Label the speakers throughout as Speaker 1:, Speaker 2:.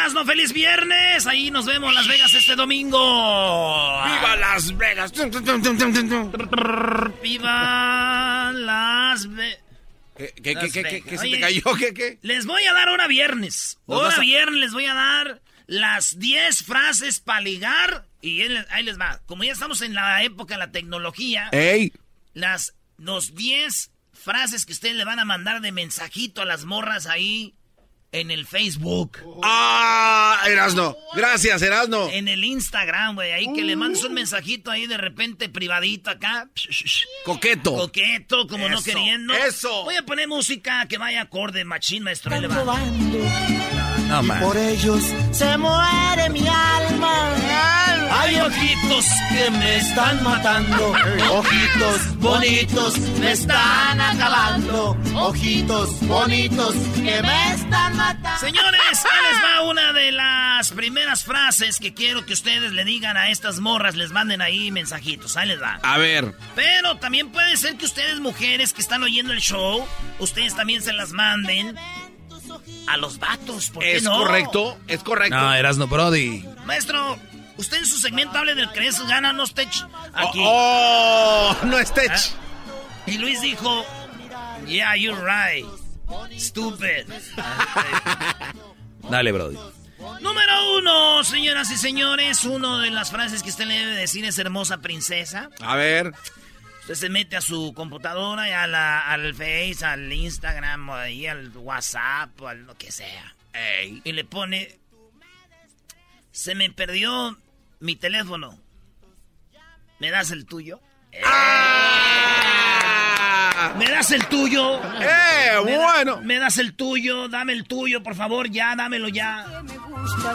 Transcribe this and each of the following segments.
Speaker 1: Erasmo. ¡Feliz viernes! Ahí nos vemos en Las Vegas este domingo.
Speaker 2: ¡Viva Las Vegas!
Speaker 1: ¡Viva Las Vegas!
Speaker 2: ¿Qué, qué,
Speaker 1: Las
Speaker 2: qué, qué, qué,
Speaker 1: Vegas.
Speaker 2: qué se
Speaker 1: Oye,
Speaker 2: te cayó? ¿Qué, qué?
Speaker 1: Les voy a dar hora viernes.
Speaker 2: Nos
Speaker 1: Hora
Speaker 2: vas a-
Speaker 1: viernes les voy a dar las 10 frases para ligar. Y él- ahí les va. Como ya estamos en la época de la tecnología,
Speaker 2: ¡Ey!
Speaker 1: las los 10 frases que ustedes le van a mandar de mensajito a las morras ahí en el Facebook.
Speaker 2: ¡Ah! Erasno. Gracias, Erasno.
Speaker 1: En el Instagram, güey. Ahí que le mandes un mensajito ahí de repente privadito acá.
Speaker 2: Coqueto.
Speaker 1: Coqueto, como no
Speaker 2: Eso,
Speaker 1: queriendo.
Speaker 2: eso.
Speaker 1: Voy a poner música que vaya acorde, machín, maestro. Va.
Speaker 2: No, man.
Speaker 3: Por ellos se muere mi alma.
Speaker 1: Hay ojitos que me están matando.
Speaker 3: Ojitos bonitos me están acabando. Ojitos bonitos que me están matando.
Speaker 1: Señores, ahí les va una de las primeras frases que quiero que ustedes le digan a estas morras. Les manden ahí mensajitos. Ahí les va.
Speaker 2: A ver.
Speaker 1: Pero también puede ser que ustedes, mujeres que están oyendo el show, ustedes también se las manden a los vatos. ¿Por qué
Speaker 2: Es
Speaker 1: no?
Speaker 2: correcto, es correcto.
Speaker 4: No, Erasno Brody.
Speaker 1: Maestro, usted en su segmento hable del que es gana, no stech aquí.
Speaker 2: Oh, oh, no es tech.
Speaker 1: Ah, Y Luis dijo, yeah, you're right. Stupid.
Speaker 4: Dale, Brody.
Speaker 1: Número uno, señoras y señores, una de las frases que usted le debe decir es hermosa princesa.
Speaker 2: A ver.
Speaker 1: Usted se mete a su computadora y a la- al Face, al Instagram, o ahí al WhatsApp, o a lo que sea.
Speaker 2: Ey.
Speaker 1: Y le pone, se me perdió mi teléfono. ¿Me das el tuyo?
Speaker 2: ¡Ah!
Speaker 1: ¿Me das el tuyo?
Speaker 2: ¡Eh,
Speaker 1: ¿Me da-
Speaker 2: bueno!
Speaker 1: ¿Me das el tuyo? Dame el tuyo, por favor, ya, dámelo ya.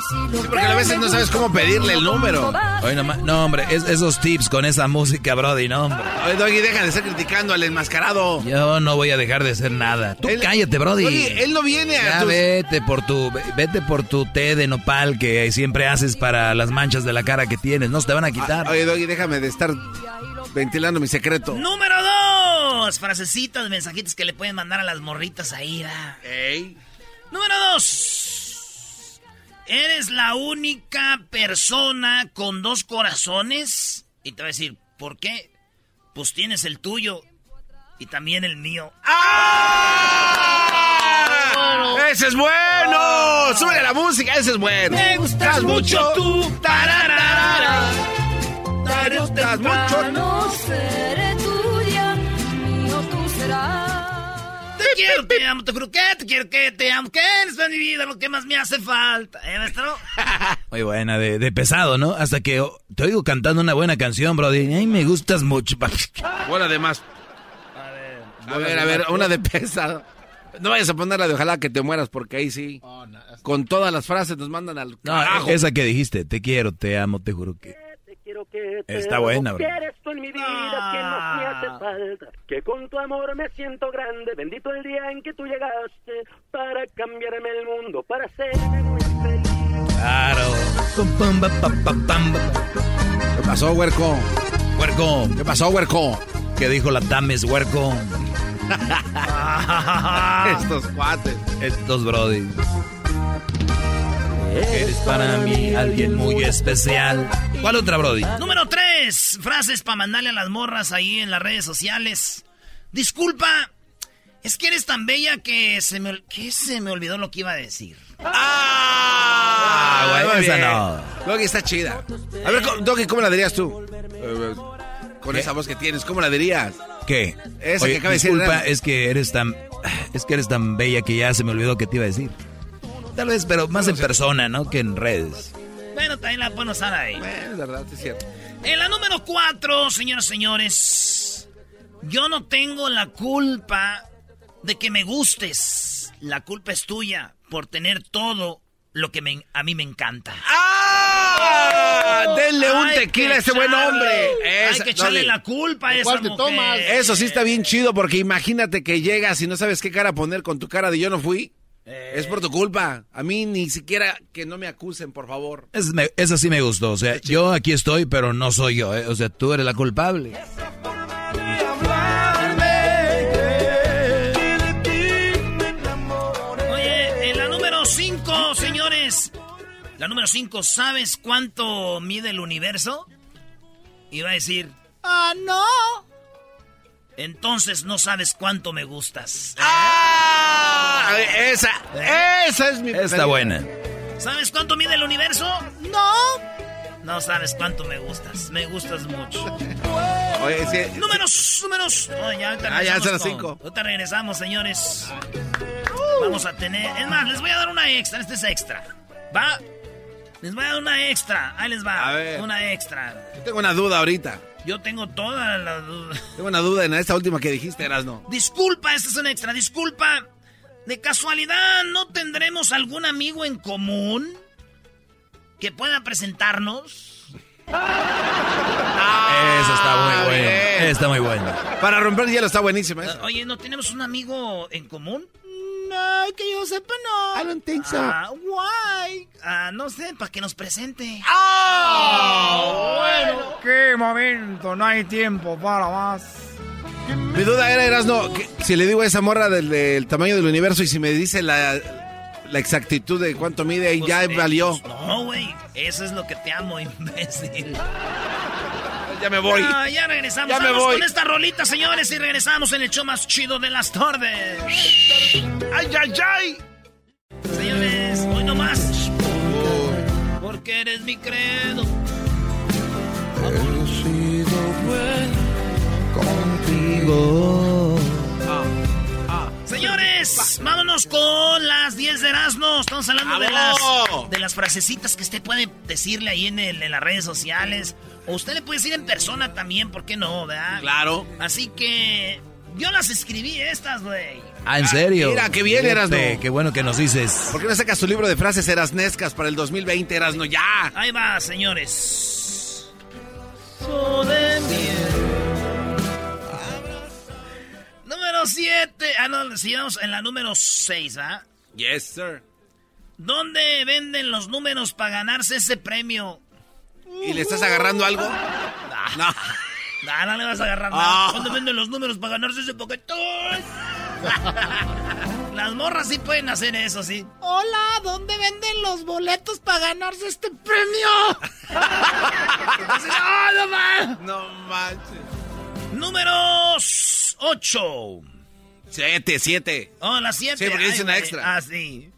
Speaker 2: Sí, porque a veces no sabes cómo pedirle el número.
Speaker 4: Oye, no, no, hombre, es- esos tips con esa música, Brody, no, hombre.
Speaker 2: Oye, Doggy, deja de estar criticando al enmascarado.
Speaker 4: Yo no voy a dejar de ser nada. Tú
Speaker 2: Él-
Speaker 4: cállate, Brody.
Speaker 2: Doggy, él no viene a
Speaker 4: Ya
Speaker 2: tus-
Speaker 4: vete por tu vete por tu té de nopal que siempre haces para las manchas de la cara que tienes. No se te van a quitar.
Speaker 2: Ah, Oye, Doggy, déjame de estar ventilando mi secreto.
Speaker 1: Número dos. Frasecitas, mensajitos que le pueden mandar a las morritas ahí, ¿verdad?
Speaker 2: Ey.
Speaker 1: Número dos. ¿Eres la única persona con dos corazones? Y te va a decir, ¿por qué? Pues tienes el tuyo y también el mío.
Speaker 2: ¡Ah! ¡Ese es bueno! ¡Sube la música! ¡Ese es bueno!
Speaker 1: Me gustas mucho tú. tararara.
Speaker 2: Me gustas mucho tú.
Speaker 1: Quiero, te amo, te juro que te quiero, que te amo, que eres mi vida, lo que más me hace falta. ¿Eh, maestro?
Speaker 4: Muy buena, de, de, pesado, ¿no? Hasta que te oigo cantando una buena canción, brody. Ay, me gustas mucho.
Speaker 2: Buena de más. A ver, a ver, a ver, una de pesado. No vayas a ponerla de ojalá que te mueras, porque ahí sí. Oh, no, con todas las frases nos mandan al.
Speaker 4: No, esa que dijiste, te quiero, te amo, te juro que. Está buena, bro.
Speaker 5: eres tú en mi vida, que más me hace falta. Que con tu amor me siento grande. Bendito el día en que tú llegaste para cambiarme el mundo, para hacerme muy feliz.
Speaker 4: Claro.
Speaker 2: ¿Qué pasó, huerco?
Speaker 4: Huerco.
Speaker 2: ¿Qué pasó, huerco?
Speaker 4: ¿Qué dijo la Tames, huerco?
Speaker 2: Estos cuates.
Speaker 4: Estos brody. Eres para mí alguien muy especial. ¿Cuál otra, Brody?
Speaker 1: Número 3. Frases para mandarle a las morras ahí en las redes sociales. Disculpa, es que eres tan bella que se me, que se me olvidó lo que iba a decir.
Speaker 2: ¡Ah! esa no. Doggy está chida. A ver, Doggy, ¿cómo la dirías tú? Con esa voz que tienes, ¿cómo la dirías?
Speaker 4: ¿Qué?
Speaker 2: Esa que acaba de decir.
Speaker 4: Disculpa, es que eres tan. Es que eres tan bella que ya se me olvidó que te iba a decir. Tal vez, pero más en persona, ¿no? Que en redes.
Speaker 1: Bueno, también la pueden usar ahí.
Speaker 2: Bueno, es verdad, es cierto.
Speaker 1: En la número cuatro, señoras y señores, yo no tengo la culpa de que me gustes. La culpa es tuya por tener todo lo que a mí me encanta.
Speaker 2: ¡Ah! Denle un tequila a ese buen hombre.
Speaker 1: hay que echarle la culpa a esa mujer.
Speaker 2: Eso sí está bien chido porque imagínate que llegas y no sabes qué cara poner con tu cara de yo no fui. Es por tu culpa. A mí ni siquiera que no me acusen, por favor.
Speaker 4: Es, esa sí me gustó. O sea, yo aquí estoy, pero no soy yo. ¿eh? O sea, tú eres la culpable.
Speaker 1: Oye, en la número 5, señores. La número 5, ¿sabes cuánto mide el universo? Iba a decir, ah, no. Entonces no sabes cuánto me gustas.
Speaker 2: ¡Ah! Esa, esa es mi
Speaker 4: Está buena.
Speaker 1: ¿Sabes cuánto mide el universo? No. No sabes cuánto me gustas. Me gustas mucho.
Speaker 2: Oye,
Speaker 1: Números, números. Oh, ya,
Speaker 2: ah, ya son las cinco.
Speaker 1: Ahorita regresamos, señores. Vamos a tener. Es más, les voy a dar una extra. Este es extra. ¿Va? Les voy a dar una extra. Ahí les va.
Speaker 2: A ver.
Speaker 1: Una extra.
Speaker 2: Yo tengo una duda ahorita.
Speaker 1: Yo tengo toda la duda.
Speaker 2: Tengo una duda en esta última que dijiste, Erasno.
Speaker 1: Disculpa, esta es una extra. Disculpa. ¿De casualidad no tendremos algún amigo en común que pueda presentarnos?
Speaker 4: Ah, Eso está muy bueno. Está muy bueno.
Speaker 2: Para romper hielo está buenísimo.
Speaker 1: Oye, ¿no tenemos un amigo en común? No, que yo sepa, no.
Speaker 2: I don't think so.
Speaker 1: Ah, why? Ah, no sé, para que nos presente.
Speaker 2: ¡Ah! bueno.
Speaker 6: ¡Qué momento! No hay tiempo para más.
Speaker 2: Mi duda era, Erasno, si le digo a esa morra del, tamaño del universo y si me dice la, la exactitud de cuánto mide, y pues, ya valió.
Speaker 1: no, güey. Eso es lo que te amo, imbécil.
Speaker 2: Ya me voy.
Speaker 1: Ah, ya regresamos.
Speaker 2: Ya me voy.
Speaker 1: con esta rolita, señores, y regresamos en el show más chido de las tardes.
Speaker 2: ¡Ay, ay, ay!
Speaker 1: Señores, hoy no más. Porque eres mi credo.
Speaker 3: He sido bueno contigo.
Speaker 1: Señores, vámonos con las 10 de Erasmo. Estamos hablando de las, de las frasecitas que usted puede decirle ahí en, en las redes sociales. O usted le puede decir en persona también, ¿por qué no, verdad?
Speaker 2: Claro.
Speaker 1: Así que yo las escribí estas, güey.
Speaker 4: Ah, ¿en serio?
Speaker 2: mira, qué bien, Erasno.
Speaker 4: Qué bueno que nos dices.
Speaker 2: ¿Por qué no sacas tu libro de frases erasnescas para el 2020, Erasno? ¡Ya!
Speaker 1: Ahí va, señores. Número 7. Ah, no, sigamos en la número 6, ¿ah?
Speaker 2: Yes, sir.
Speaker 1: ¿Dónde venden los números para ganarse ese premio?
Speaker 2: ¿Y le estás agarrando algo?
Speaker 1: No. No, no le vas a agarrar nada. ¿Dónde venden los números para ganarse ese paquetón? Las morras sí pueden hacer eso, sí. Hola, ¿dónde venden los boletos para ganarse este premio? Entonces, no, no,
Speaker 2: no manches.
Speaker 1: Números 8.
Speaker 2: 7, 7.
Speaker 1: Oh, las 7.
Speaker 2: Sí, porque dice una extra.
Speaker 1: Ah, sí.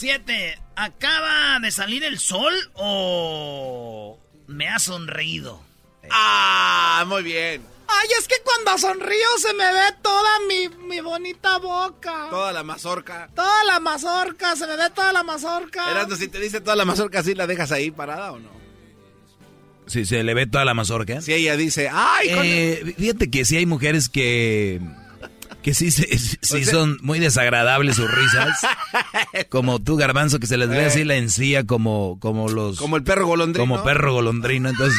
Speaker 1: 7. ¿Acaba de salir el sol o me ha sonreído?
Speaker 2: Ah, muy bien.
Speaker 7: Ay, es que cuando sonrío se me ve toda mi, mi bonita boca.
Speaker 2: Toda la mazorca.
Speaker 7: Toda la mazorca, se me ve toda la mazorca.
Speaker 2: Erasmo, si te dice toda la mazorca, ¿sí la dejas ahí parada o no?
Speaker 4: Si se le ve toda la mazorca.
Speaker 2: Si ella dice, ¡ay! con-
Speaker 4: Eh, fíjate que sí hay mujeres que. Que sí, sí
Speaker 2: sea-
Speaker 4: son muy desagradables sus risas. Como tú, Garbanzo, que se les ve
Speaker 2: Eh.
Speaker 4: así la encía como, como los...
Speaker 2: Como el perro golondrino.
Speaker 4: Como perro golondrino, entonces...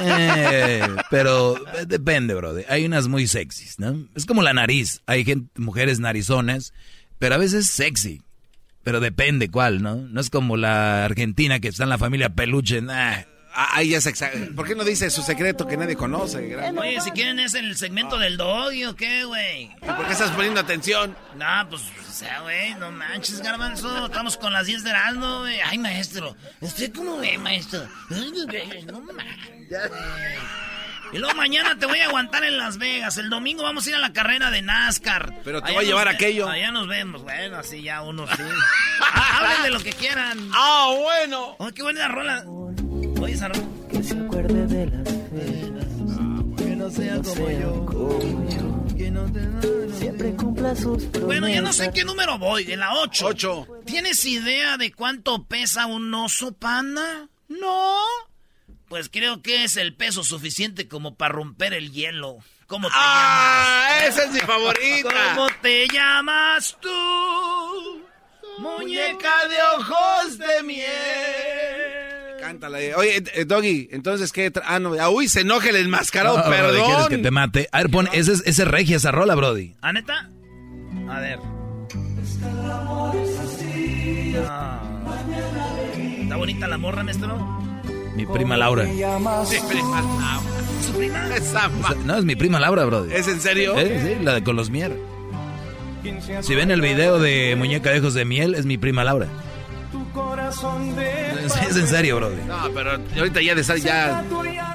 Speaker 4: eh, pero depende, bro. Hay unas muy sexys, ¿no? Es como la nariz. Hay gente, mujeres narizonas, pero a veces sexy. Pero depende cuál, ¿no? No es como la argentina que está en la familia peluche. nah.
Speaker 2: Ah, Ahí ya se exagera. ¿Por qué no dice su secreto que nadie conoce? gran-
Speaker 1: Oye, si quieren es el segmento del doggy o qué, güey.
Speaker 2: ¿Y ¿Por qué estás poniendo atención?
Speaker 1: No, pues, o sea, güey, no manches, garbanzo. Estamos con las 10 de Erasmo, güey. Ay, maestro. ¿Usted cómo ve, maestro? No manches. Y luego mañana te voy a aguantar en Las Vegas. El domingo vamos a ir a la carrera de NASCAR.
Speaker 2: Pero te
Speaker 1: Allá
Speaker 2: voy a llevar aquello.
Speaker 1: Allá nos vemos. Bueno, así ya uno sí. Hablen de lo que quieran.
Speaker 2: ¡Ah, bueno!
Speaker 1: Oh, qué buena rola. Oye.
Speaker 3: Que se acuerde de las penas.
Speaker 1: Que no sea como yo.
Speaker 3: Como yo.
Speaker 1: Que no te...
Speaker 3: Siempre cumpla sus promesas.
Speaker 1: Bueno, ya no sé qué número voy, en la 8.
Speaker 2: Ocho.
Speaker 1: ¿Tienes idea de cuánto pesa un oso panda? No. Pues creo que es el peso suficiente como para romper el hielo. ¿Cómo te
Speaker 2: ¡Ah! ¡Esa es mi
Speaker 1: llamas?
Speaker 2: favorita!
Speaker 1: ¿Cómo te llamas tú? Muñeca de ojos de miel.
Speaker 2: Cántala. eh. Oye, eh, Doggy, entonces, ¿qué? tra- Ah, no. ah, uy, se enoja el enmascarado,
Speaker 4: No, Brody, ¿Quieres
Speaker 2: perdón.
Speaker 4: que te mate? A ver, pon, ese es, ese es regia esa rola, Brody.
Speaker 1: ¿Ah, neta? A ver. Ah. ¿Está bonita la morra, maestro?
Speaker 4: Mi prima Laura.
Speaker 2: Sí, prima, no.
Speaker 1: ¿Su prima?
Speaker 2: Esa
Speaker 4: No, es mi prima Laura, Brody.
Speaker 2: ¿Es en serio?
Speaker 4: Sí, sí, la de con los mier. Si ven el video de Muñeca de Ojos de Miel, es mi prima Laura. Es en serio, Brody.
Speaker 2: No, pero ahorita ya de estar ya...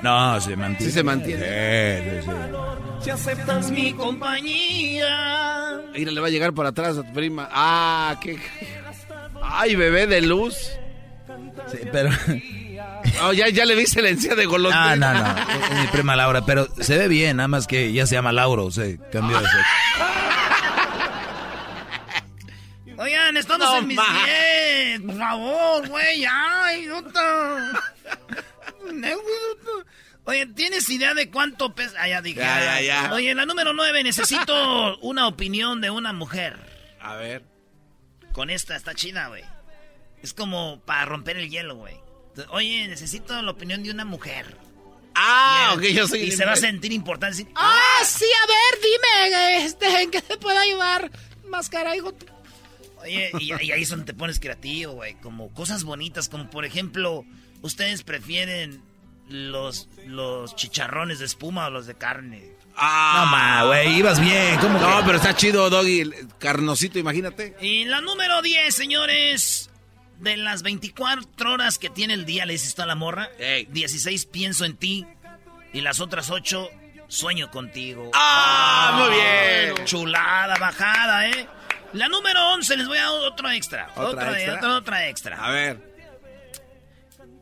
Speaker 4: No, se mantiene.
Speaker 2: Sí se mantiene.
Speaker 4: Sí, sí, sí.
Speaker 1: Si aceptas mi compañía.
Speaker 2: Mira, le va a llegar por atrás a tu prima. Ah, qué... Ay, bebé de luz.
Speaker 4: Sí, pero...
Speaker 2: Oh, ya, ya le viste la encía de
Speaker 4: No,
Speaker 2: golondrina.
Speaker 4: no, no. Es mi prima Laura, pero se ve bien, nada más que ya se llama Laura, o sea, cambió de sexo.
Speaker 1: Oigan, estamos
Speaker 2: No
Speaker 1: en mis. 10. Por favor, güey. Ay, idiota. Oye, ¿tienes idea de cuánto pesa? Ah, ya dije.
Speaker 2: Ya, ya, ya.
Speaker 1: Oye, la número 9, necesito una opinión de una mujer.
Speaker 2: A ver.
Speaker 1: Con esta, está chida, güey. Es como para romper el hielo, güey. Oye, necesito la opinión de una mujer.
Speaker 2: Ah, ok, yo soy...
Speaker 1: Y se va a sentir importante. decir,
Speaker 7: Ah, sí, a ver, dime, este, ¿en qué te puedo ayudar? Máscara, hijo.
Speaker 1: Oye, y, y ahí es donde te pones creativo, güey. Como cosas bonitas, como por ejemplo, ¿ustedes prefieren los, los chicharrones de espuma o los de carne?
Speaker 2: Ah,
Speaker 4: No, ma, güey, ibas bien. ¿Cómo
Speaker 2: No,
Speaker 4: que?
Speaker 2: pero está chido, Doggy. Carnosito, imagínate.
Speaker 1: Y la número 10, señores. De las 24 horas que tiene el día, le dices a la morra.
Speaker 2: Ey.
Speaker 1: 16 pienso en ti. Y las otras 8 sueño contigo.
Speaker 2: Ah, muy bien.
Speaker 1: Chulada, bajada, ¿eh? La número 11, les voy a dar otro extra.
Speaker 2: ¿Otra
Speaker 1: otra,
Speaker 2: extra?
Speaker 1: otra, otra extra.
Speaker 2: A ver.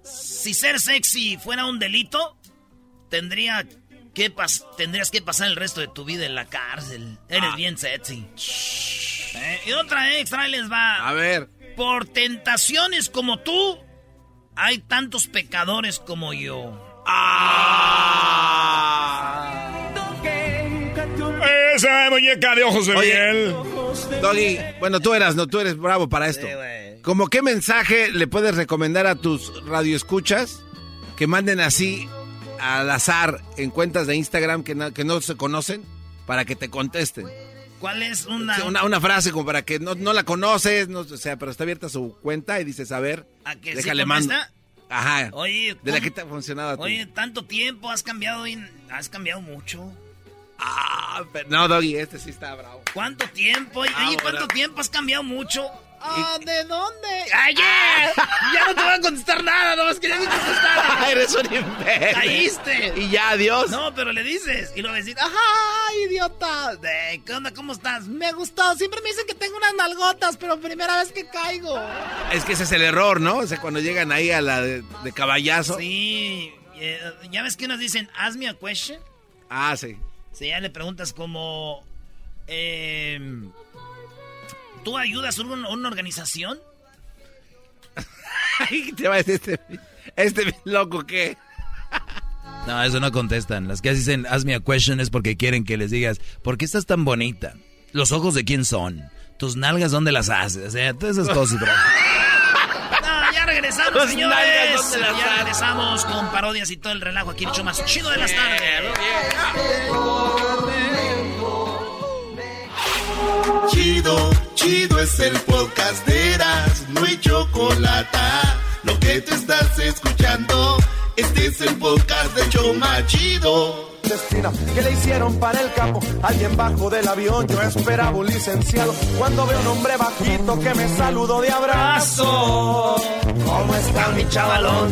Speaker 1: Si ser sexy fuera un delito, tendría que pas- tendrías que pasar el resto de tu vida en la cárcel. Eres
Speaker 2: Ah.
Speaker 1: bien sexy. Eh, Y otra extra, ahí les va.
Speaker 2: A ver.
Speaker 1: Por tentaciones como tú, hay tantos pecadores como yo.
Speaker 6: Esa muñeca de ojos de
Speaker 2: Oye.
Speaker 6: miel.
Speaker 2: Doggy, bueno, tú eras, no, tú eres bravo para esto.
Speaker 1: Sí.
Speaker 2: ¿Cómo qué mensaje le puedes recomendar a tus radioescuchas que manden así al azar en cuentas de Instagram que no, que no se conocen para que te contesten?
Speaker 1: ¿Cuál es una,
Speaker 2: Una, una frase como para que no, no la conoces, no, o sea, pero está abierta su cuenta y dices, a ver,
Speaker 1: a que sí
Speaker 2: déjale mando.
Speaker 1: contesta?
Speaker 2: Ajá.
Speaker 1: Oye,
Speaker 2: de la
Speaker 1: ¿cómo-
Speaker 2: que te ha funcionado a ti.
Speaker 1: Oye, tanto tiempo, has cambiado, has cambiado mucho.
Speaker 2: Ah, pero- no, Doggy, este sí está bravo.
Speaker 1: ¿Cuánto tiempo? Oye,
Speaker 2: Ah,
Speaker 1: ¿cuánto
Speaker 2: bueno.
Speaker 1: tiempo has cambiado mucho?
Speaker 7: Ah, ¿de dónde?
Speaker 1: ¡Ayer! ya no te voy a contestar nada, nomás quería que contestara.
Speaker 2: Eres un imbécil.
Speaker 1: Caíste.
Speaker 2: Y ya, adiós.
Speaker 1: No, pero le dices. Y lo decir,
Speaker 7: Ajá, idiota.
Speaker 1: "Eh, ¿qué onda? ¿Cómo estás?
Speaker 7: Me gustó. Siempre me dicen que tengo unas nalgotas, pero primera vez que caigo.
Speaker 2: Es que ese es el error, ¿no? O sea, cuando llegan ahí a la de, de caballazo.
Speaker 1: Sí. eh, ya ves que unos dicen, ask me a question.
Speaker 2: Ah, sí.
Speaker 1: Si ya le preguntas como... Eh, ¿Tú ayudas a una, una organización?
Speaker 2: Ay, te va a decir este, este loco que...
Speaker 4: No, eso no contestan. Las que dicen, ask me a question es porque quieren que les digas, ¿por qué estás tan bonita? ¿Los ojos de quién son? ¿Tus nalgas dónde las haces? O sea, todas esas cosas, bro.
Speaker 1: Regresamos, señores. Ya regresamos con parodias y todo el relajo aquí, el hecho más chido de las tardes.
Speaker 8: Chido, chido es el podcast de Eras, no hay chocolate. Lo que te estás escuchando, este es el podcast de Choma Chido.
Speaker 9: Que le hicieron para el capo? Alguien bajo del avión, yo esperaba un licenciado. Cuando veo un hombre bajito que me saludó de abrazo. ¿Cómo está mi chavalón?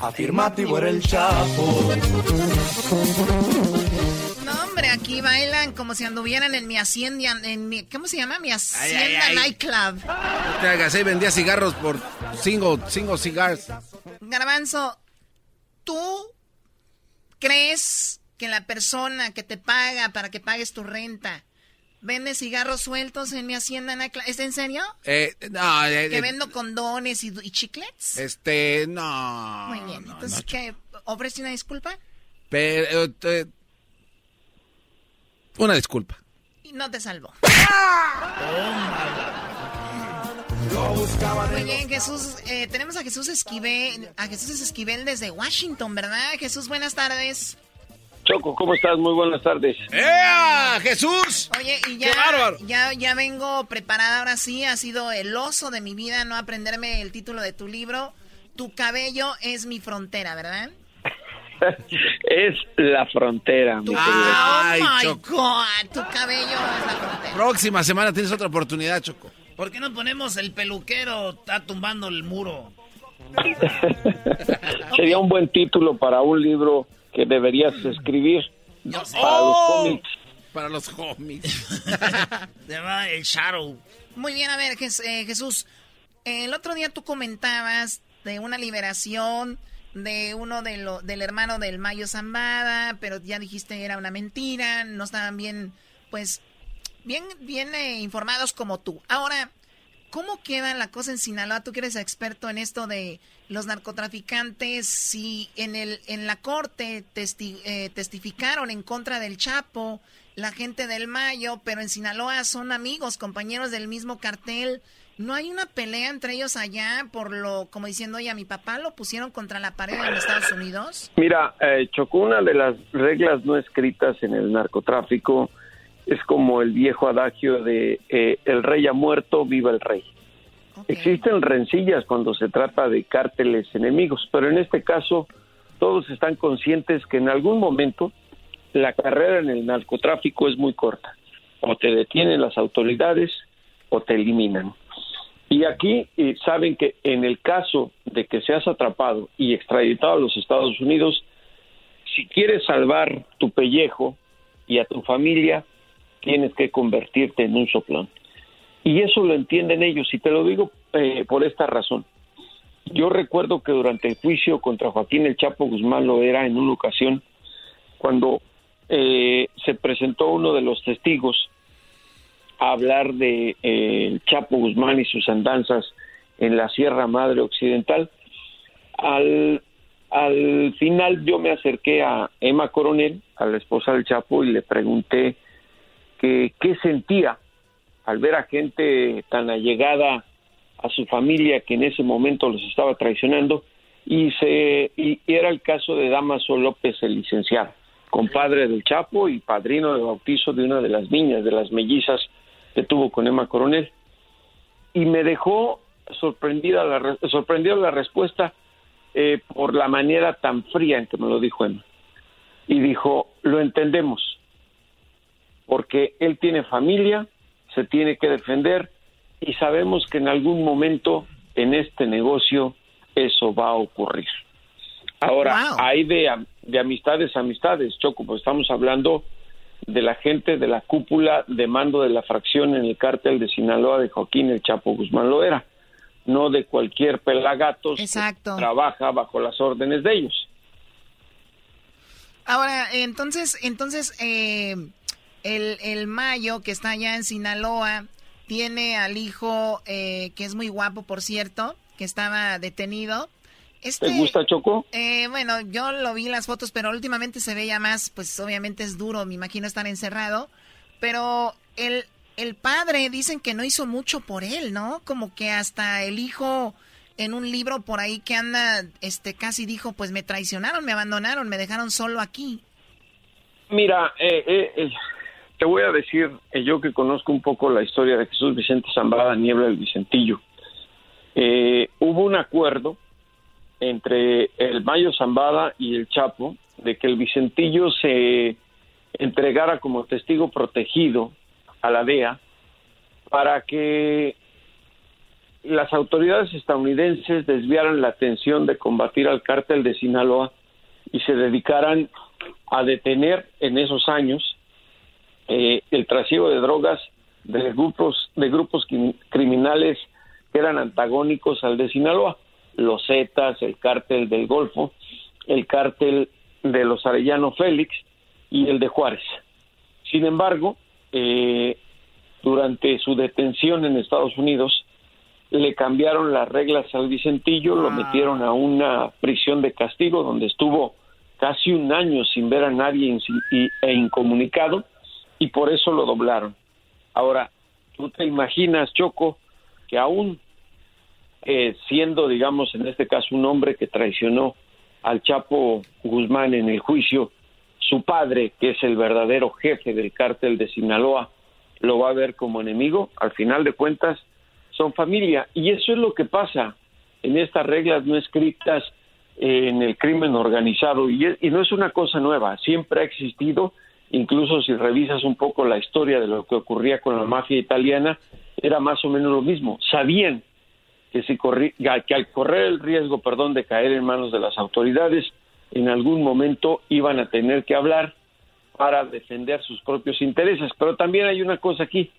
Speaker 9: Afirmativo era el chapo.
Speaker 7: No, hombre, aquí bailan como si anduvieran en mi hacienda, en mi, ¿cómo se llama? Mi hacienda
Speaker 2: ay.
Speaker 7: nightclub.
Speaker 2: No te hagas, ahí vendía cigarros por cinco, cinco cigars.
Speaker 7: Garbanzo, ¿tú crees que la persona que te paga para que pagues tu renta vende cigarros sueltos en mi hacienda? ¿Es en serio?
Speaker 2: Eh, no, eh,
Speaker 7: ¿Que
Speaker 2: eh,
Speaker 7: vendo condones y, y chiclets?
Speaker 2: Este, no.
Speaker 7: Muy bien,
Speaker 2: no,
Speaker 7: entonces,
Speaker 2: no,
Speaker 7: ¿qué? ¿Ofrece una disculpa?
Speaker 2: Pero, eh, una disculpa.
Speaker 7: Y no te salvó. Muy bien, Jesús. eh, tenemos a Jesús Esquivel, a Jesús Esquivel desde Washington, ¿verdad? Jesús, buenas tardes.
Speaker 10: Choco, ¿cómo estás? Muy buenas tardes.
Speaker 2: ¡Ea! ¡Jesús!
Speaker 7: Oye, y ya,
Speaker 2: ¡Qué bárbaro!
Speaker 7: ya, ya vengo preparada ahora sí. Ha sido el oso de mi vida no aprenderme el título de tu libro. Tu cabello es mi frontera, ¿verdad?
Speaker 10: es la frontera, mi
Speaker 7: Tu.
Speaker 2: Ay,
Speaker 7: oh my
Speaker 2: Choco.
Speaker 7: God, tu cabello es la frontera.
Speaker 2: Próxima semana tienes otra oportunidad, Choco.
Speaker 1: ¿Por qué no ponemos el peluquero está tumbando el muro?
Speaker 10: Sería un buen título para un libro que deberías escribir
Speaker 1: sé.
Speaker 10: para los
Speaker 2: Oh.
Speaker 10: cómics.
Speaker 2: Para los homies.
Speaker 1: Se llama el Shadow.
Speaker 7: Muy bien, a ver, eh, Jesús. El otro día tú comentabas de una liberación de uno de lo, del hermano del Mayo Zambada, pero ya dijiste era una mentira, no estaban bien, pues, bien, bien eh, informados como tú. Ahora, ¿cómo queda la cosa en Sinaloa? Tú que eres experto en esto de los narcotraficantes, si en el en la corte testi- eh, testificaron en contra del Chapo, la gente del Mayo, pero en Sinaloa son amigos, compañeros del mismo cartel. ¿No hay una pelea entre ellos allá por lo, como diciendo, oye, a mi papá lo pusieron contra la pared en Estados Unidos?
Speaker 10: Mira, eh, Choco, una de las reglas no escritas en el narcotráfico es como el viejo adagio de eh, el rey ha muerto, viva el rey. Existen rencillas cuando se trata de cárteles enemigos, pero en este caso todos están conscientes que en algún momento la carrera en el narcotráfico es muy corta. O te detienen las autoridades o te eliminan. Y aquí eh, saben que en el caso de que seas atrapado y extraditado a los Estados Unidos, si quieres salvar tu pellejo y a tu familia, tienes que convertirte en un soplón. Y eso lo entienden ellos, y te lo digo eh, por esta razón. Yo recuerdo que durante el juicio contra Joaquín El Chapo Guzmán lo era en una ocasión, cuando eh, se presentó uno de los testigos a hablar de eh, el Chapo Guzmán y sus andanzas en la Sierra Madre Occidental. Al, al final yo me acerqué a Emma Coronel, a la esposa del Chapo, y le pregunté que qué sentía al ver a gente tan allegada a su familia que en ese momento los estaba traicionando y se y era el caso de Damaso López el licenciado compadre del Chapo y padrino de bautizo de una de las niñas de las mellizas que tuvo con Emma Coronel. Y me dejó sorprendida la la respuesta eh, por la manera tan fría en que me lo dijo Emma. Y dijo lo entendemos porque él tiene familia se tiene que defender y sabemos que en algún momento en este negocio eso va a ocurrir. Ahora, hay de, am- de amistades a amistades, Choco, pues estamos hablando de la gente de la cúpula de mando de la fracción en el cártel de Sinaloa de Joaquín El Chapo Guzmán Loera, no de cualquier pelagatos
Speaker 7: Exacto.
Speaker 10: que trabaja bajo las órdenes de ellos.
Speaker 7: Ahora, entonces, entonces, eh, el, el Mayo, que está allá en Sinaloa, tiene al hijo, eh, que es muy guapo, por cierto, que estaba detenido. Este,
Speaker 10: ¿Te gusta Choco?
Speaker 7: Eh, bueno, yo lo vi en las fotos, pero últimamente se veía más, pues obviamente es duro, me imagino estar encerrado. Pero el, el padre dicen que no hizo mucho por él, ¿no? Como que hasta el hijo en un libro por ahí que anda, este, casi dijo, pues me traicionaron, me abandonaron, me dejaron solo aquí.
Speaker 10: Mira, eh, eh, eh, te voy a decir, eh, yo que conozco un poco la historia de Jesús Vicente Zambada Niebla del Vicentillo, eh, hubo un acuerdo entre el Mayo Zambada y el Chapo de que el Vicentillo se entregara como testigo protegido a la DEA para que las autoridades estadounidenses desviaran la atención de combatir al cártel de Sinaloa y se dedicaran a detener en esos años eh, el trasiego de drogas de grupos de grupos crim- criminales que eran antagónicos al de Sinaloa, los Zetas, el cártel del Golfo, el cártel de los Arellano Félix y el de Juárez. Sin embargo, eh, durante su detención en Estados Unidos, le cambiaron las reglas al Vicentillo, lo metieron a una prisión de castigo donde estuvo casi un año sin ver a nadie e incomunicado y por eso lo doblaron. Ahora, tú te imaginas, Choco, que aún eh, siendo, digamos, en este caso un hombre que traicionó al Chapo Guzmán en el juicio, su padre, que es el verdadero jefe del cártel de Sinaloa, lo va a ver como enemigo. Al final de cuentas, son familia. Y eso es lo que pasa en estas reglas no escritas eh, en el crimen organizado. Y, es- y no es una cosa nueva, siempre ha existido. Incluso si revisas un poco la historia de lo que ocurría con la mafia italiana, era más o menos lo mismo. Sabían que, si corri- que al correr el riesgo, perdón, de caer en manos de las autoridades, en algún momento iban a tener que hablar para defender sus propios intereses. Pero también hay una cosa aquí,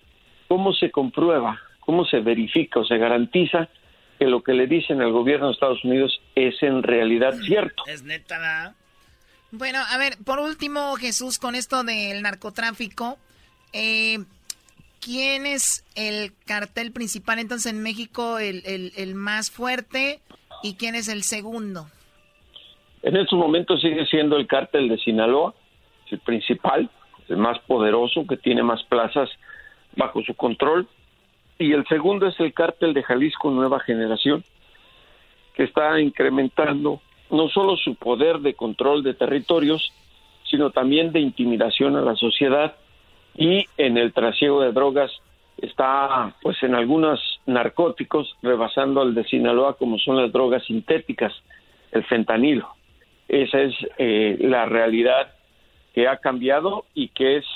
Speaker 10: ¿cómo se comprueba, cómo se verifica o se garantiza que lo que le dicen al gobierno de Estados Unidos es en realidad cierto?
Speaker 1: Es neta.
Speaker 7: Bueno, a ver, por último, Jesús, con esto del narcotráfico, eh, ¿quién es el cartel principal entonces en México, el, el- más fuerte, y quién es el segundo?
Speaker 10: En estos momentos sigue siendo el cártel de Sinaloa, el principal, el más poderoso, que tiene más plazas bajo su control. Y el segundo es el cártel de Jalisco Nueva Generación, que está incrementando no solo su poder de control de territorios, sino también de intimidación a la sociedad y en el trasiego de drogas está pues en algunos narcóticos rebasando al de Sinaloa como son las drogas sintéticas, el fentanilo. Esa es eh, la realidad que ha cambiado y que es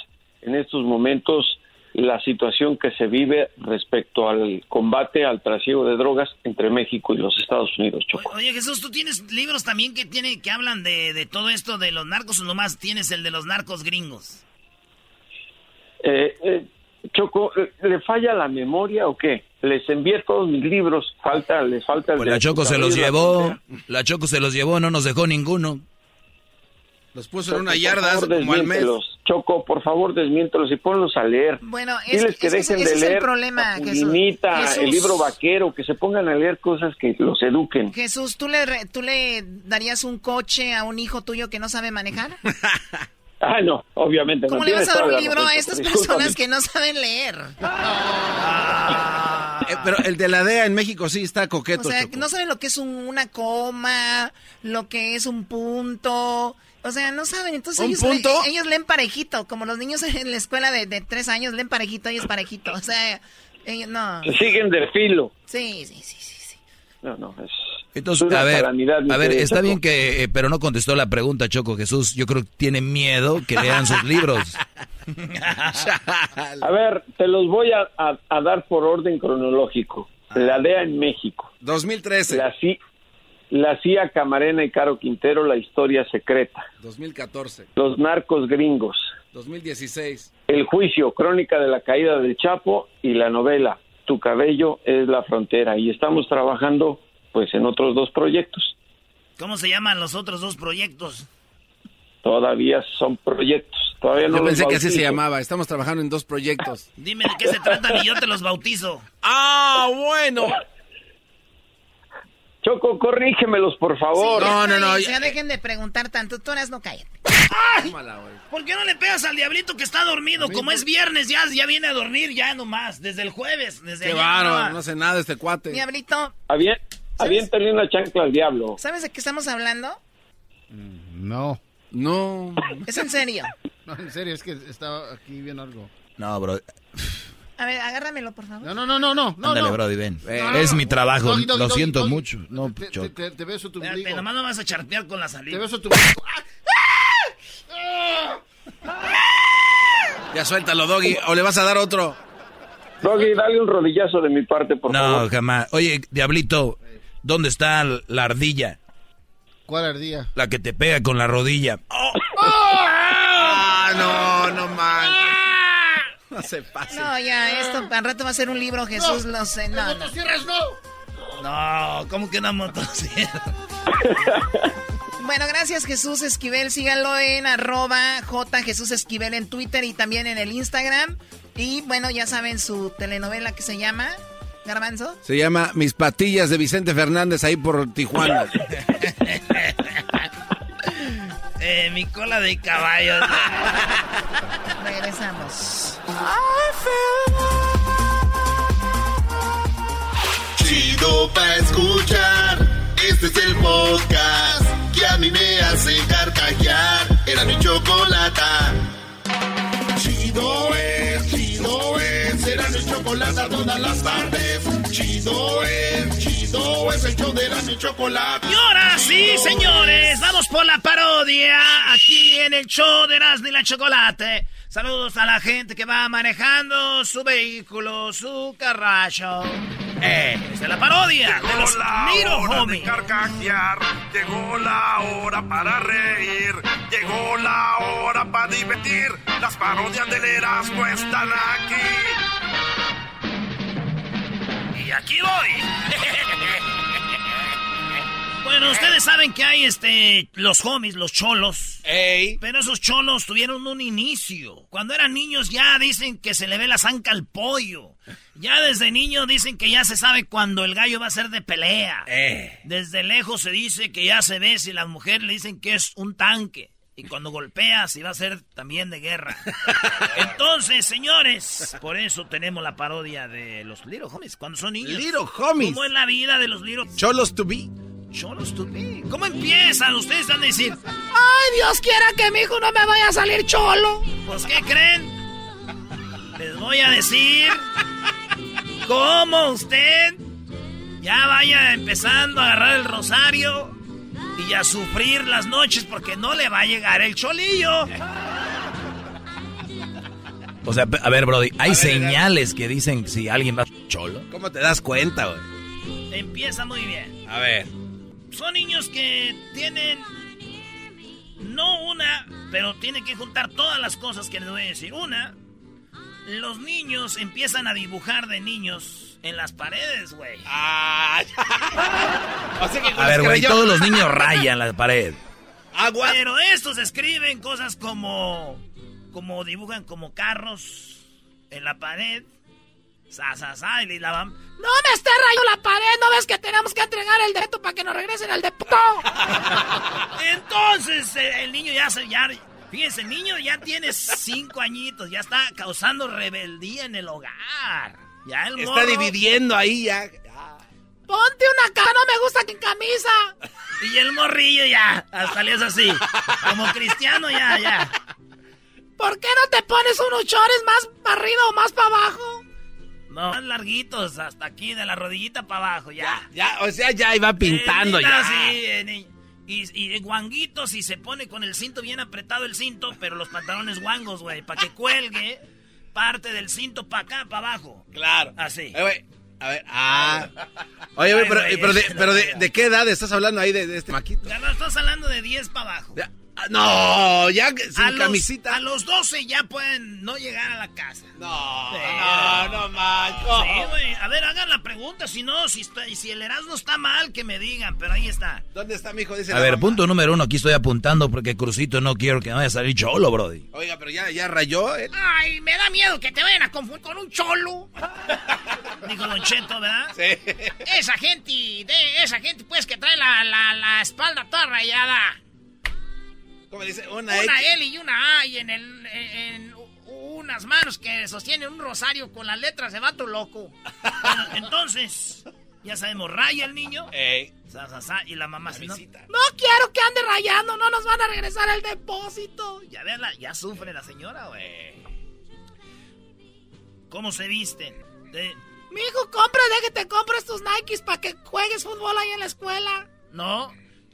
Speaker 10: en estos momentos la situación que se vive respecto al combate al trasiego de drogas entre México y los Estados Unidos. Choco.
Speaker 1: Oye, Jesús, ¿tú tienes libros también que tiene que hablan de, de todo esto de los narcos o nomás tienes el de los narcos gringos?
Speaker 10: Eh, eh, Choco, eh, ¿le falla la memoria o qué? Les envié todos mis libros, falta, les falta el
Speaker 4: Pues
Speaker 10: de
Speaker 4: la Choco se los llevó, la Choco se los llevó, no nos dejó ninguno.
Speaker 2: Los puso
Speaker 10: Choco,
Speaker 2: en una yarda
Speaker 10: favor,
Speaker 2: como al mes.
Speaker 10: Choco, por favor, desmiéntelos y ponlos a leer.
Speaker 7: Bueno, es,
Speaker 10: Diles que
Speaker 7: es
Speaker 10: dejen
Speaker 7: ese
Speaker 10: de
Speaker 7: es el
Speaker 10: leer
Speaker 7: problema, Jesús. Jesús.
Speaker 10: el libro vaquero, que se pongan a leer cosas que los eduquen.
Speaker 7: Jesús, ¿tú le, re- ¿tú le darías un coche a un hijo tuyo que no sabe manejar?
Speaker 10: Ah, no, obviamente.
Speaker 7: ¿Cómo
Speaker 10: no,
Speaker 7: le vas a dar un libro a estas
Speaker 10: discúlpame.
Speaker 7: personas que no saben leer?
Speaker 2: Eh, pero el de la DEA en México sí está coqueto.
Speaker 7: O sea,
Speaker 2: Choco.
Speaker 7: no saben lo que es un- una coma, lo que es un punto. O sea, no saben. Entonces
Speaker 2: ¿Un
Speaker 7: ellos,
Speaker 2: punto?
Speaker 7: le- ellos leen parejito, como los niños en la escuela de, de tres años leen parejito, ellos parejito. O sea, ellos no.
Speaker 10: Se siguen de filo.
Speaker 7: Sí, sí, sí, sí. sí.
Speaker 10: No, no, es...
Speaker 4: Entonces, a ver, a ver, está bien que, eh, pero no contestó la pregunta, Choco Jesús. Yo creo que tiene miedo que lean sus libros.
Speaker 10: A ver, te los voy a, a- a dar por orden cronológico. La DEA en México.
Speaker 2: 2013,
Speaker 10: La, la CIA Camarena y Caro Quintero, la historia secreta.
Speaker 2: 2014,
Speaker 10: Los narcos gringos.
Speaker 2: 2016.
Speaker 10: El juicio, crónica de la caída del Chapo y la novela Tu cabello es la frontera. Y estamos trabajando pues en otros dos proyectos.
Speaker 1: ¿Cómo se llaman los otros dos proyectos?
Speaker 10: Todavía son proyectos. Todavía no
Speaker 2: Yo
Speaker 10: los
Speaker 2: pensé que así se llamaba. Estamos trabajando en dos proyectos.
Speaker 1: Dime de qué se tratan y yo te los bautizo.
Speaker 2: ¡Ah, bueno!
Speaker 10: Choco, corrígemelos, por favor.
Speaker 2: No, no, no.
Speaker 7: Ya, ya dejen de preguntar tanto. Tú eras no cállate.
Speaker 1: ¿Por qué no le pegas al diablito que está dormido? Como es viernes, ya, ya viene a dormir ya nomás, desde el jueves. Desde
Speaker 2: Qué bárbaro,
Speaker 1: no.
Speaker 2: no hace nada este cuate.
Speaker 7: Diablito,
Speaker 10: Aviéntale una chancla al diablo.
Speaker 7: ¿sabes de qué estamos hablando?
Speaker 11: No.
Speaker 2: No.
Speaker 7: ¿Es en serio?
Speaker 11: No, en serio, es que estaba aquí viendo algo.
Speaker 4: No, bro.
Speaker 7: A ver, agárramelo, por favor.
Speaker 11: No, no, no, no, no. no,
Speaker 4: Ándale,
Speaker 11: no.
Speaker 4: Brody, ven.
Speaker 11: No, no,
Speaker 4: es
Speaker 11: no.
Speaker 4: mi trabajo.
Speaker 11: Doggy, doggy,
Speaker 4: Lo
Speaker 11: doggy,
Speaker 4: siento
Speaker 11: doggy.
Speaker 4: mucho. No,
Speaker 11: Te, te, te- te beso tu ombligo.
Speaker 1: nomás no vas a charpear con la
Speaker 11: Te
Speaker 1: saliva.
Speaker 11: beso tu ombligo.
Speaker 2: Ya suéltalo, Doggy. ¿O le vas a dar otro?
Speaker 10: Doggy, dale un rodillazo de mi parte, por
Speaker 4: No,
Speaker 10: favor.
Speaker 4: jamás. Oye, Diablito, ¿dónde está la ardilla?
Speaker 11: ¿Cuál ardilla?
Speaker 4: La que te pega con la rodilla.
Speaker 2: ¡Ah, no, no man! No se pase.
Speaker 7: No, ya, esto al rato va a ser un libro, Jesús, lo sé. No, no.
Speaker 11: ¡Cierras, no!
Speaker 1: No, ¿cómo que una motosierra?
Speaker 7: Bueno, gracias Jesús Esquivel. Síganlo en arroba J Jesús Esquivel en Twitter y también en el Instagram. Y bueno, ya saben su telenovela que se llama Garbanzo.
Speaker 2: Se llama Mis patillas de Vicente Fernández ahí por Tijuana.
Speaker 1: Eh, mi cola de caballo.
Speaker 7: Regresamos.
Speaker 8: Chido pa' escuchar. Este es el podcast que a mí me hace carcajear. Era mi chocolata. Chido es, chido es. Era mi chocolata todas las tardes. Chido es, chido es. El show de la mi chocolata.
Speaker 1: Y ahora sí, señores, vamos por la parodia aquí en el show de Erasmo y la Chocolate. Saludos a la gente que va manejando su vehículo, su carracho. Eh, esta es la parodia de los
Speaker 12: hora de
Speaker 1: Homies.
Speaker 12: carcajear, llegó la hora para reír, llegó la hora para divertir. Las parodias del Erasmo están aquí.
Speaker 1: Y aquí voy. Bueno, ustedes saben que hay este los homies, los cholos. Pero esos cholos tuvieron un inicio. Cuando eran niños ya dicen que se le ve la zanca al pollo. Ya desde niño dicen que ya se sabe cuando el gallo va a ser de pelea. Desde lejos se dice que ya se ve si la mujer le dicen que es un tanque. Y cuando golpea, si va a ser también de guerra. Entonces, señores, por eso tenemos la parodia de los Little Homies cuando son niños.
Speaker 2: Little Homies.
Speaker 1: ¿Cómo es la vida de los Little
Speaker 2: Cholos to be.
Speaker 1: Cholos to be. ¿Cómo empiezan? Ustedes van a decir,
Speaker 7: Ay, Dios quiera que mi hijo no me vaya a salir cholo.
Speaker 1: pues, ¿qué creen? Les voy a decir cómo usted ya vaya empezando a agarrar el rosario y a sufrir las noches porque no le va a llegar el cholillo.
Speaker 4: O sea, a ver, Brody, hay señales que dicen si alguien va cholo.
Speaker 2: ¿Cómo te das cuenta, güey?
Speaker 1: Empieza muy bien.
Speaker 2: A ver.
Speaker 1: Son niños que tienen no una, pero tienen que juntar todas las cosas que les voy a decir. Una, los niños empiezan a dibujar de niños en las paredes, güey.
Speaker 2: Ah, O sea que con
Speaker 4: A ver, güey, todos los niños rayan la pared.
Speaker 2: Agua.
Speaker 1: Pero estos escriben cosas como como dibujan como carros en la pared. Sa, sa, sa, y la van.
Speaker 7: No me esté rayando la pared, ¿no ves que tenemos que entregar el dedo para que nos regresen al depósito?
Speaker 1: Entonces eh, el niño ya se ya fíjense, el niño ya tiene cinco añitos, ya está causando rebeldía en el hogar. Ya el
Speaker 2: Está
Speaker 1: morro-
Speaker 2: dividiendo ahí ya.
Speaker 7: Ponte una cara, no me gusta sin camisa.
Speaker 1: Y el morrillo ya, hasta le es así. Como cristiano ya, ya.
Speaker 7: ¿Por qué no te pones unos chores más para arriba o más para abajo?
Speaker 1: No, más larguitos, hasta aquí, de la rodillita para abajo, ya.
Speaker 2: Ya, o sea, ya iba pintando
Speaker 1: Eh,
Speaker 2: ya.
Speaker 1: sí, eh, y, y guanguitos y se pone con el cinto bien apretado el cinto, pero los pantalones guangos, güey, para que cuelgue parte del cinto para acá, para abajo.
Speaker 2: Claro.
Speaker 1: Así.
Speaker 2: Eh, güey, a ver, ah. Oye, güey, pero, pero. ¿de qué edad estás hablando ahí de, de este maquito?
Speaker 1: Ya no estás hablando de 10 para abajo.
Speaker 2: Ya. No, ya sin
Speaker 1: a los,
Speaker 2: camisita.
Speaker 1: a los 12 ya pueden no llegar a la casa.
Speaker 2: No,
Speaker 1: Sí,
Speaker 2: no, no, macho.
Speaker 1: Sí, güey. A ver, hagan la pregunta. Si no, si, está, si el Erasmo está mal, que me digan. Pero ahí está.
Speaker 2: ¿Dónde está mi hijo? Dice
Speaker 4: A ver,
Speaker 2: mamá.
Speaker 4: punto número uno, aquí estoy apuntando porque Crucito no quiero que vaya a salir cholo, brody.
Speaker 2: Oiga, pero ya, ya rayó. ¿eh?
Speaker 7: Ay, me da miedo que te vayan a confundir con un cholo.
Speaker 1: Dijo Don Cheto, ¿verdad?
Speaker 2: Sí.
Speaker 7: Esa gente, de esa gente pues que trae la, la, la espalda toda rayada.
Speaker 2: ¿Cómo dice? Una,
Speaker 7: Una. L y una A y en, el, en, en unas manos que sostienen un rosario con las letras de vato loco.
Speaker 1: Bueno, entonces, ya sabemos, raya el niño.
Speaker 2: Ey.
Speaker 1: Sa, sa, sa, y la mamá no.
Speaker 7: No quiero que ande rayando, no nos van a regresar el depósito.
Speaker 1: Ya verla, ya sufre la señora, güey. ¿Cómo se visten? De-
Speaker 7: Mijo, compra, de que te compres tus Nikes para que juegues fútbol ahí en la escuela.
Speaker 1: No,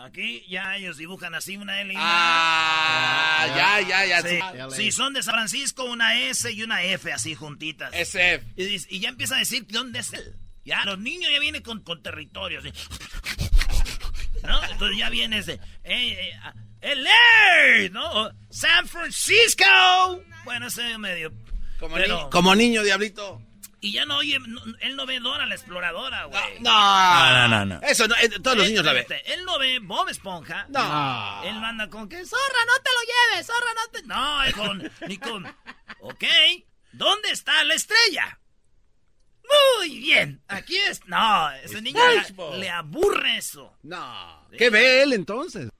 Speaker 1: Aquí ya ellos dibujan así una L y una
Speaker 2: Ah, ya, ya, ya.
Speaker 1: Sí.
Speaker 2: sí.
Speaker 1: Si son de San Francisco, una S y una F así juntitas.
Speaker 2: SF.
Speaker 1: Y, y ya empieza a decir dónde es él. Ya, los niños ya vienen con, con territorio. así. ¿No? Entonces ya viene ese. eh, eh, ah, LA, ¿no? San Francisco. Bueno, ese medio.
Speaker 2: Como,
Speaker 1: pero-
Speaker 2: ni- como niño, diablito.
Speaker 1: Y ya no oye, no- él no ve Dora la exploradora, güey.
Speaker 2: No.
Speaker 4: No, no, no.
Speaker 2: Eso, no, eh, todos los niños la ven.
Speaker 1: Espérate, Él no ve Bob Esponja.
Speaker 2: No.
Speaker 1: Él no anda con que zorra, no te lo lleves, zorra, no te. No, es con. Ni con. Ok, ¿dónde está la estrella? Muy bien, aquí es. No, ese niño le, le aburre eso.
Speaker 2: No. ¿Qué ve él entonces?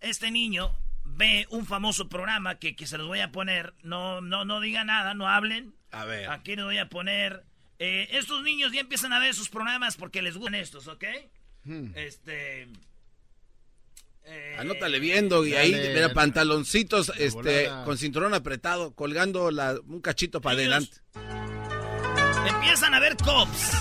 Speaker 1: Este niño ve un famoso programa que, que se los voy a poner. No, no, no diga nada, no hablen.
Speaker 2: A ver.
Speaker 1: Aquí les voy a poner. eh, estos niños ya empiezan a ver sus programas porque les gustan estos, ¿ok?
Speaker 2: Hmm.
Speaker 1: Este. eh,
Speaker 2: Anótale viendo y ahí,
Speaker 11: Dale.
Speaker 2: mira, pantaloncitos este,
Speaker 11: volada.
Speaker 2: con cinturón apretado, colgando la- un cachito para
Speaker 1: Ellos-
Speaker 2: adelante.
Speaker 1: Empiezan a ver cops.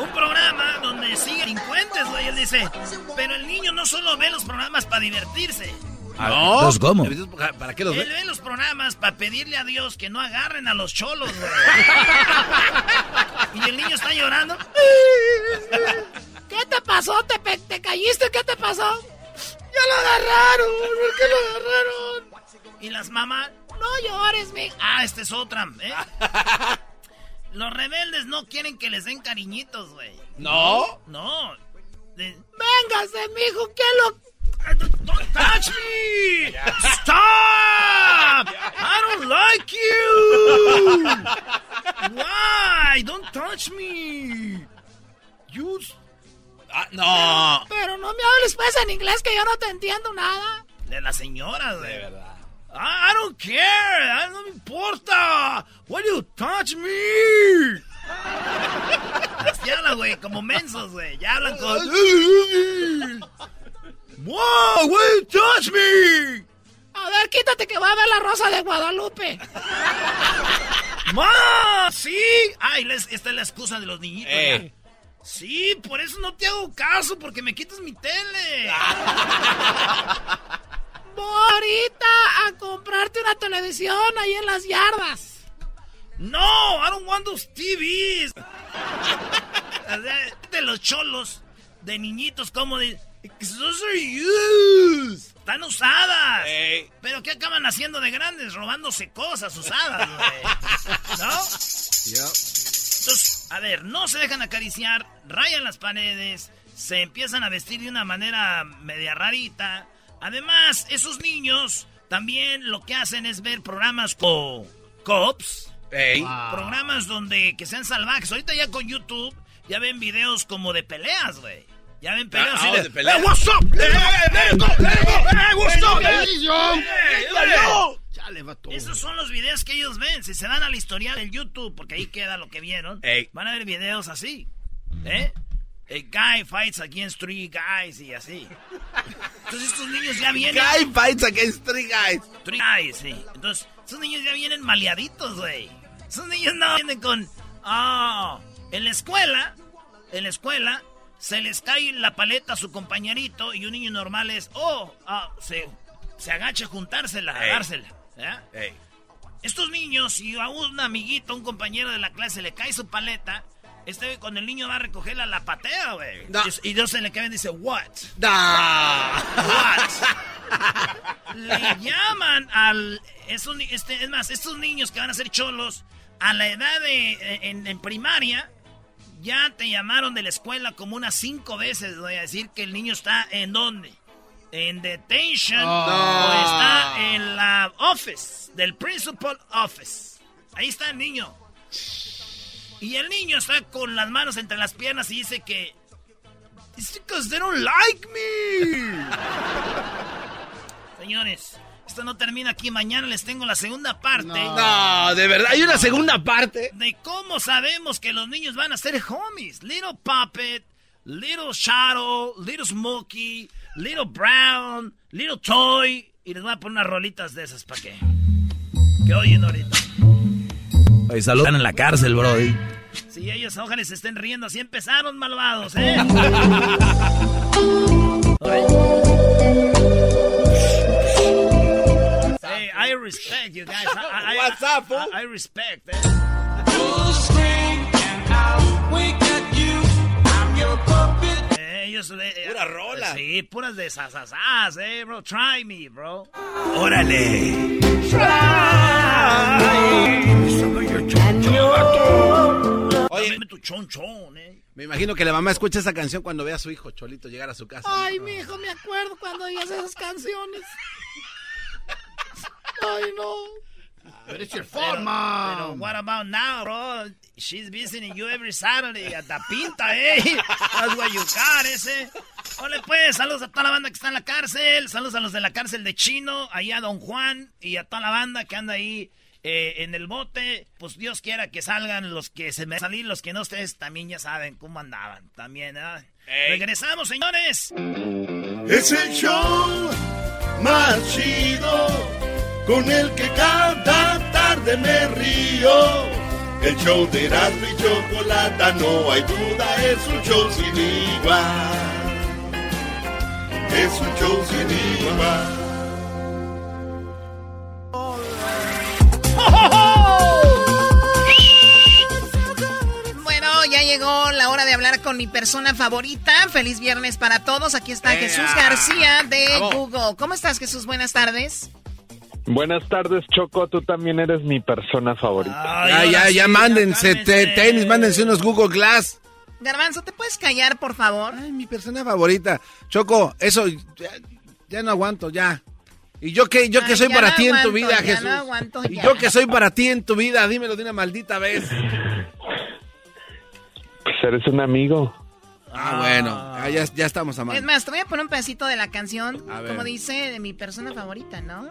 Speaker 1: Un programa donde siguen delincuentes, güey. Él dice, pero el niño no solo ve los programas para divertirse.
Speaker 2: No.
Speaker 4: ¿Entonces cómo?
Speaker 2: ¿Para- ¿Para qué los
Speaker 1: Él
Speaker 2: ve?
Speaker 1: ve los programas para pedirle a Dios que no agarren a los cholos, güey. y el niño está llorando.
Speaker 7: ¿Qué te pasó? ¿Te, pe- te caíste? ¿Qué te pasó? Ya lo agarraron. ¿Por qué lo agarraron?
Speaker 1: Y las mamás,
Speaker 7: No llores, mi.
Speaker 1: ah, esta es otra, ¿eh? Los rebeldes no quieren que les den cariñitos, güey.
Speaker 2: No.
Speaker 1: No. De-
Speaker 7: Véngase, mijo, ¿qué lo...?
Speaker 1: Don't touch me! Stop! I don't like you! Why? Don't touch me! You...
Speaker 2: Ah, no.
Speaker 7: Pero no me hables pues en inglés que yo no te entiendo nada.
Speaker 1: De la señora, güey. De verdad. I, I don't care. I- no me importa. Why do you touch me? Así hablan, güey, como mensos, güey. Ya hablan con... Wow, you touch me?
Speaker 7: A ver, quítate que va a ver la rosa de Guadalupe.
Speaker 1: ¡Ma! ¡Sí! Ay, les- esta es la excusa de los niñitos.
Speaker 2: Eh.
Speaker 1: Sí, por eso no te hago caso, porque me quitas mi tele.
Speaker 7: Ahorita a comprarte una televisión ahí en las yardas.
Speaker 1: No, I don't want those TVs. De los cholos, de niñitos, como de. Those are used. Están usadas. Pero ¿qué acaban haciendo de grandes? Robándose cosas usadas, güey. ¿No? Entonces, a ver, no se dejan acariciar, rayan las paredes, se empiezan a vestir de una manera media rarita. Además, esos niños también lo que hacen es ver programas como Cops, programas donde que sean salvajes. Ahorita ya con YouTube ya ven videos como de peleas, güey. Ya ven peleas
Speaker 2: Ah, de peleas.
Speaker 1: "Hey, what's up? Let it go. Hey, what's up?
Speaker 11: Chale, vato.
Speaker 1: Esos son los videos que ellos ven. Si se dan al historial del YouTube, porque ahí queda lo que vieron,
Speaker 2: Ey.
Speaker 1: van a ver videos así. ¿Eh? A guy fights against three guys y así. Entonces estos niños ya vienen.
Speaker 2: Guy fights against three guys.
Speaker 1: Three guys, sí. Entonces, esos niños ya vienen maleaditos, güey. Esos niños no vienen con. Ah, en la escuela, en la escuela, se les cae la paleta a su compañerito y un niño normal es. Oh, ah, se, se agacha a juntársela, a
Speaker 2: Ey.
Speaker 1: dársela. Estos niños, si a un amiguito, un compañero de la clase le cae su paleta, este cuando el niño va a recogerla, la patea, güey. Y, Dios se le cae y dice, what? What? Le llaman al... Es, un- este, es más, estos niños que van a ser cholos, a la edad de... En, en primaria, ya te llamaron de la escuela como unas cinco veces, voy a decir que el niño está en dónde. En detention
Speaker 2: Oh.
Speaker 1: o está en la office, del principal office. Ahí está el niño. Y el niño está con las manos entre las piernas y dice que... It's because they don't like me. Señores, esto no termina aquí. Mañana les tengo la segunda parte.
Speaker 2: No, de verdad, hay una segunda parte.
Speaker 1: De cómo sabemos que los niños van a ser homies. Little Puppet, Little Shadow, Little Smokey, Little Brown, Little Toy. Y les voy a poner unas rolitas de esas para que... Que oyen ahorita.
Speaker 4: Oye, salud. Están en la cárcel, brody.
Speaker 1: Si ellos ojalá se estén riendo, así empezaron malvados, ¿eh? I respect you guys. I, I,
Speaker 2: What's up, fool?
Speaker 1: I, I respect, eh. Eh, ellos, eh,
Speaker 2: Pura rola.
Speaker 1: Sí, puras de sasasas, eh, bro. Try me, bro.
Speaker 4: Órale.
Speaker 2: Oye,
Speaker 1: Dame tu chonchón, eh.
Speaker 2: me imagino que la mamá escucha esa canción cuando ve a su hijo Cholito llegar a su casa.
Speaker 7: Ay, mi hijo, me acuerdo cuando oías esas canciones. Ay, no.
Speaker 11: But it's your
Speaker 1: Pero,
Speaker 11: fault,
Speaker 1: pero
Speaker 11: mom.
Speaker 1: what about now, bro? She's visiting you every Saturday at the Pinta, eh. That's what you got, ese. Hola, pues, saludos a toda la banda que está en la cárcel. Saludos a los de la cárcel de Chino, ahí a Don Juan y a toda la banda que anda ahí eh, en el bote. Pues Dios quiera que salgan los que se me salir, los que no ustedes también ya saben cómo andaban. También, ¿verdad? Regresamos, señores.
Speaker 8: Es el show más chido con el que cada tarde me río. El show de Erasmo y Chocolata, no hay duda, es un show sin igual. Es un show sin igual.
Speaker 7: Bueno, ya llegó la hora de hablar con mi persona favorita. Feliz viernes para todos. Aquí está. Jesús García de. Google. ¿Cómo estás, Jesús? Buenas tardes.
Speaker 13: Buenas tardes, Choco. Tú también eres mi persona favorita.
Speaker 1: Ay,
Speaker 2: Ya, ya,
Speaker 1: sí,
Speaker 2: ya, mándense te- tenis, mándense unos Google Glass.
Speaker 7: Garbanzo, ¿te puedes callar, por favor?
Speaker 2: Ay, mi persona favorita. Choco, eso ya, ya no aguanto, ya. ¿Y yo qué, yo
Speaker 7: Ay,
Speaker 2: qué soy para
Speaker 7: no
Speaker 2: ti en tu vida,
Speaker 7: ya
Speaker 2: Jesús?
Speaker 7: no aguanto,
Speaker 2: ¿Y yo qué soy para ti en tu vida? Dímelo de una maldita vez.
Speaker 13: Pues eres un amigo.
Speaker 2: Ah, bueno, ah, ya, ya estamos
Speaker 7: Es
Speaker 2: amando.
Speaker 7: más, te voy a poner un pedacito de la canción, como dice, de mi persona favorita, ¿no?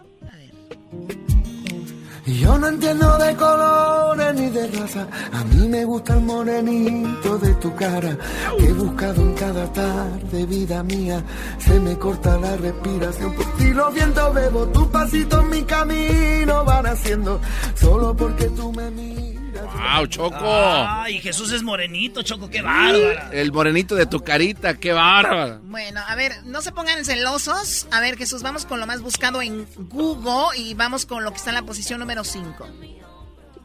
Speaker 9: Yo no entiendo de colores ni de raza. A mí me gusta el morenito de tu cara. Que he buscado en cada tarde, vida mía. Se me corta la respiración. Por ti los vientos bebo. Tus pasitos mi camino van haciendo. Solo porque tú me miras.
Speaker 2: ¡Wow, Choco!
Speaker 1: Ay, Jesús es morenito, Choco, qué bárbara.
Speaker 2: El morenito de tu carita, qué bárbaro.
Speaker 7: Bueno, a ver, no se pongan celosos. A ver, Jesús, vamos con lo más buscado en Google y vamos con lo que está en la posición número 5.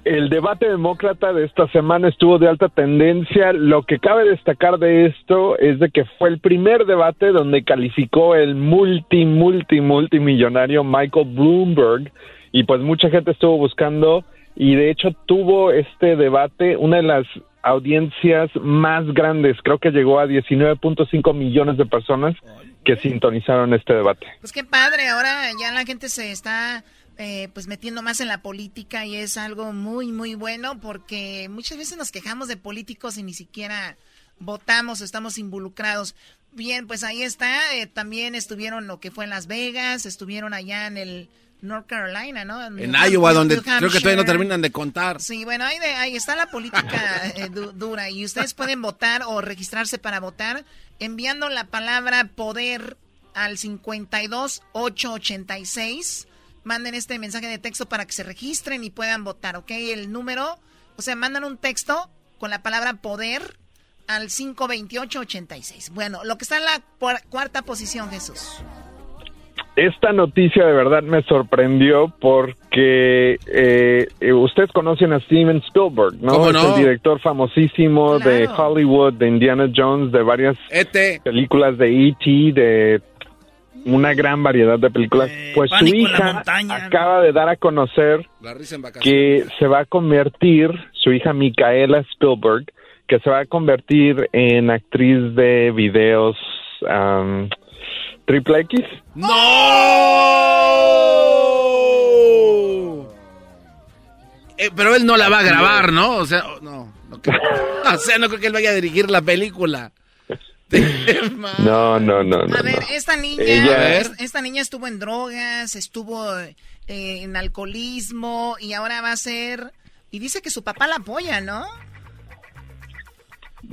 Speaker 13: El debate demócrata de esta semana estuvo de alta tendencia. Lo que cabe destacar de esto es de que fue el primer debate donde calificó el multi, multi, multimillonario Michael Bloomberg y pues mucha gente estuvo buscando y de hecho tuvo este debate una de las audiencias más grandes. Creo que llegó a 19.5 millones de personas que sintonizaron este debate.
Speaker 7: Pues qué padre, ahora ya la gente se está eh, pues metiendo más en la política y es algo muy, muy bueno porque muchas veces nos quejamos de políticos y ni siquiera votamos, estamos involucrados. Bien, pues ahí está, eh, también estuvieron lo que fue en Las Vegas, estuvieron allá en el North Carolina, ¿no?
Speaker 2: En
Speaker 7: New
Speaker 2: Iowa, donde
Speaker 7: New
Speaker 2: creo que todavía no terminan de contar.
Speaker 7: Sí, bueno, ahí, de- ahí está la política eh, du- dura y ustedes pueden votar o registrarse para votar enviando la palabra poder al 52886. Manden este mensaje de texto para que se registren y puedan votar, ¿ok? El número, o sea, mandan un texto con la palabra poder al 52886. Bueno, lo que está en la cuar- cuarta posición, Jesús.
Speaker 13: Esta noticia de verdad me sorprendió porque eh, eh, ustedes conocen a Steven Spielberg, ¿no?
Speaker 2: ¿Cómo
Speaker 13: Es el director famosísimo de. Hollywood, de Indiana Jones, de varias
Speaker 2: E
Speaker 13: películas de E.T., de una gran variedad de películas. pues su hija
Speaker 1: montaña, ¿no?
Speaker 13: acaba de dar a conocer que se va a convertir, su hija Micaela Spielberg, que se va a convertir en actriz de videos triple X.
Speaker 2: ¡No! Eh, pero él no la va a grabar, ¿no? O sea, no. no creo. o sea, no creo que él vaya a dirigir la película.
Speaker 13: No, no, no, no.
Speaker 7: A ver,
Speaker 13: no.
Speaker 7: esta niña,
Speaker 13: Ella-
Speaker 7: esta niña estuvo en drogas, estuvo eh, en alcoholismo y ahora va a ser y dice que su papá la apoya, ¿no?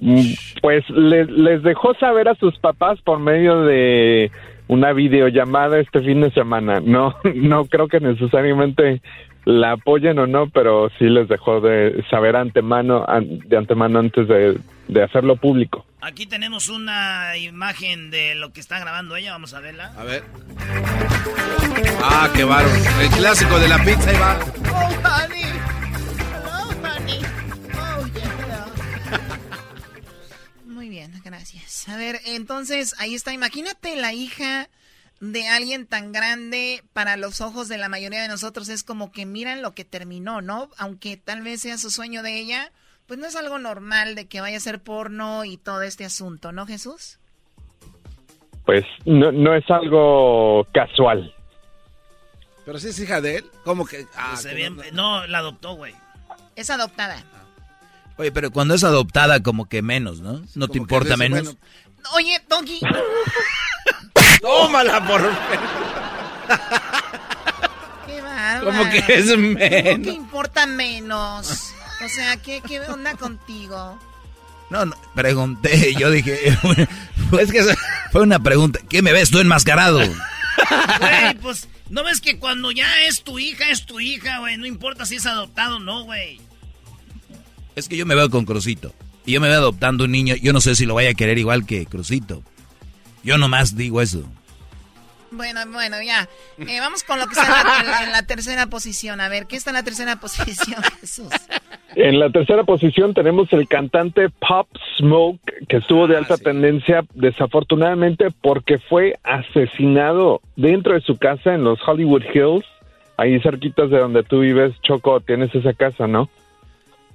Speaker 13: Mm, Pues le- les dejó saber a sus papás por medio de una videollamada este fin de semana. No, no creo que necesariamente la apoyen o no, pero sí les dejó de saber antemano, an- de antemano antes de, de hacerlo público.
Speaker 1: Aquí tenemos una imagen de lo que está grabando ella, vamos a verla.
Speaker 2: A ver. Ah, qué bárbaro. El clásico de la pizza y va.
Speaker 7: Oh, honey. Hello, honey. Bien, gracias. A ver, entonces, ahí está. Imagínate la hija de alguien tan grande para los ojos de la mayoría de nosotros. Es como que miran lo que terminó, ¿no? Aunque tal vez sea su sueño de ella, pues no es algo normal de que vaya a ser porno y todo este asunto, ¿no, Jesús?
Speaker 13: Pues no, no es algo casual.
Speaker 2: Pero si es hija de él. ¿Cómo que? Ah,
Speaker 1: Se
Speaker 2: que
Speaker 1: ve-
Speaker 2: no-
Speaker 1: no, la adoptó, güey.
Speaker 7: Es adoptada.
Speaker 4: Oye, pero cuando es adoptada, como que menos, ¿no? ¿No te importa menos?
Speaker 2: bueno,
Speaker 7: Oye, Doggy.
Speaker 2: Tómala por.
Speaker 7: Qué bárbaro.
Speaker 2: Como que es
Speaker 7: ¿Cómo
Speaker 2: menos.
Speaker 7: que importa menos? O sea, ¿qué, qué onda contigo?
Speaker 4: No, no, pregunté, yo dije, es que fue una pregunta, ¿qué me ves tú enmascarado?
Speaker 1: Güey, pues, ¿no ves que cuando ya es tu hija, es tu hija, güey? No importa si es adoptado o no, güey.
Speaker 4: Es que yo me veo con Crucito, y yo me veo adoptando un niño, yo no sé si lo vaya a querer igual que Crucito. Yo nomás digo eso.
Speaker 7: Bueno, bueno, ya. Eh, vamos con lo que está en la, en la tercera posición. A ver, ¿qué está en la tercera posición, Jesús?
Speaker 13: En la tercera posición tenemos el cantante Pop Smoke, que estuvo de alta tendencia desafortunadamente porque fue asesinado dentro de su casa en los Hollywood Hills, ahí cerquitas de donde tú vives, Choco, tienes esa casa, ¿no?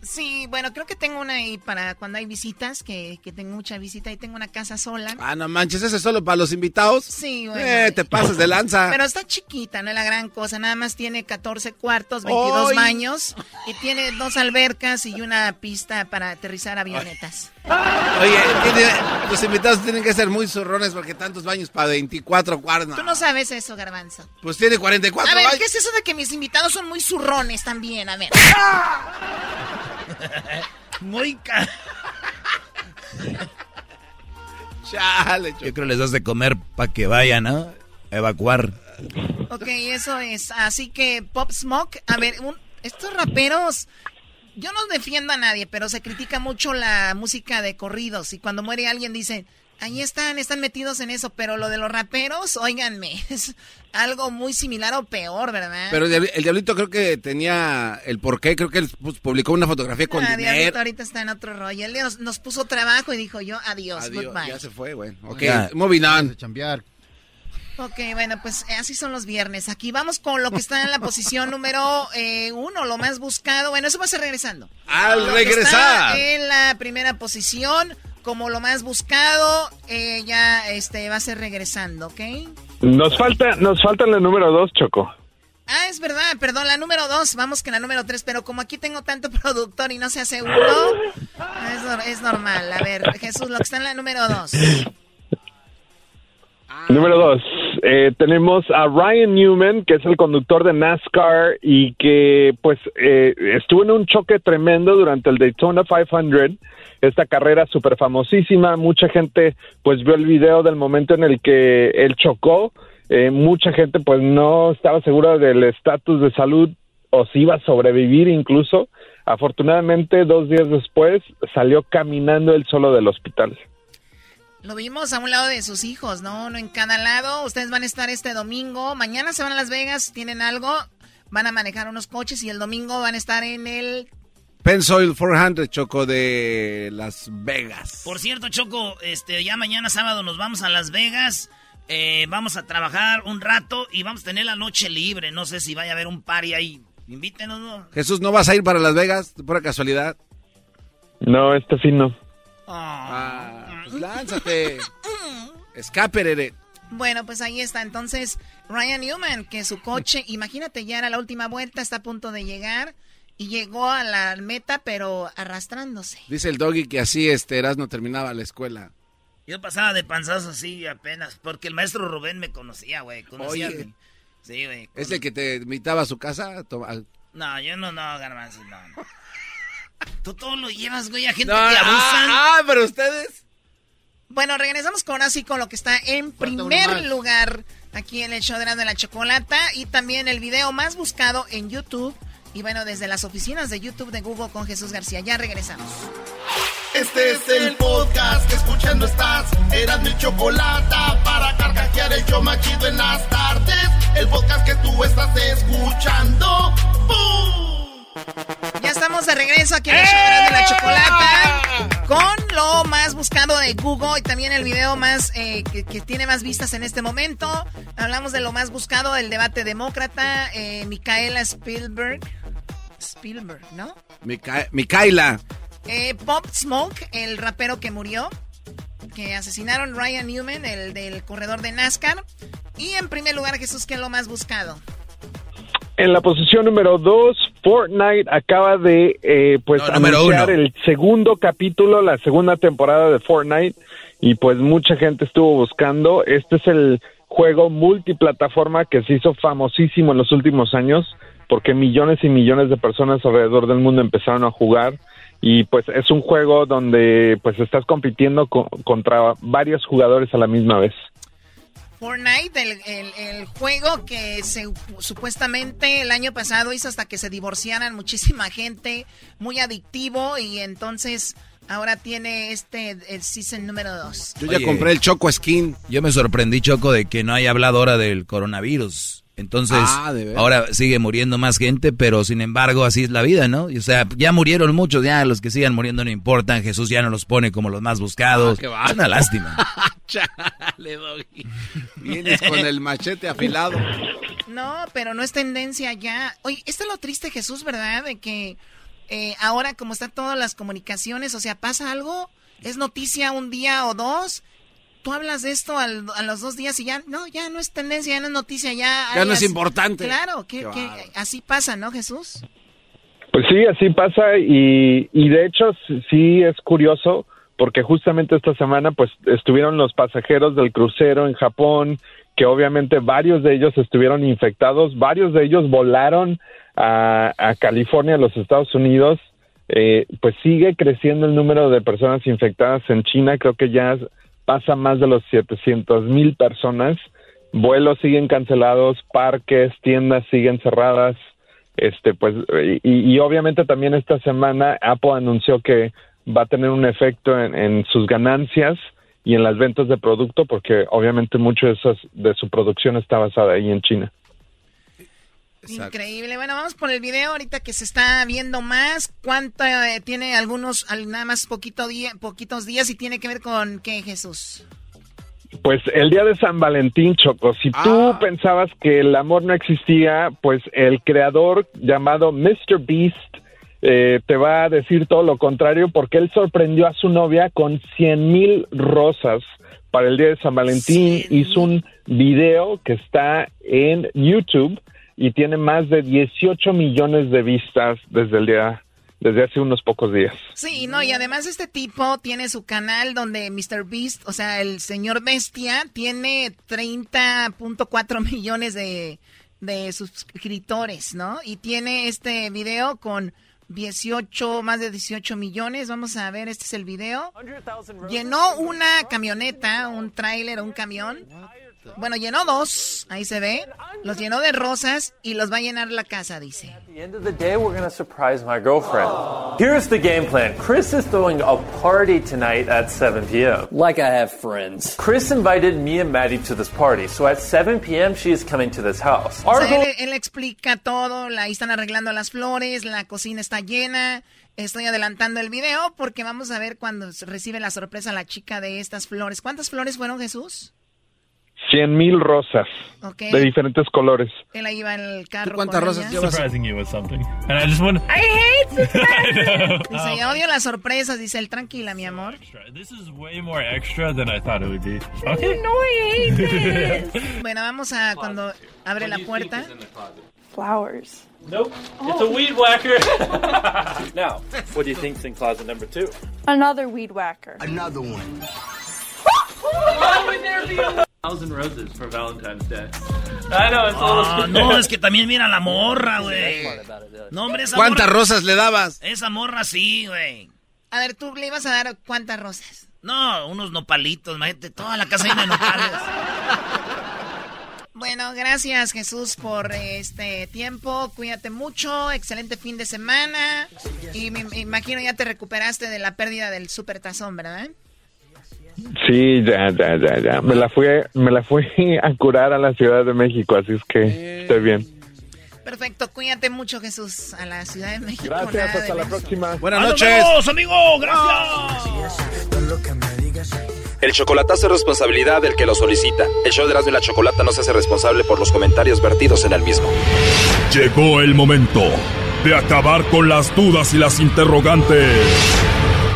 Speaker 7: Sí, bueno, creo que tengo una ahí para cuando hay visitas, que, que tengo mucha visita y tengo una casa sola.
Speaker 2: Ah, no manches, ese es solo para los invitados.
Speaker 7: Sí, bueno.
Speaker 2: Eh, te pasas de lanza.
Speaker 7: Pero está chiquita, no es la gran cosa. Nada más tiene 14 cuartos, 22
Speaker 2: ¡Ay!
Speaker 7: baños y tiene dos albercas y una pista para aterrizar avionetas.
Speaker 2: Oye, tiene- los invitados tienen que ser muy zurrones porque tantos baños para 24 cuartos.
Speaker 7: Tú no sabes eso, Garbanzo.
Speaker 2: Pues tiene 44
Speaker 7: A ver,
Speaker 2: baños.
Speaker 7: ¿qué es eso de que mis invitados son muy zurrones también? A ver.
Speaker 1: Muy ca...
Speaker 2: Chale,
Speaker 4: Yo creo les das de comer para que vayan a evacuar.
Speaker 7: Ok, eso es. Así que Pop Smoke, a ver, un- estos raperos, yo no defiendo a nadie, pero se critica mucho la música de corridos y cuando muere alguien dicen, ahí están, están metidos en eso, pero lo de los raperos, óiganme, es algo muy similar o peor, ¿verdad?
Speaker 2: Pero el, diabli- el diablito creo que tenía el porqué, creo que él pues, publicó una fotografía con
Speaker 7: Ah,
Speaker 2: dinero.
Speaker 7: Diablito ahorita está en otro rollo. Él nos, nos puso trabajo y dijo yo, adiós,
Speaker 2: Adiós,
Speaker 7: goodbye.
Speaker 2: ya se fue, güey. Ok,
Speaker 4: Ya.
Speaker 2: moving on.
Speaker 7: Ok, bueno, pues eh, así son los viernes. Aquí vamos con lo que está en la posición número eh, uno, lo más buscado. Bueno, eso va a ser regresando.
Speaker 2: Al
Speaker 7: Lo que
Speaker 2: regresar.
Speaker 7: está en la primera posición, como lo más buscado, eh, ya este va a ser regresando, ¿ok?
Speaker 13: Nos falta, nos falta la número dos, Choco.
Speaker 7: Ah, es verdad, perdón, la número dos, vamos que la número tres, pero como aquí tengo tanto productor y no se hace uno, es, nor- es normal. A ver, Jesús, lo que está en la número dos.
Speaker 13: Número dos, eh, tenemos a Ryan Newman, que es el conductor de NASCAR y que pues eh, estuvo en un choque tremendo durante el Daytona 500, esta carrera súper famosísima. Mucha gente pues vio el video del momento en el que él chocó. Eh, mucha gente pues no estaba segura del estatus de salud o si iba a sobrevivir incluso. Afortunadamente, dos días después salió caminando él solo del hospital.
Speaker 7: Lo vimos a un lado de sus hijos, ¿no? No en cada lado. Ustedes van a estar este domingo. Mañana se van a Las Vegas, tienen algo. Van a manejar unos coches y el domingo van a estar en el...
Speaker 2: Pensoil 400, Choco, de Las Vegas.
Speaker 1: Por cierto, Choco, este, ya mañana sábado nos vamos a Las Vegas. Eh, vamos a trabajar un rato y vamos a tener la noche libre. No sé si vaya a haber un party ahí. Invítenos, ¿no?
Speaker 2: Jesús, ¿no vas a ir para Las Vegas? De pura casualidad.
Speaker 13: No, este fin no.
Speaker 2: Ah, pues lánzate. Escape, Rere.
Speaker 7: Bueno, pues ahí está. Entonces, Ryan Newman, que su coche, imagínate, ya era la última vuelta, está a punto de llegar. Y llegó a la meta, pero arrastrándose.
Speaker 2: Dice el doggy que así este no terminaba la escuela.
Speaker 1: Yo pasaba de panzazo así apenas, porque el maestro Rubén me conocía, güey. Conocía
Speaker 2: Oye.
Speaker 1: Sí, güey.
Speaker 2: ¿Es el que te invitaba a su casa? Toma-
Speaker 1: No, yo no, no, garbanzo, no. no. Tú todo lo llevas, güey, a gente
Speaker 2: No,
Speaker 1: que
Speaker 2: no,
Speaker 1: abusa.
Speaker 2: ah, pero ustedes.
Speaker 7: Bueno, regresamos con así con lo que está en primer lugar aquí en el show de la, de la chocolata y también el video más buscado en YouTube. Y bueno, desde las oficinas de YouTube de Google con Jesús García. Ya regresamos.
Speaker 8: Este es el podcast que escuchando estás. Eran mi chocolate para carcajear el show más chido en las tardes. El podcast que tú estás escuchando. ¡Bum!
Speaker 7: Ya estamos de regreso aquí en el show de la chocolata con lo más buscado de Google y también el video más eh, que, que tiene más vistas en este momento. Hablamos de lo más buscado del debate demócrata, eh, Micaela Spielberg. Spielberg, ¿no?
Speaker 2: Mica- Micaela.
Speaker 7: Eh, Pop Smoke, el rapero que murió, que asesinaron Ryan Newman, el del corredor de NASCAR. Y en primer lugar, Jesús, ¿qué es lo más buscado?
Speaker 13: En la posición número dos, Fortnite acaba de eh, pues
Speaker 4: No,
Speaker 13: anunciar el segundo capítulo, la segunda temporada de Fortnite y pues mucha gente estuvo buscando. Este es el juego multiplataforma que se hizo famosísimo en los últimos años porque millones y millones de personas alrededor del mundo empezaron a jugar y pues es un juego donde pues estás compitiendo co- contra varios jugadores a la misma vez.
Speaker 7: Fortnite, el, el- el juego que se, supuestamente el año pasado hizo hasta que se divorciaran muchísima gente, muy adictivo y entonces ahora tiene este el season número 2.
Speaker 2: Yo ya
Speaker 4: Oye.
Speaker 2: compré el Choco Skin.
Speaker 4: Yo me sorprendí, Choco, de que no haya hablado ahora del coronavirus. Entonces,
Speaker 2: Ah,
Speaker 4: ahora sigue muriendo más gente, pero sin embargo, así es la vida, ¿no? Y, o sea, ya murieron muchos, ya los que sigan muriendo no importan. Jesús ya no los pone como los más buscados.
Speaker 2: Ah, qué va.
Speaker 4: es una lástima.
Speaker 2: Chale, doggy. Vienes con el machete afilado.
Speaker 7: No, pero no es tendencia ya. Oye, esto es lo triste, Jesús, ¿verdad? De que eh, ahora como están todas las comunicaciones, o sea, pasa algo, es noticia un día o dos, tú hablas de esto al- a los dos días y ya, no, ya no es tendencia, ya no es noticia, ya...
Speaker 2: Ya no es importante.
Speaker 7: Claro, que, que así pasa, ¿no, Jesús?
Speaker 13: Pues sí, así pasa y, y de hecho sí- sí es curioso porque justamente esta semana pues estuvieron los pasajeros del crucero en Japón que obviamente varios de ellos estuvieron infectados, varios de ellos volaron a, a California, a los Estados Unidos, eh, pues sigue creciendo el número de personas infectadas en China, creo que ya pasa más de los 700 mil personas, vuelos siguen cancelados, parques, tiendas siguen cerradas, este pues y, obviamente también esta semana Apple anunció que va a tener un efecto en, en sus ganancias y en las ventas de producto porque obviamente mucho de, esas, de su producción está basada ahí en China.
Speaker 7: Increíble. Bueno, vamos por el video ahorita que se está viendo más. ¿Cuánto eh, tiene algunos, al- nada más poquito día, poquitos días y tiene que ver con qué, Jesús?
Speaker 13: Pues el día de San Valentín, Choco, si tú pensabas que el amor no existía, pues el creador llamado Mr. Beast eh, te va a decir todo lo contrario porque él sorprendió a su novia con 100 mil rosas para el día de San Valentín. Hizo un video que está en YouTube y tiene más de 18 millones de vistas desde el día desde hace unos pocos días.
Speaker 7: Sí, no, y además este tipo tiene su canal donde Mr. Beast, o sea, el señor bestia, tiene 30.4 millones de, de suscriptores, ¿no? Y tiene este video con 18, más de 18 millones. Vamos a ver, este es el video. Llenó una camioneta, un tráiler, un camión. Bueno, llenó dos, ahí se ve. Los llenó de rosas y los va a llenar la casa, dice.
Speaker 14: At the end of the day, we're going to surprise my girlfriend. Here's the game plan. Chris is throwing a party tonight at 7 p.m. Like I have friends. Chris invited me and Maddie to this party, so at 7 p.m. she is coming to this house.
Speaker 7: O sea, él, él explica todo, la, ahí están arreglando las flores, la cocina está llena. Estoy adelantando el video porque vamos a ver cuando recibe la sorpresa la chica de estas flores. ¿Cuántas flores fueron, Jesús?
Speaker 13: Cien mil rosas
Speaker 7: Ok.
Speaker 13: de diferentes colores.
Speaker 7: Él ahí va en el carro.
Speaker 13: cuántas rosas llevas?
Speaker 15: Surprising you with something. And I just want
Speaker 7: I hate. Dice, odio las sorpresas, dice él, tranquila, mi amor.
Speaker 15: This is way more extra than I thought it would be. Okay.
Speaker 7: No, I hate Bueno, vamos a cuando abre la puerta.
Speaker 16: Flowers.
Speaker 14: Nope. It's a weed whacker. now, what do you think's in closet number two?
Speaker 16: Another weed whacker.
Speaker 14: Another one. Why would there be a thousand roses for Valentine's Day? I know, it's
Speaker 1: Ah, no, es que también mira la morra, güey. No, hombre, esa
Speaker 2: ¿Cuántas
Speaker 1: morra-
Speaker 2: rosas le dabas?
Speaker 1: Esa morra sí, güey.
Speaker 7: A ver, tú le ibas a dar cuántas rosas.
Speaker 1: No, unos nopalitos, imagínate, toda la casa llena de nopales.
Speaker 7: Bueno, gracias Jesús por este tiempo. Cuídate mucho. Excelente fin de semana. Y me, me imagino ya te recuperaste de la pérdida del super tazón, ¿verdad?
Speaker 13: Sí, ya, ya, ya, ya. Me la fui, me la fui a curar a la Ciudad de México, así es que estoy bien.
Speaker 7: Perfecto. Cuídate mucho Jesús a la Ciudad de México.
Speaker 13: Gracias,
Speaker 7: nada de
Speaker 13: hasta la próxima.
Speaker 2: Buenas
Speaker 1: ¡Ah, nos
Speaker 2: noches.
Speaker 1: vemos, amigo! ¡Gracias!
Speaker 17: El chocolatazo es responsabilidad del que lo solicita. El show de Erasmo y la Chocolata no se hace responsable por los comentarios vertidos en el mismo.
Speaker 6: Llegó el momento de acabar con las dudas y las interrogantes.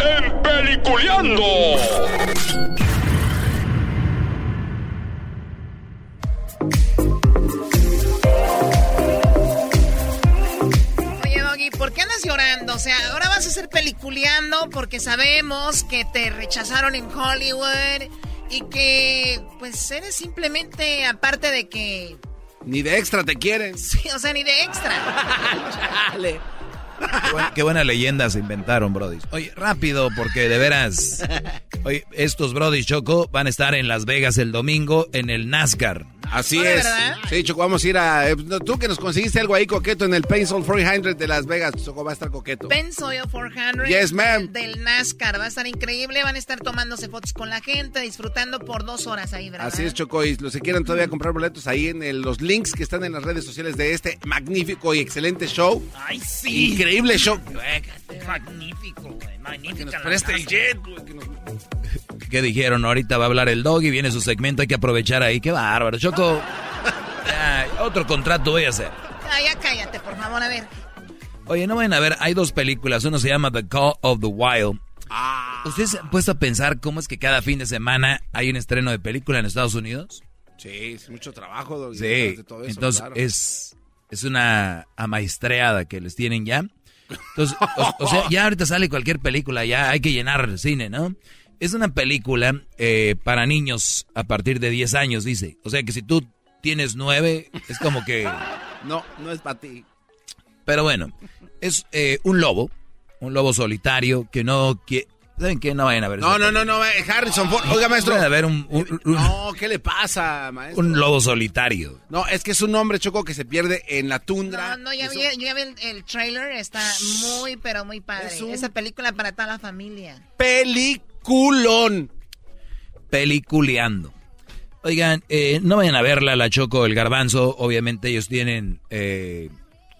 Speaker 8: en Peliculeando.
Speaker 7: Oye, Doggy, ¿por qué andas llorando? O sea, ahora vas a ser peliculeando porque sabemos que te rechazaron en Hollywood y que, pues, eres simplemente, aparte de que...
Speaker 2: Ni de extra te quieren.
Speaker 7: Sí, o sea, ni de extra.
Speaker 4: Qué, buena, qué buena leyenda se inventaron, Brody. Oye, rápido, porque de veras. Oye, estos Brody Choco van a estar en Las Vegas el domingo en el NASCAR.
Speaker 2: Así
Speaker 7: ¿Oh,
Speaker 2: es.
Speaker 7: verdad?
Speaker 2: Sí, Choco, vamos a ir a... eh, tú que nos conseguiste algo ahí coqueto en el Pencil 400 de Las Vegas, Choco, va a estar coqueto.
Speaker 7: Pensoil 400
Speaker 2: Yes, ma'am.
Speaker 7: del NASCAR. Va a estar increíble. Van a estar tomándose fotos con la gente, disfrutando por dos horas ahí, ¿verdad?
Speaker 2: Así es, Choco, y los que quieran todavía comprar boletos ahí en el- los links que están en las redes sociales de este magnífico y excelente show.
Speaker 1: ¡Ay, sí!
Speaker 2: Increíble show.
Speaker 1: Magnífico, güey. Magnífica.
Speaker 2: nos
Speaker 1: la
Speaker 2: preste el
Speaker 1: casa.
Speaker 2: jet, güey, que nos-
Speaker 4: ¿Qué dijeron? Ahorita va a hablar el dog y viene su segmento, hay que aprovechar ahí. Qué bárbaro, Choco. Otro contrato voy a hacer.
Speaker 7: Ah, ya cállate, por favor, a ver.
Speaker 4: Oye, no vayan a ver, hay dos películas. Uno se llama The Call of the Wild. ¿Ustedes se han puesto a pensar cómo es que cada fin de semana hay un estreno de película en Estados Unidos?
Speaker 2: Sí, es mucho trabajo. Doggy,
Speaker 4: Sí,
Speaker 2: detrás de todo eso,
Speaker 4: entonces
Speaker 2: claro.
Speaker 4: es, es una amaestreada que les tienen ya. Entonces, o, o sea, ya ahorita sale cualquier película, ya hay que llenar el cine, ¿no? Es una película eh, para niños a partir de 10 años, dice. O sea que si tú tienes 9, es como que...
Speaker 2: No, no es para ti.
Speaker 4: Pero bueno, es eh, un lobo, un lobo solitario que no quiere... ¿Saben qué? No vayan a ver
Speaker 2: No, no, no, no, Harrison Ford. Oiga, maestro.
Speaker 4: Vayan a ver un, un- un-
Speaker 2: No, ¿qué le pasa, maestro?
Speaker 4: un lobo solitario.
Speaker 2: No, es que es un hombre, Choco, que se pierde en la tundra.
Speaker 7: No, no, ya vi, yo ya vi el, el trailer, está muy, pero muy padre.
Speaker 2: Es un-
Speaker 7: Esa película para toda la familia.
Speaker 2: Peliculón.
Speaker 4: peliculeando. Oigan, eh, no vayan a verla, la Choco, el Garbanzo. Obviamente ellos tienen... eh,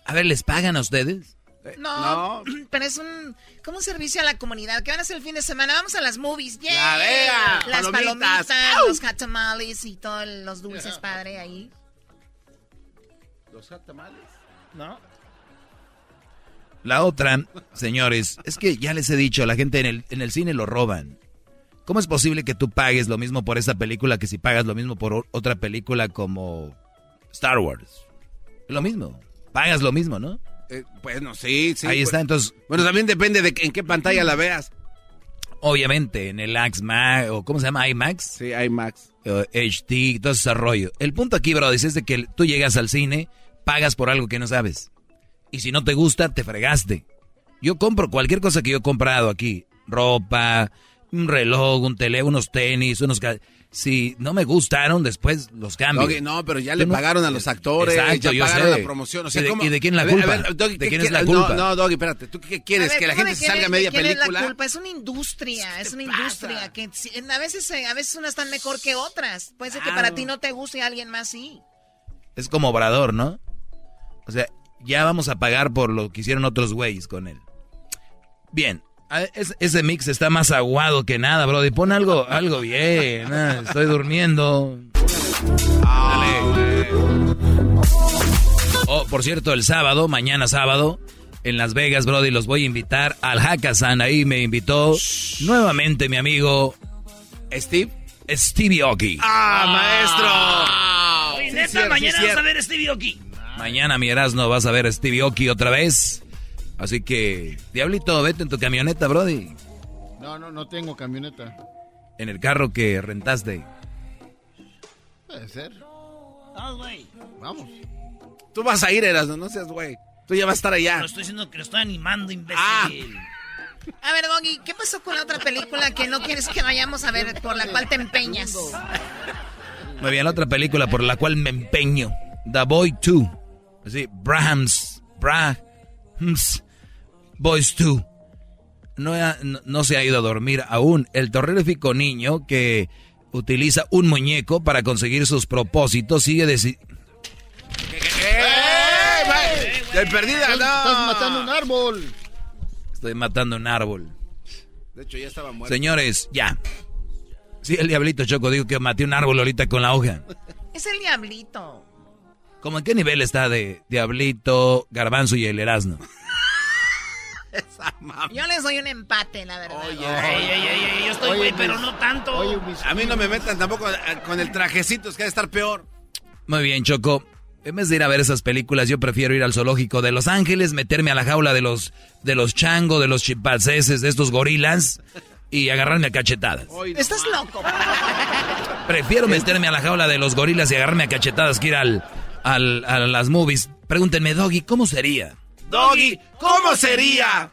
Speaker 4: a ver, ¿les pagan a ustedes?
Speaker 7: No, pero es un como un servicio a la comunidad. ¿Qué van a hacer el fin de semana? Vamos a las movies. ¡Yay!
Speaker 2: Ya vea,
Speaker 7: Las
Speaker 2: palomitas.
Speaker 7: los hot tamales y todos los dulces padre ahí.
Speaker 2: ¿Los tamales?
Speaker 7: ¿No?
Speaker 4: La otra, señores, es que ya les he dicho, la gente en el, en el cine lo roban. ¿Cómo es posible que tú pagues lo mismo por esa película que si pagas lo mismo por otra película como Star Wars? Lo mismo. Pagas lo mismo, ¿no?
Speaker 2: Eh, bueno, sí, sí.
Speaker 4: Ahí
Speaker 2: pues-
Speaker 4: está, entonces,
Speaker 2: Bueno, también depende de en qué pantalla la veas.
Speaker 4: obviamente, en el IMAX, o ¿cómo se llama? IMAX.
Speaker 2: Sí, IMAX.
Speaker 4: eh, HD, todo ese rollo. El punto aquí, bro, es de que tú llegas al cine, pagas por algo que no sabes. Y si no te gusta, te fregaste. Yo compro cualquier cosa que yo he comprado aquí. Ropa, un reloj, un teléfono, unos tenis, unos... Si no me gustaron, después los cambio.
Speaker 2: Doggy, no, pero ya le
Speaker 4: no-
Speaker 2: pagaron a los actores,
Speaker 4: Exacto,
Speaker 2: ya pagaron
Speaker 4: sé.
Speaker 2: la promoción. O sea,
Speaker 4: ¿Y de-
Speaker 2: ¿cómo?
Speaker 4: y de quién la
Speaker 2: A ver,
Speaker 4: culpa?
Speaker 2: a ver, Doggy,
Speaker 4: ¿De
Speaker 2: ¿qué
Speaker 4: quién es la culpa?
Speaker 2: No, no, Doggy, espérate. ¿Tú qué quieres?
Speaker 7: Ver,
Speaker 2: ¿Que la
Speaker 7: ¿cómo
Speaker 2: gente se salga media
Speaker 7: de quién
Speaker 2: película?
Speaker 7: es la culpa? Es una industria, es una industria. que si- a veces a veces unas están mejor que otras. Puede ser que para ti no te guste y a alguien más sí.
Speaker 4: Es como Obrador, ¿no? O sea, ya vamos a pagar por lo que hicieron otros güeyes con él. Bien, es- ese mix está más aguado que nada, Brody. Pon algo, algo bien. ah, estoy durmiendo. Dale. Oh, por cierto, el sábado, mañana sábado, en Las Vegas, Brody, los voy a invitar al Hackathon. Ahí me invitó nuevamente mi amigo
Speaker 2: Steve.
Speaker 4: Stevie Oki.
Speaker 2: ¡Ah, Sí,
Speaker 1: neta,
Speaker 2: cierto,
Speaker 1: mañana
Speaker 2: sí,
Speaker 1: vas a ver a Stevie Oki.
Speaker 4: Mañana mi Erasmo vas a ver a Stevie Oki otra vez. Así que, Diablito, vete en tu camioneta, Brody.
Speaker 11: No, no, no tengo camioneta.
Speaker 4: En el carro que rentaste.
Speaker 11: Puede ser.
Speaker 1: Ah, güey.
Speaker 11: Vamos.
Speaker 2: Tú vas a ir, Erasmo, no seas güey. Tú ya vas a estar allá.
Speaker 1: No estoy diciendo que lo estoy animando, imbécil.
Speaker 2: Ah.
Speaker 7: A ver, Doggy, ¿qué pasó con la otra película que no quieres que vayamos a ver, por la cual te empeñas?
Speaker 4: Muy bien, la otra película por la cual me empeño. The Boy 2. Así, Brahms. Brahms. Boys 2. No, ha- no, no se ha ido a dormir aún. El terrorífico niño que utiliza un muñeco para conseguir sus propósitos sigue deci-
Speaker 2: De perdida,
Speaker 11: Estás,
Speaker 2: no.
Speaker 11: estás matando un árbol.
Speaker 4: Estoy matando un árbol.
Speaker 2: De hecho, ya estaba muerto.
Speaker 4: Señores, ya. Sí, el diablito Choco dijo que maté un árbol ahorita con la hoja.
Speaker 7: Es el diablito.
Speaker 4: ¿Cómo en qué nivel está de Diablito, Garbanzo y el
Speaker 7: Yo les doy un empate, la verdad.
Speaker 1: Ey, ey, ey, yo estoy,
Speaker 2: Oye,
Speaker 1: güey, pero no tanto.
Speaker 11: Oye,
Speaker 2: A mí no me metan tampoco eh, con el trajecito, es que ha de estar peor.
Speaker 4: Muy bien, Choco. En vez de ir a ver esas películas, yo prefiero ir al zoológico de Los Ángeles, meterme a la jaula de los de los changos, de los chimpancéses, de estos gorilas y agarrarme a cachetadas.
Speaker 7: Estás loco.
Speaker 4: Prefiero meterme a la jaula de los gorilas y agarrarme a cachetadas que ir al, al- a las movies. Pregúntenme, Doggy, ¿cómo sería?
Speaker 2: Doggy, ¿cómo sería?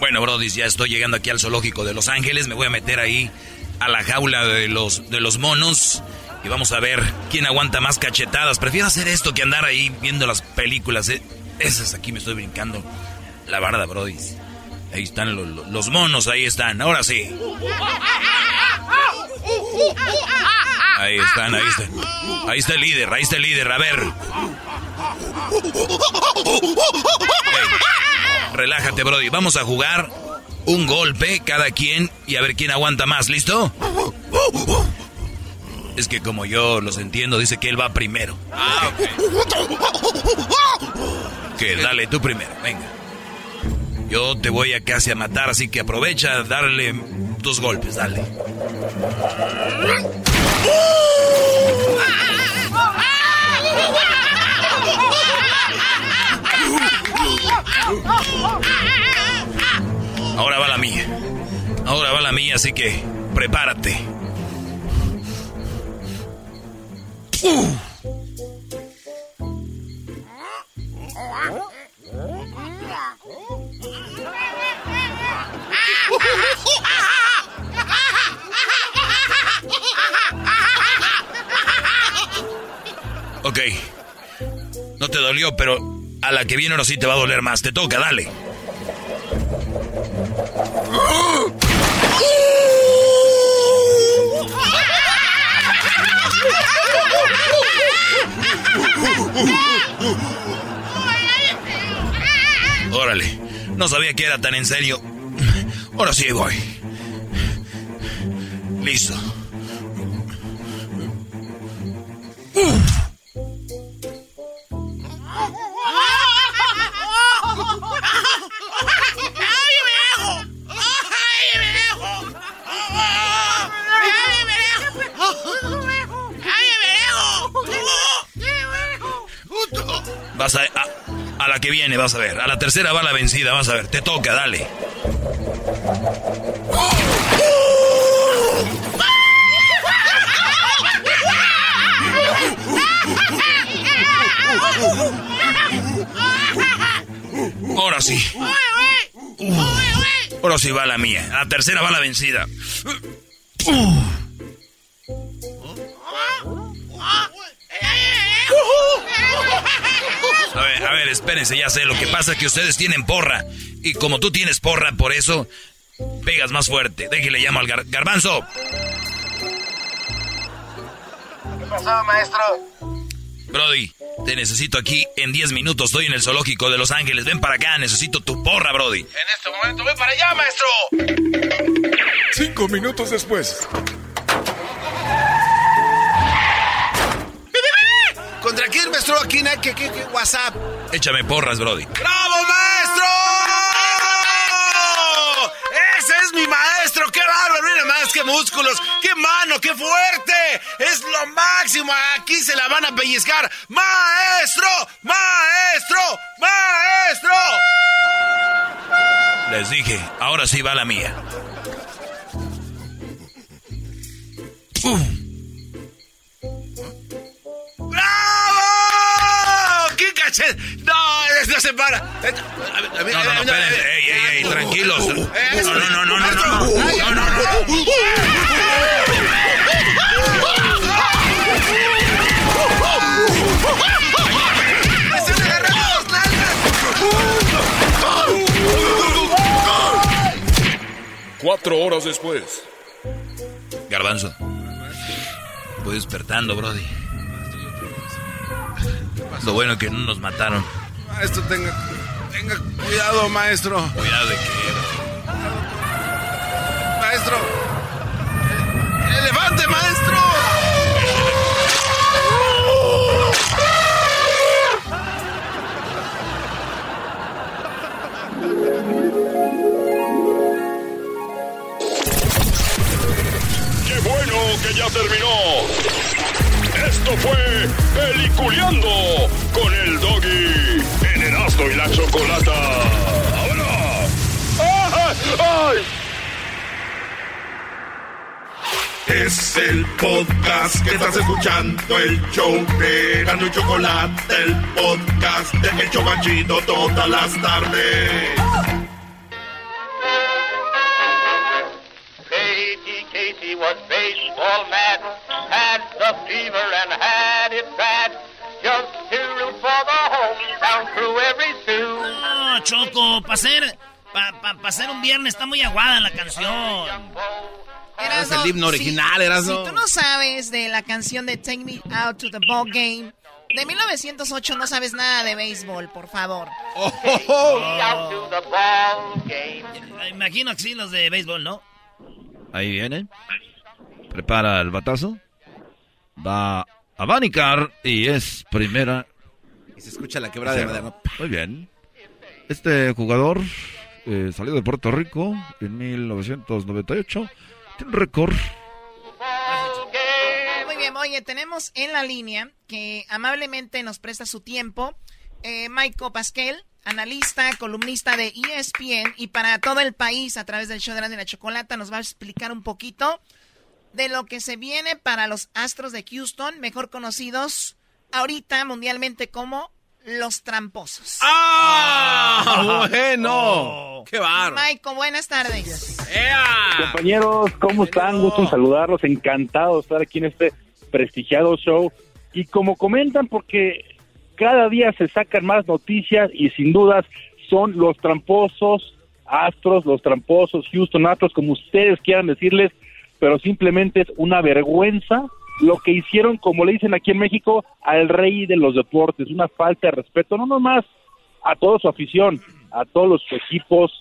Speaker 4: Bueno, Brody, ya estoy llegando aquí al zoológico de Los Ángeles. Me voy a meter ahí a la jaula de los, de los monos. Y vamos a ver quién aguanta más cachetadas. Prefiero hacer esto que andar ahí viendo las películas. ¿eh? Esas aquí me estoy brincando. La barda, Brody. Ahí están lo- lo- los monos, ahí están. Ahora sí. Ahí están, ahí están. Ahí está el líder, ahí está el líder. A ver. Relájate, Brody. Vamos a jugar un golpe cada quien y a ver quién aguanta más. ¿Listo? Es que como yo los entiendo, dice que él va primero. Que dale tú primero, venga. Yo te voy a casi a matar, así que aprovecha darle tus golpes, dale. Ahora va la mía. Ahora va la mía, así que prepárate. Ok. No te dolió, pero a la que viene ahora sí te va a doler más. Te toca, dale. Órale. No sabía que era tan en serio. Ahora sí voy. Listo. Vas a, a, a la que viene, vas a ver. A la tercera va la vencida, vas a ver. Te toca, dale. Ahora sí. Ahora sí va la mía. A la tercera va la vencida. A ver, a ver, espérense, ya sé. Lo que pasa es que ustedes tienen porra. Y como tú tienes porra, por eso pegas más fuerte. Déjale llamo al gar- garbanzo.
Speaker 18: pasó, maestro?
Speaker 19: Brody, te necesito aquí en 10 minutos. Estoy en el zoológico de Los Ángeles. Ven para acá, necesito tu porra, Brody.
Speaker 18: En este momento, ven para allá, maestro.
Speaker 6: Cinco minutos después.
Speaker 2: Maestro? ¿Aquí, ¿Qué, qué, qué WhatsApp?
Speaker 19: Échame porras, Brody.
Speaker 2: ¡Bravo, maestro! ¡Ese es mi maestro! ¡Qué bárbaro! Mira más, qué músculos, qué mano, qué fuerte. Es lo máximo. Aquí se la van a pellizcar. ¡Maestro! ¡Maestro! ¡Maestro!
Speaker 19: Les dije, ahora sí va la mía.
Speaker 2: ¡Bravo! ¡Qué cachet! No, no se para. Eh,
Speaker 19: No, no, no, espérense. Ey, ey, ey, tranquilos. No, no, no, no, no, no. No, no, no.
Speaker 6: Cuatro horas después.
Speaker 19: Garbanzo. Voy despertando, Brody. Lo bueno es que no nos mataron.
Speaker 2: Maestro, tenga, tenga cuidado, maestro.
Speaker 19: Cuidado de qué,
Speaker 2: Maestro. ¡Elefante, maestro!
Speaker 6: ¡Qué bueno que ya terminó! Esto fue Peliculeando con el Doggy en Erasmo y la Chocolata. ¡Ahora! ¡Ay!
Speaker 8: Es el podcast que estás escuchando, el show de y Chocolate, el podcast de El Chobachito todas las tardes.
Speaker 1: Para ser, pa, pa, pa ser un viernes está muy aguada la canción.
Speaker 2: Es el himno original, Erasmo.
Speaker 7: Si tú no sabes de la canción de Take Me Out to the Ball Game de 1908, no sabes nada de béisbol, por favor.
Speaker 20: The ball game.
Speaker 1: Imagino que sí, los de béisbol, ¿no?
Speaker 21: Ahí viene. Prepara el batazo. Va a abanicar y es primera.
Speaker 2: Y se escucha la quebrada de madera.
Speaker 21: Muy bien. Este jugador eh, salió de Puerto Rico en 1998. Tiene un récord.
Speaker 7: Muy bien, oye, tenemos en la línea que amablemente nos presta su tiempo eh, Pasquel, analista, columnista de ESPN y para todo el país a través del show de la Chocolata nos va a explicar un poquito de lo que se viene para los Astros de Houston, mejor conocidos ahorita mundialmente como los tramposos.
Speaker 2: ¡Ah! ¡Bueno! ¡Qué bárbaro!
Speaker 7: Michael, buenas tardes.
Speaker 22: Compañeros, ¿cómo están? Gusto en saludarlos, encantado de estar aquí en este prestigiado show. Y como comentan, porque cada día se sacan más noticias y sin dudas son los tramposos Astros, los tramposos Houston Astros, como ustedes quieran decirles, pero simplemente es una vergüenza lo que hicieron, como le dicen aquí en México, al rey de los deportes, una falta de respeto, no nomás a toda su afición, a todos los equipos,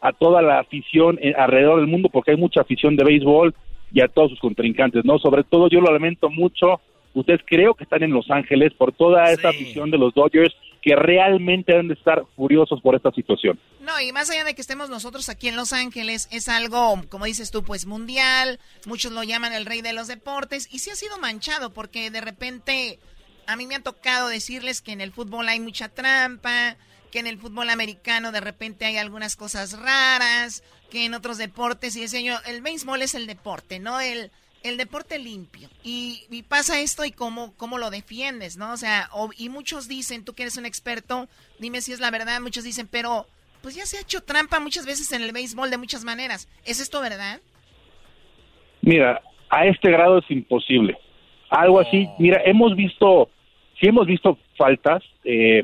Speaker 22: a toda la afición eh, alrededor del mundo, porque hay mucha afición de béisbol y a todos sus contrincantes, ¿no? Sobre todo yo lo lamento mucho, ustedes creo que están en Los Ángeles por toda esa afición de los Dodgers que realmente deben de estar furiosos por esta situación.
Speaker 7: No, y más allá de que estemos nosotros aquí en Los Ángeles, es algo, como dices tú, pues mundial, muchos lo llaman el rey de los deportes, y sí ha sido manchado, porque de repente a mí me ha tocado decirles que en el fútbol hay mucha trampa, que en el fútbol americano de repente hay algunas cosas raras, que en otros deportes, y decía yo, el béisbol es el deporte, ¿no? El, el deporte limpio. Y, y pasa esto y cómo, cómo lo defiendes, ¿no? O sea, o- y muchos dicen, tú que eres un experto, dime si es la verdad, muchos dicen, pero pues ya se ha hecho trampa muchas veces en el béisbol de muchas maneras. ¿Es esto verdad?
Speaker 22: Mira, a este grado es imposible. Algo así, mira, hemos visto, sí hemos visto faltas eh,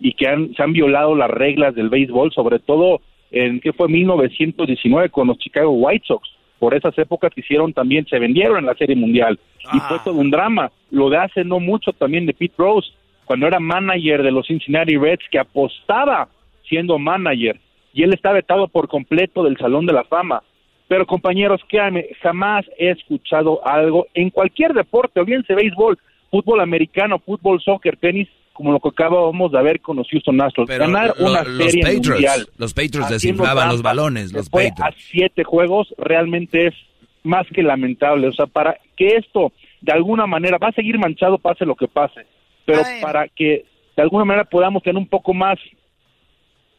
Speaker 22: y que han, se han violado las reglas del béisbol, sobre todo en que fue 1919 con los Chicago White Sox. Por esas épocas que hicieron también, se vendieron en la Serie Mundial. Y fue todo un drama. Lo de hace no mucho también de Pete Rose, cuando era manager de los Cincinnati Reds, que apostaba siendo manager. Y él está vetado por completo del Salón de la Fama. Pero compañeros, créanme, jamás he escuchado algo en cualquier deporte, o bien se béisbol, fútbol americano, fútbol, soccer, tenis, como lo que acabamos de ver con los Houston Astros.
Speaker 4: Pero
Speaker 22: Ganar
Speaker 4: lo-
Speaker 22: una
Speaker 4: los
Speaker 22: serie
Speaker 4: Patriots,
Speaker 22: mundial.
Speaker 4: los Patriots desinflaban los balones, los
Speaker 22: fue a siete juegos realmente es más que lamentable. O sea, para que esto de alguna manera va a seguir manchado pase lo que pase, pero para que de alguna manera podamos tener un poco más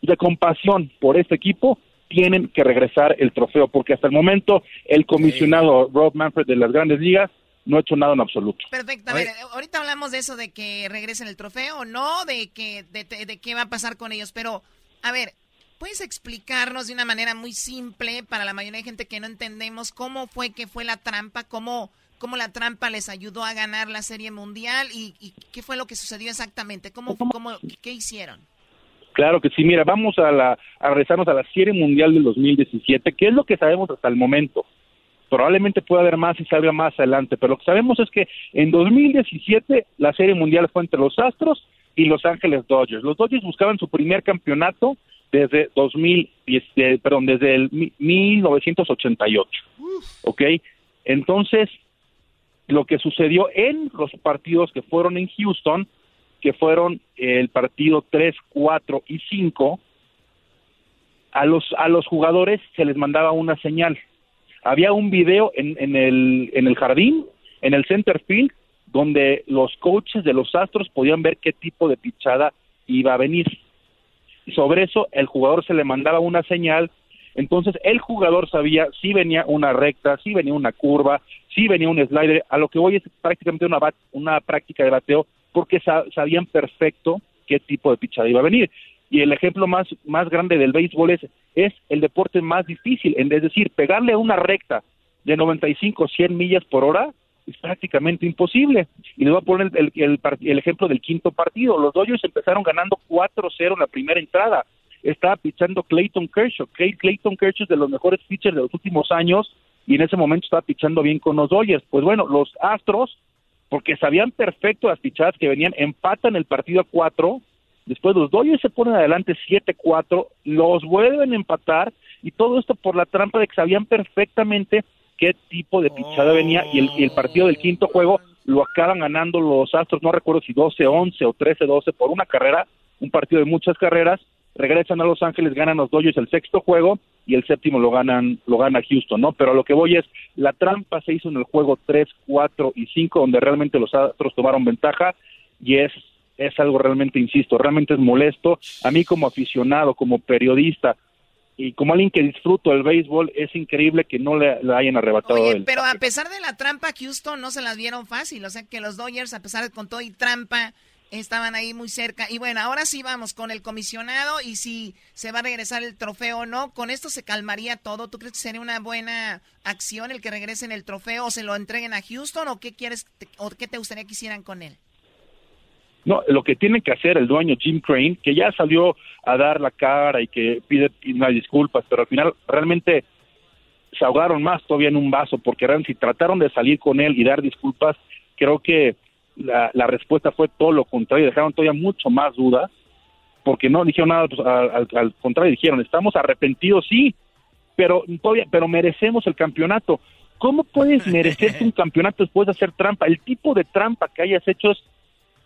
Speaker 22: de compasión por este equipo, tienen que regresar el trofeo, porque hasta el momento el comisionado Rob Manfred de las grandes ligas no ha hecho nada en absoluto.
Speaker 7: Perfecto. A ver, ahorita hablamos de eso de que regresen el trofeo o no, de que de, de- de qué va a pasar con ellos, pero a ver, ¿puedes explicarnos de una manera muy simple para la mayoría de gente que no entendemos cómo fue que fue la trampa, cómo cómo la trampa les ayudó a ganar la Serie Mundial y, y qué fue lo que sucedió exactamente? ¿Cómo, cómo qué hicieron?
Speaker 22: Claro que sí, mira, vamos a, la, a regresarnos a la Serie Mundial del 2017, que es lo que sabemos hasta el momento. Probablemente pueda haber más y salga más adelante, pero lo que sabemos es que en 2017 la Serie Mundial fue entre los Astros y Los Ángeles Dodgers. Los Dodgers buscaban su primer campeonato desde 2010, eh, perdón, desde el mi- 1988. ¿Ok? Entonces, lo que sucedió en los partidos que fueron en Houston, que fueron el partido 3, 4 y 5, a los, a los jugadores se les mandaba una señal. Había un video en, en, el, en el jardín, en el center field, donde los coaches de los Astros podían ver qué tipo de pichada iba a venir. Y sobre eso el jugador se le mandaba una señal, entonces el jugador sabía si venía una recta, si venía una curva, si venía un slider, a lo que voy es prácticamente una, bat- una práctica de bateo porque sa- sabían perfecto qué tipo de pichada iba a venir. Y el ejemplo más, más grande del béisbol es, es el deporte más difícil, es decir, pegarle a una recta de 95, 100 millas por hora es prácticamente imposible. Y les voy a poner el, el el ejemplo del quinto partido. Los Dodgers empezaron ganando 4-0 en la primera entrada. Estaba pichando Clayton Kershaw. Clay- Clayton Kershaw es de los mejores pitchers de los últimos años y en ese momento estaba pichando bien con los Dodgers. Pues bueno, los Astros, porque sabían perfecto las pichadas que venían, empatan el partido a 4. Después los Dodgers se ponen adelante 7-4, los vuelven a empatar y todo esto por la trampa de que sabían perfectamente qué tipo de pichada venía y el, y el partido del quinto juego lo acaban ganando los Astros, no recuerdo si 12-11 o 13-12 por una carrera, un partido de muchas carreras, regresan a Los Ángeles, ganan los Dodgers el sexto juego y el séptimo lo ganan lo gana Houston, ¿no? Pero a lo que voy es, la trampa se hizo en el juego 3, 4 y 5 donde realmente los Astros tomaron ventaja y es es algo realmente, insisto, realmente es molesto. A mí como aficionado, como periodista y como alguien que disfruto el béisbol, es increíble que no le, le hayan arrebatado el...
Speaker 7: Pero a pesar de la trampa, Houston no se las vieron fácil. O sea que los Dodgers, a pesar de con todo y trampa, estaban ahí muy cerca. Y bueno, ahora sí vamos con el comisionado y si se va a regresar el trofeo o no. ¿Con esto se calmaría todo? ¿Tú crees que sería una buena acción el que regresen el trofeo o se lo entreguen a Houston o qué quieres o qué te gustaría que hicieran con él?
Speaker 22: No, lo que tiene que hacer el dueño Jim Crane, que ya salió a dar la cara y que pide unas disculpas, pero al final realmente se ahogaron más todavía en un vaso, porque realmente si trataron de salir con él y dar disculpas, creo que la, la respuesta fue todo lo contrario, dejaron todavía mucho más dudas, porque no dijeron nada, pues, al, al- al contrario, dijeron, estamos arrepentidos, sí, pero todavía, pero merecemos el campeonato. ¿Cómo puedes merecerte un campeonato después de hacer trampa? El tipo de trampa que hayas hecho es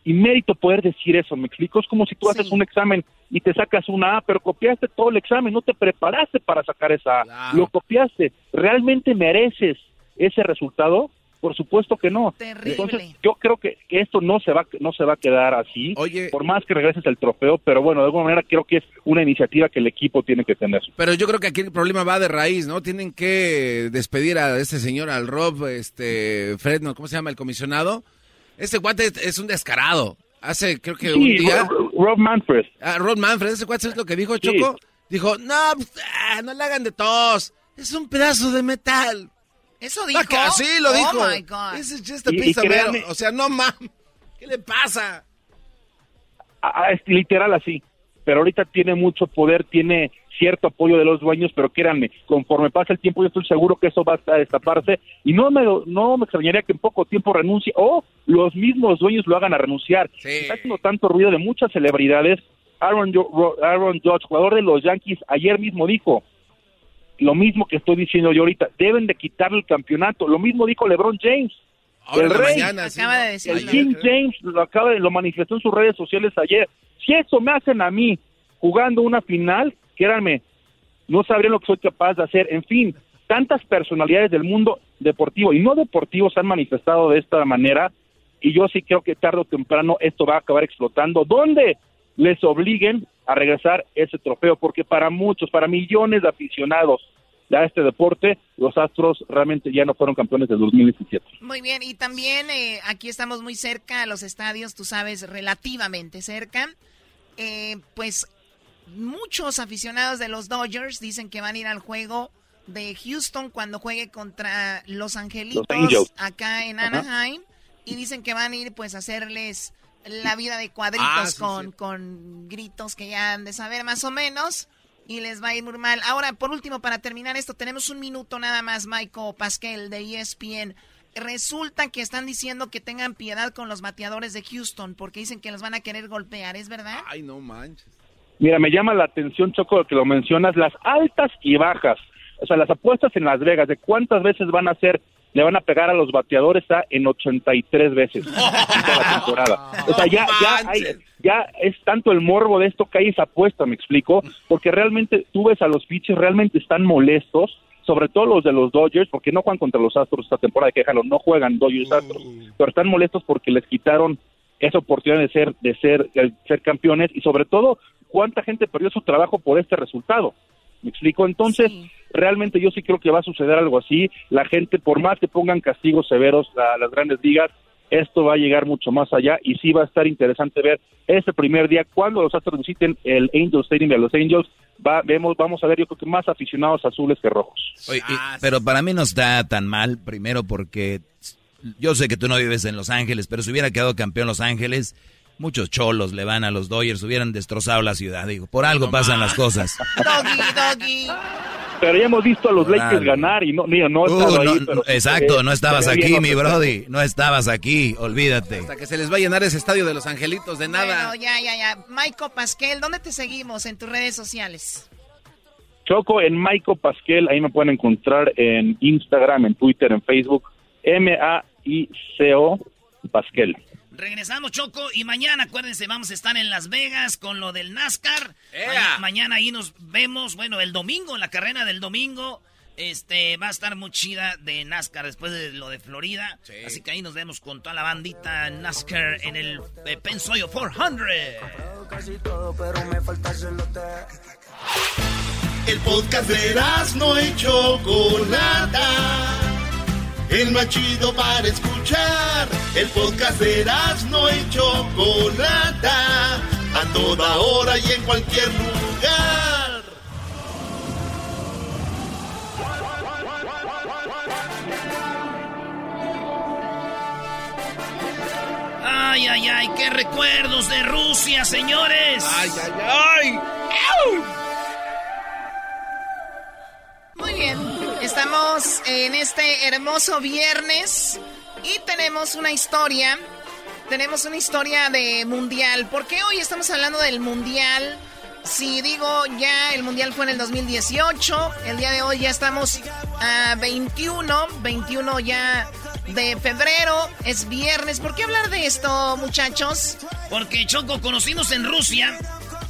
Speaker 22: inmérito poder decir eso, ¿me explico? Es como si tú haces un examen y te sacas una A, pero copiaste todo el examen, no te preparaste para sacar esa A, lo copiaste. ¿Realmente mereces ese resultado? Por supuesto que no. Entonces, yo creo que esto no se va no se va a quedar así, por más que regreses el trofeo, pero bueno, de alguna manera creo que es una iniciativa que el equipo tiene que tener.
Speaker 23: Pero yo creo que aquí el problema va de raíz, ¿no? Tienen que despedir a ese señor, al Rob, este, Fred, ¿no? ¿cómo se llama? El comisionado. Ese guante es, un descarado. Hace, creo que
Speaker 22: Sí,
Speaker 23: un día...
Speaker 22: Rob, Manfred.
Speaker 23: Ah, Rob Manfred, ese cuate es lo que dijo
Speaker 22: Sí.
Speaker 23: Choco. Dijo, no, pues, ah, no le hagan de tos. Es un pedazo de metal.
Speaker 7: ¿Eso
Speaker 23: dijo? Sí, lo
Speaker 7: Oh,
Speaker 23: dijo.
Speaker 7: my God.
Speaker 23: Ese es just a
Speaker 22: Y- y
Speaker 23: piece of metal. O sea, no mames. ¿Qué le pasa?
Speaker 22: Ah, es literal así. Pero ahorita tiene mucho poder, tiene cierto apoyo de los dueños, pero créanme, conforme pasa el tiempo yo estoy seguro que eso va a destaparse y no me, no me extrañaría que en poco tiempo renuncie o los mismos dueños lo hagan a renunciar. Está haciendo tanto ruido de muchas celebridades. Aaron, Jo- Aaron Judge, jugador de los Yankees, ayer mismo dijo, lo mismo que estoy diciendo yo ahorita, deben de quitarle el campeonato. Lo mismo dijo LeBron James.
Speaker 23: Ahora
Speaker 22: el rey,
Speaker 23: mañana, sí,
Speaker 7: Acaba
Speaker 23: ¿no?
Speaker 7: de decirlo.
Speaker 22: el King James lo acaba de, lo manifestó en sus redes sociales ayer. Si eso me hacen a mí jugando una final, créanme, no sabrían lo que soy capaz de hacer. En fin, tantas personalidades del mundo deportivo y no deportivo se han manifestado de esta manera y yo sí creo que tarde o temprano esto va a acabar explotando. ¿Dónde les obliguen a regresar ese trofeo? Porque para muchos, para millones de aficionados a este deporte, los Astros realmente ya no fueron campeones del 2017.
Speaker 7: Muy bien, y también eh, aquí estamos muy cerca a los estadios, tú sabes, relativamente cerca. Eh, pues muchos aficionados de los Dodgers dicen que van a ir al juego de Houston cuando juegue contra Los Angelitos
Speaker 22: Los
Speaker 7: acá en
Speaker 22: Ajá.
Speaker 7: Anaheim y dicen que van a ir pues a hacerles la vida de cuadritos
Speaker 23: Ah, sí,
Speaker 7: con,
Speaker 23: sí.
Speaker 7: con gritos que ya han de saber más o menos y les va a ir muy mal. Ahora, por último, para terminar esto, tenemos un minuto nada más, Michael Pascal de ESPN. Resulta que están diciendo que tengan piedad con los bateadores de Houston porque dicen que los van a querer golpear, ¿es verdad?
Speaker 23: Ay, no manches.
Speaker 22: Mira, me llama la atención, Choco, que lo mencionas, las altas y bajas. O sea, las apuestas en Las Vegas, de cuántas veces van a ser, le van a pegar a los bateadores, está en 83 veces toda la temporada. O sea, ya, ya, hay- ya es tanto el morbo de esto que hay esa apuesta, me explico, porque realmente tú ves a los pitchers, realmente están molestos, sobre todo los de los Dodgers, porque no juegan contra los Astros esta temporada, que déjalo, no juegan Dodgers Astros, pero están molestos porque les quitaron esa oportunidad de ser de ser de ser campeones y sobre todo cuánta gente perdió su trabajo por este resultado. ¿Me explico? Entonces, realmente yo sí creo que va a suceder algo así. La gente, por más que pongan castigos severos a las grandes ligas, esto va a llegar mucho más allá y sí va a estar interesante ver ese primer día cuando los Astros visiten el Angel Stadium de los Angels. Va, vemos, vamos a ver, yo creo que más aficionados azules que rojos.
Speaker 4: Oye, y- pero para mí no está tan mal, primero porque yo sé que tú no vives en Los Ángeles, pero si hubiera quedado campeón Los Ángeles, muchos cholos le van a los Dodgers, hubieran destrozado la ciudad. Digo, por algo pasan las cosas.
Speaker 7: Doggy, doggy.
Speaker 22: Pero ya hemos visto a los Lakers ganar y no, no
Speaker 4: Uh, no,
Speaker 22: ahí,
Speaker 4: no,
Speaker 22: pero sí
Speaker 4: exacto, no estabas aquí, mi brody. No estabas aquí, olvídate.
Speaker 23: Hasta que se les va a llenar ese estadio de los angelitos de nada.
Speaker 7: Bueno, ya, ya, ya. Michael Pascal, ¿dónde te seguimos en tus redes sociales?
Speaker 22: Choco en Maico Pasquel, ahí me pueden encontrar en Instagram, en Twitter, en Facebook, M-A-I-C-O Pasquel.
Speaker 1: Regresamos, Choco, y mañana, acuérdense, vamos a estar en Las Vegas con lo del NASCAR. Mañana ahí nos vemos, bueno, el domingo, la carrera del domingo, este, va a estar muy chida de NASCAR después de lo de Florida. Así que ahí nos vemos con toda la bandita NASCAR en el eh, Pensoyo 400.
Speaker 8: El podcast de no y Chocolata. El más chido para escuchar. El podcast de no y Chocolata. A toda hora y en cualquier lugar.
Speaker 1: Ay, ay, ay, qué recuerdos de Rusia, señores.
Speaker 23: Ay, ay, ay.
Speaker 7: Muy bien, estamos en este hermoso viernes y tenemos una historia, tenemos una historia de mundial. ¿Por qué hoy estamos hablando del mundial? Si digo ya el mundial fue en el 2018, el día de hoy ya estamos a 21, 21 ya de febrero, es viernes. ¿Por qué hablar de esto, muchachos?
Speaker 1: Porque Choco conocimos en Rusia.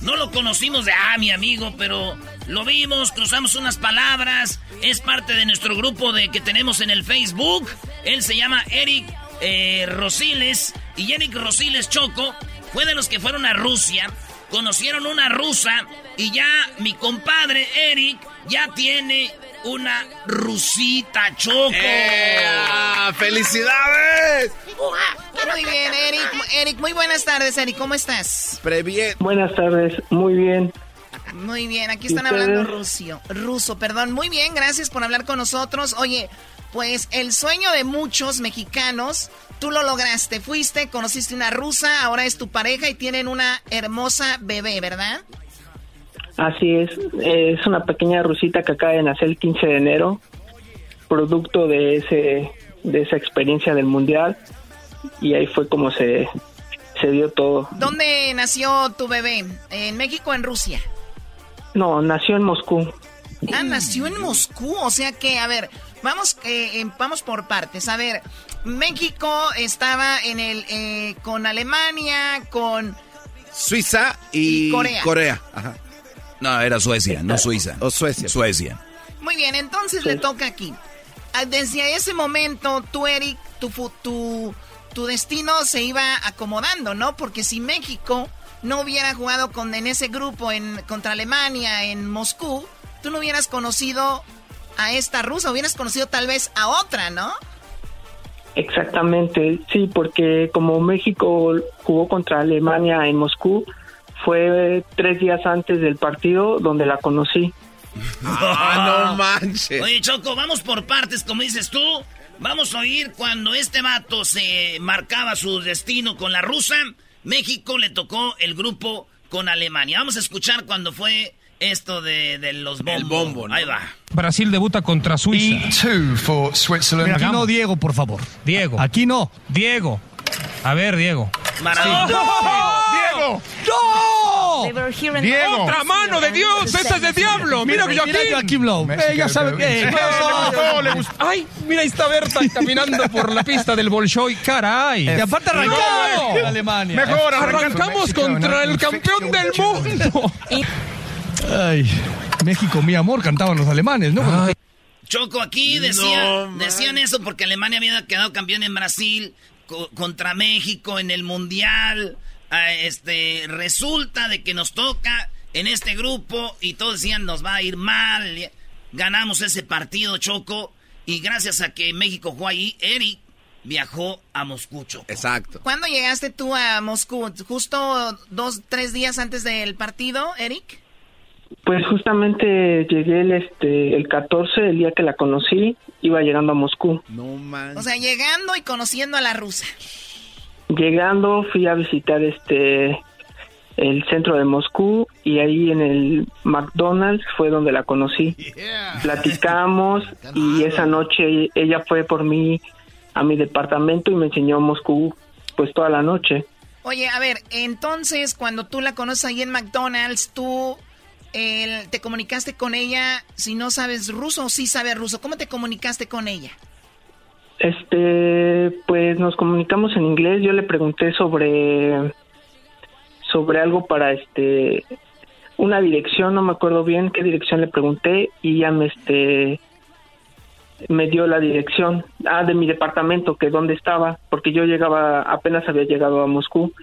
Speaker 1: No lo conocimos de, ah, mi amigo, pero lo vimos, cruzamos unas palabras. Es parte de nuestro grupo de que tenemos en el Facebook. Él se llama Eric eh, Rosiles. Y Eric Rosiles Choco fue de los que fueron a Rusia. Conocieron una rusa. Y ya mi compadre Eric ya tiene una rusita Choco.
Speaker 23: ¡Ea! ¡Felicidades!
Speaker 7: Muy bien, Eric. Eric, muy buenas tardes, Eric. ¿Cómo estás?
Speaker 23: Previe...
Speaker 24: Buenas tardes, muy bien.
Speaker 7: Muy bien, aquí
Speaker 24: ¿Y
Speaker 7: están hablando ruso. Ruso, perdón. Muy bien, gracias por hablar con nosotros. Oye, pues el sueño de muchos mexicanos, tú lo lograste. Fuiste, conociste una rusa, ahora es tu pareja y tienen una hermosa bebé, ¿verdad?
Speaker 24: Así es, es una pequeña rusita que acaba de nacer el 15 de enero, producto de ese de esa experiencia del mundial y ahí fue como se, se dio todo.
Speaker 7: ¿Dónde nació tu bebé? ¿En México o en Rusia?
Speaker 24: No, nació en Moscú.
Speaker 7: Ah, nació en Moscú, o sea que, a ver, vamos, eh, vamos por partes. A ver, México estaba en el eh, con Alemania, con
Speaker 23: Suiza y, Corea.
Speaker 4: No, era Suecia, no Suiza.
Speaker 23: O Suecia.
Speaker 4: Suecia.
Speaker 7: Muy bien, entonces le toca aquí. Ah, desde ese momento, tú, Eric, tu, tu, tu destino se iba acomodando, ¿no? Porque si México no hubiera jugado con, en ese grupo en, contra Alemania en Moscú, tú no hubieras conocido a esta rusa, hubieras conocido tal vez a otra, ¿no?
Speaker 24: Exactamente, sí, porque como México jugó contra Alemania en Moscú, fue tres días antes del partido donde la conocí.
Speaker 23: Ah, no manches.
Speaker 1: Oye, Choco, vamos por partes, como dices tú. Vamos a oír cuando este vato se marcaba su destino con la rusa. México le tocó el grupo con Alemania. Vamos a escuchar cuando fue esto de, los bombos. El bombo, Ahí va.
Speaker 25: Brasil debuta contra Suiza. aquí no, Diego, por favor. Diego. Aquí no, Diego. A ver, Diego.
Speaker 1: Maradona.
Speaker 25: ¡Diego! ¡No! Diego. ¡Otra mano de Dios! ¡Esa es de diablo! ¡Mira, mira Joaquín! Lowe. Ella sabe que... ¡Ay! Mira, ahí está Berta caminando por la pista del Bolshoi. ¡Caray! Y aparte arrancamos. Alemania. Mejor, arrancamos contra el campeón del mundo. Ay, México, mi amor, cantaban los alemanes, ¿no?
Speaker 1: Choco, aquí decía, decían eso porque Alemania había quedado campeón en Brasil contra México en el Mundial. Ah, este, resulta de que nos toca en este grupo y todos decían nos va a ir mal. Ganamos ese partido, Choco. Y gracias a que México jugó ahí, Eric viajó a Moscú, Choco.
Speaker 23: Exacto.
Speaker 7: ¿Cuándo llegaste tú a Moscú? ¿Justo dos, tres días antes del partido, Eric?
Speaker 24: Pues justamente llegué el, este, el 14, el día que la conocí, iba llegando a Moscú.
Speaker 23: No man.
Speaker 7: O sea, llegando y conociendo a la rusa.
Speaker 24: Llegando fui a visitar este el centro de Moscú y ahí en el McDonald's fue donde la conocí. Platicamos y esa noche ella fue por mí a mi departamento y me enseñó Moscú pues toda la noche.
Speaker 7: Oye, a ver, entonces cuando tú la conoces ahí en McDonald's, tú te comunicaste con ella si no sabes ruso o sí sabes ruso. ¿Cómo te comunicaste con ella?
Speaker 24: Este, pues nos comunicamos en inglés. Yo le pregunté sobre sobre algo para este una dirección, no me acuerdo bien qué dirección le pregunté y ella me este me dio la dirección ah, de mi departamento que dónde estaba porque yo llegaba apenas había llegado a Moscú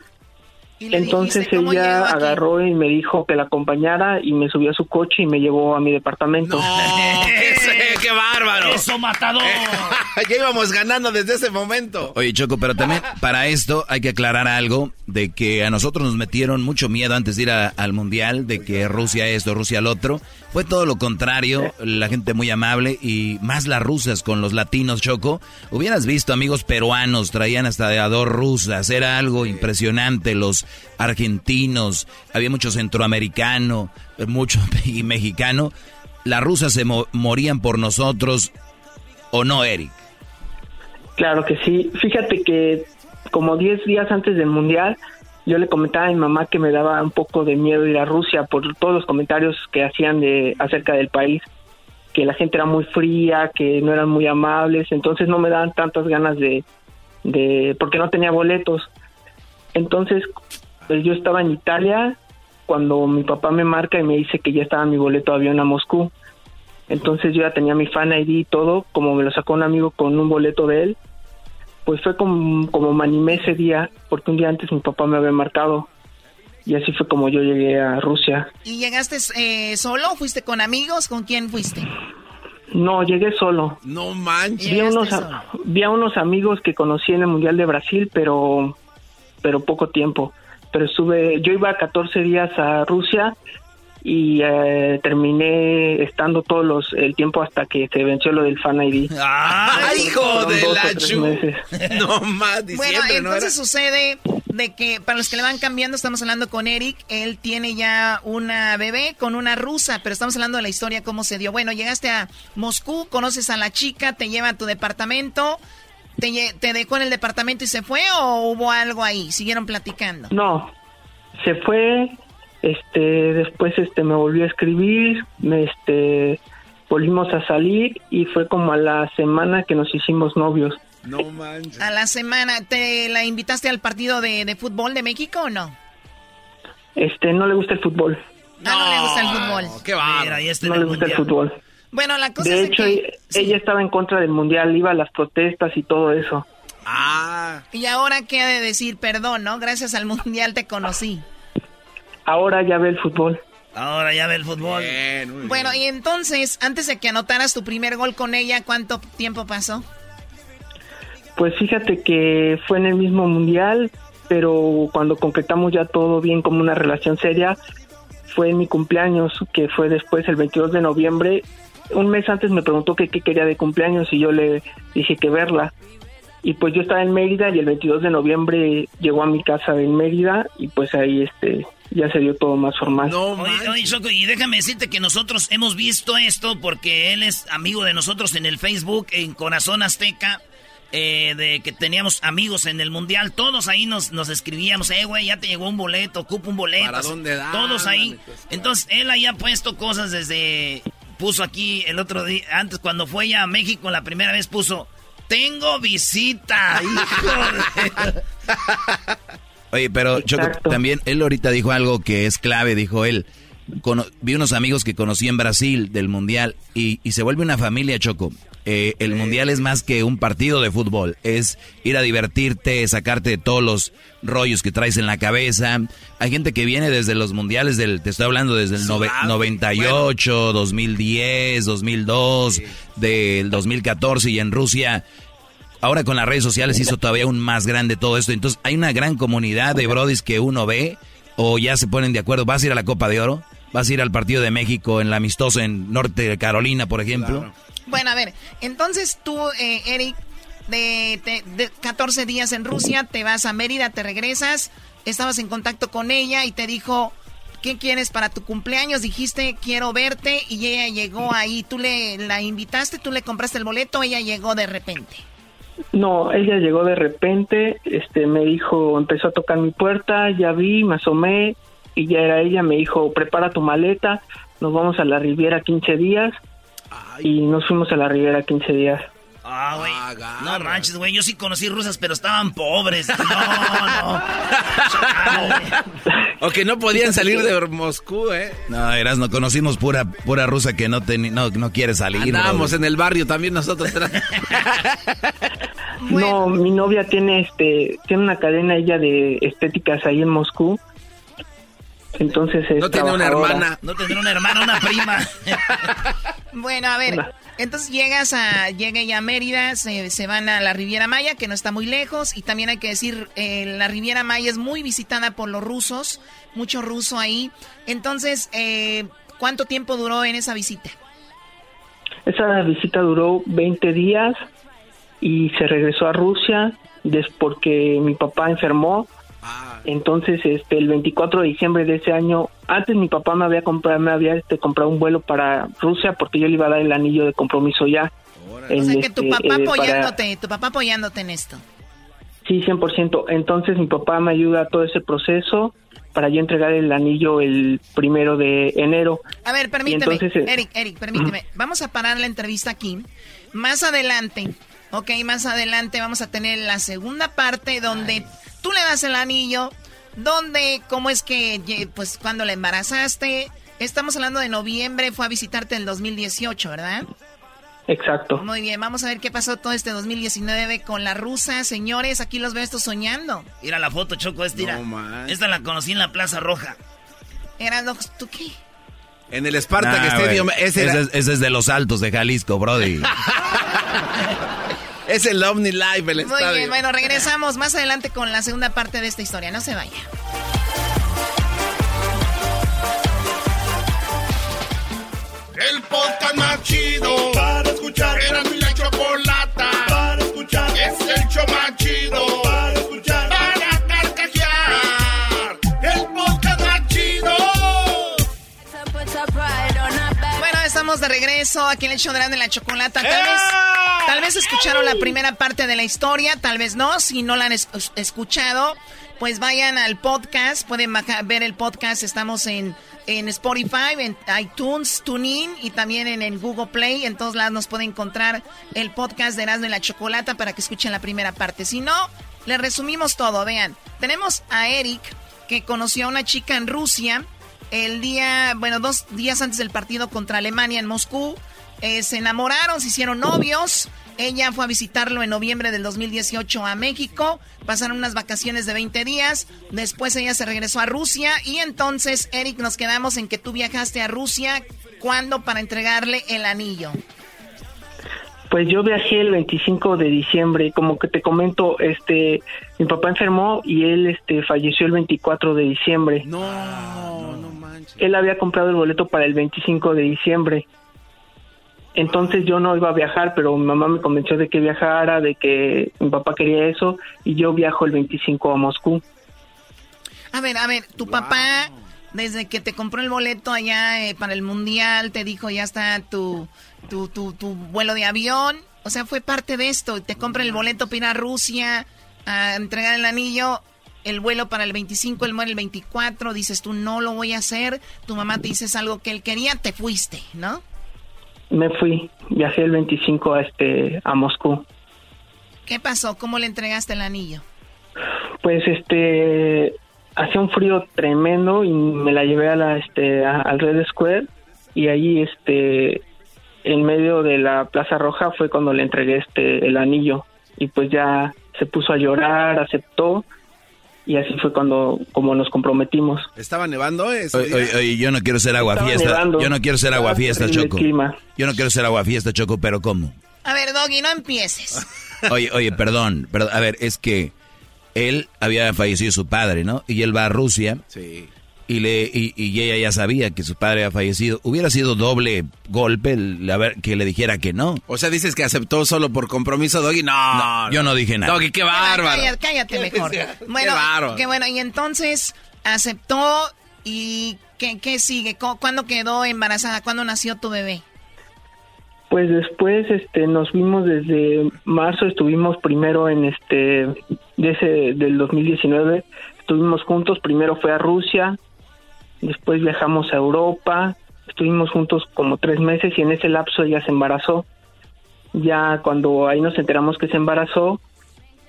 Speaker 24: entonces ella agarró y me dijo que la acompañara y me subió a su coche y me llevó a mi departamento.
Speaker 23: qué, bárbaro!
Speaker 1: ¡Eso matador!
Speaker 23: ya íbamos ganando desde ese momento.
Speaker 4: Oye, Choco, pero también para esto hay que aclarar algo de que a nosotros nos metieron mucho miedo antes de ir al Mundial, de que Rusia esto, Rusia lo otro. Fue todo lo contrario, la gente muy amable y más las rusas con los latinos, Choco. Hubieras visto amigos peruanos, traían hasta de a dos rusas, era algo impresionante. Los argentinos, había mucho centroamericano, mucho y mexicano. Las rusas se morían por nosotros, ¿o no, Eric?
Speaker 24: Claro que sí. Fíjate que como 10 días antes del Mundial, yo le comentaba a mi mamá que me daba un poco de miedo ir a Rusia por todos los comentarios que hacían de acerca del país, que la gente era muy fría, que no eran muy amables, entonces no me daban tantas ganas de, porque no tenía boletos. Entonces, pues yo estaba en Italia cuando mi papá me marca y me dice que ya estaba mi boleto de avión a Moscú. Entonces yo ya tenía mi fan ID y todo, como me lo sacó un amigo con un boleto de él. Pues fue como, como me animé ese día, porque un día antes mi papá me había marcado. Y así fue como yo llegué a Rusia.
Speaker 7: ¿Y llegaste eh, solo? ¿Fuiste con amigos? ¿Con quién fuiste?
Speaker 24: No, llegué solo.
Speaker 23: No manches.
Speaker 24: Vi unos, vi a unos amigos que conocí en el Mundial de Brasil, pero, pero poco tiempo pero estuve, yo iba 14 días a Rusia y eh, terminé estando todos los el tiempo hasta que se venció lo del fan ID.
Speaker 23: ¡Ah, hijo de la chu! No más,
Speaker 7: Bueno, entonces sucede de que para los que le van cambiando, estamos hablando con Eric, él tiene ya una bebé con una rusa, pero estamos hablando de la historia, cómo se dio. Bueno, llegaste a Moscú, conoces a la chica, te lleva a tu departamento, te, te dejó en el departamento y se fue o hubo algo ahí, siguieron platicando.
Speaker 24: No, se fue, este, después este me volvió a escribir, me este volvimos a salir y fue como a la semana que nos hicimos novios.
Speaker 7: No manches. A la semana, ¿te la invitaste al partido de, fútbol de México o no?
Speaker 24: Este, no le gusta el fútbol.
Speaker 7: No, no le gusta el fútbol.
Speaker 23: Qué va.
Speaker 24: no le gusta el fútbol.
Speaker 7: Bueno, la cosa
Speaker 24: de
Speaker 7: es
Speaker 24: hecho,
Speaker 7: que,
Speaker 24: ella estaba en contra del mundial, iba a las protestas y todo eso.
Speaker 7: Ah. Y ahora qué ha de decir, perdón, ¿no? Gracias al mundial te conocí.
Speaker 24: Ahora ya ve el fútbol.
Speaker 1: Ahora ya ve el fútbol.
Speaker 7: bueno, y entonces, antes de que anotaras tu primer gol con ella, ¿cuánto tiempo pasó?
Speaker 24: Pues fíjate que fue en el mismo mundial, pero cuando concretamos ya todo bien como una relación seria, fue en mi cumpleaños, que fue después el 22 de noviembre. Un mes antes me preguntó qué quería de cumpleaños y yo le dije que verla. Y pues yo estaba en Mérida y el 22 de noviembre llegó a mi casa en Mérida y pues ahí este ya se dio todo más formal.
Speaker 1: No, oye, y déjame decirte que nosotros hemos visto esto porque él es amigo de nosotros en el Facebook, en Corazón Azteca. Eh, de que teníamos amigos en el mundial, todos ahí nos, nos escribíamos, eh, güey, ya te llegó un boleto, ocupa un boleto. ¿Para dónde da? Todos ahí. Pues, Entonces, él ahí ha puesto cosas desde, puso aquí el otro día, antes cuando fue ya a México la primera vez puso, tengo visita, hijo
Speaker 4: Oye, pero Choco, también él ahorita dijo algo que es clave, dijo él. vi unos amigos que conocí en Brasil del Mundial y, y se vuelve una familia, Choco. Eh, el mundial es más que un partido de fútbol, es ir a divertirte, sacarte de todos los rollos que traes en la cabeza. Hay gente que viene desde los mundiales del, te estoy hablando desde el 98, 2010, 2002, del 2014 y en Rusia. Ahora con las redes sociales hizo todavía aún más grande todo esto. Entonces hay una gran comunidad de brodis que uno ve o ya se ponen de acuerdo. ¿Vas a ir a la Copa de Oro? ¿Vas a ir al partido de México en la amistosa en Norte de Carolina, por ejemplo?
Speaker 7: Bueno, a ver, entonces tú, eh, Eric, de, 14 días en Rusia, te vas a Mérida, te regresas, estabas en contacto con ella y te dijo, ¿qué quieres para tu cumpleaños? Dijiste, quiero verte y ella llegó ahí. ¿Tú le la invitaste, tú le compraste el boleto, ella llegó de repente?
Speaker 24: No, ella llegó de repente, este, me dijo, empezó a tocar mi puerta, ya vi, me asomé y ya era ella, me dijo, prepara tu maleta, nos vamos a la Riviera 15 días y nos fuimos a la Ribera 15 días.
Speaker 1: Ah, güey. no manches, güey. Yo sí conocí rusas, pero estaban pobres. No, no.
Speaker 23: o que no podían salir de Moscú, ¿eh?
Speaker 4: No, eras, no conocimos pura, pura rusa que no, no, no quiere salir.
Speaker 23: Andábamos en el barrio también nosotros.
Speaker 24: No, mi novia tiene este tiene una cadena ella de estéticas ahí en Moscú entonces
Speaker 23: No tiene una hermana.
Speaker 1: No tendrá una hermana, una prima.
Speaker 7: bueno, a ver. Entonces llegas a, llega ya a Mérida, se, van a la Riviera Maya, que no está muy lejos, y también hay que decir, eh, la Riviera Maya es muy visitada por los rusos, mucho ruso ahí. Entonces, eh, ¿cuánto tiempo duró en esa visita?
Speaker 24: Esa visita duró 20 días y se regresó a Rusia porque mi papá enfermó entonces, este, el 24 de diciembre de ese año, antes mi papá me había comprado, me había este, comprado un vuelo para Rusia porque yo le iba a dar el anillo de compromiso ya.
Speaker 7: o sea que tu este, papá eh, apoyándote, tu papá apoyándote en esto.
Speaker 24: Sí, 100%. Entonces mi papá me ayuda a todo ese proceso para yo entregar el anillo el primero de enero.
Speaker 7: A ver, permíteme, eh, Eric, Eric, permíteme. Vamos a parar la entrevista aquí. Más adelante, ok, más adelante vamos a tener la segunda parte donde tú le das el anillo, donde, cómo es que, pues, cuando la embarazaste, estamos hablando de noviembre, fue a visitarte en el 2018, ¿verdad?
Speaker 24: Exacto.
Speaker 7: Muy bien, vamos a ver qué pasó todo este 2019 con la rusa. Señores, aquí los veo estos soñando.
Speaker 1: Mira la foto, Choco, esta. No, Esta la conocí en la Plaza Roja.
Speaker 7: ¿Era ¿tú qué?
Speaker 23: En el Spartak Stadium.
Speaker 4: Ese, ese, es de los altos de Jalisco, Brody.
Speaker 23: Es el Omni Live, el Muy bien,
Speaker 7: bueno, regresamos más adelante con la segunda parte de esta historia. No se vaya.
Speaker 8: El podcast más chido para escuchar. Era
Speaker 7: regreso aquí en el show de la chocolata. Tal vez, tal vez escucharon la primera parte de la historia, tal vez no. Si no la han escuchado, pues vayan al podcast. Pueden ver el podcast. Estamos en, en Spotify, en iTunes, TuneIn y también en, el Google Play. En todos lados nos pueden encontrar el podcast de Erasmo y la Chocolata para que escuchen la primera parte. Si no, les resumimos todo. Vean, tenemos a Eric que conoció a una chica en Rusia el día, bueno, dos días antes del partido contra Alemania en Moscú. Eh, se enamoraron, se hicieron novios. Ella fue a visitarlo en noviembre del 2018 a México. Pasaron unas vacaciones de 20 días. Después ella se regresó a Rusia. Y entonces, Eric, nos quedamos en que tú viajaste a Rusia. ¿Cuándo para entregarle el anillo?
Speaker 24: Pues yo viajé el 25 de diciembre, como que te comento, este, mi papá enfermó y él, este, falleció el 24 de diciembre.
Speaker 23: No, no.
Speaker 24: Él había comprado el boleto para el 25 de diciembre. Entonces yo no iba a viajar, pero mi mamá me convenció de que viajara, de que mi papá quería eso, y yo viajo el 25 a Moscú.
Speaker 7: A ver, a ver, tu papá, desde que te compró el boleto allá eh, para el mundial, te dijo ya está tu tu, tu, tu vuelo de avión. O sea, fue parte de esto. Te compran el boleto para ir a Rusia a entregar el anillo. El vuelo para el 25, el muere el 24. Dices tú, no lo voy a hacer. Tu mamá te dices algo que él quería, te fuiste, ¿no?
Speaker 24: Me fui. Viajé el 25 a, este, a Moscú.
Speaker 7: ¿Qué pasó? ¿Cómo le entregaste el anillo?
Speaker 24: Pues este hacía un frío tremendo y me la llevé a la este al Red Square y ahí este en medio de la Plaza Roja fue cuando le entregué este el anillo y pues ya se puso a llorar, aceptó y así fue cuando como nos comprometimos.
Speaker 23: ¿Estaba nevando?
Speaker 4: Oye, yo no quiero ser aguafiesta. Yo no quiero ser aguafiesta, Choco. Yo no quiero ser aguafiesta, Choco, pero ¿cómo?
Speaker 7: A ver, Doggy, no empieces.
Speaker 4: Oye, oye, perdón, perdón, a ver, es que él había fallecido su padre, ¿no? Y él va a Rusia.
Speaker 23: Sí
Speaker 4: y, le, y, ella ya sabía que su padre había fallecido. Hubiera sido doble golpe el, ver, que le dijera que no.
Speaker 23: O sea, dices que aceptó solo por compromiso, Doggy. No,
Speaker 4: yo no dije nada.
Speaker 23: Doggy, qué bárbaro.
Speaker 7: Cállate, mejor. Bueno, qué, bueno, y entonces aceptó y ¿qué, qué sigue? ¿Cuándo quedó embarazada? ¿Cuándo nació tu bebé?
Speaker 24: Pues después este nos vimos desde marzo, estuvimos primero en este de ese del 2019, estuvimos juntos, primero fue a Rusia, después viajamos a Europa, estuvimos juntos como tres meses y en ese lapso ella se embarazó. Ya cuando ahí nos enteramos que se embarazó,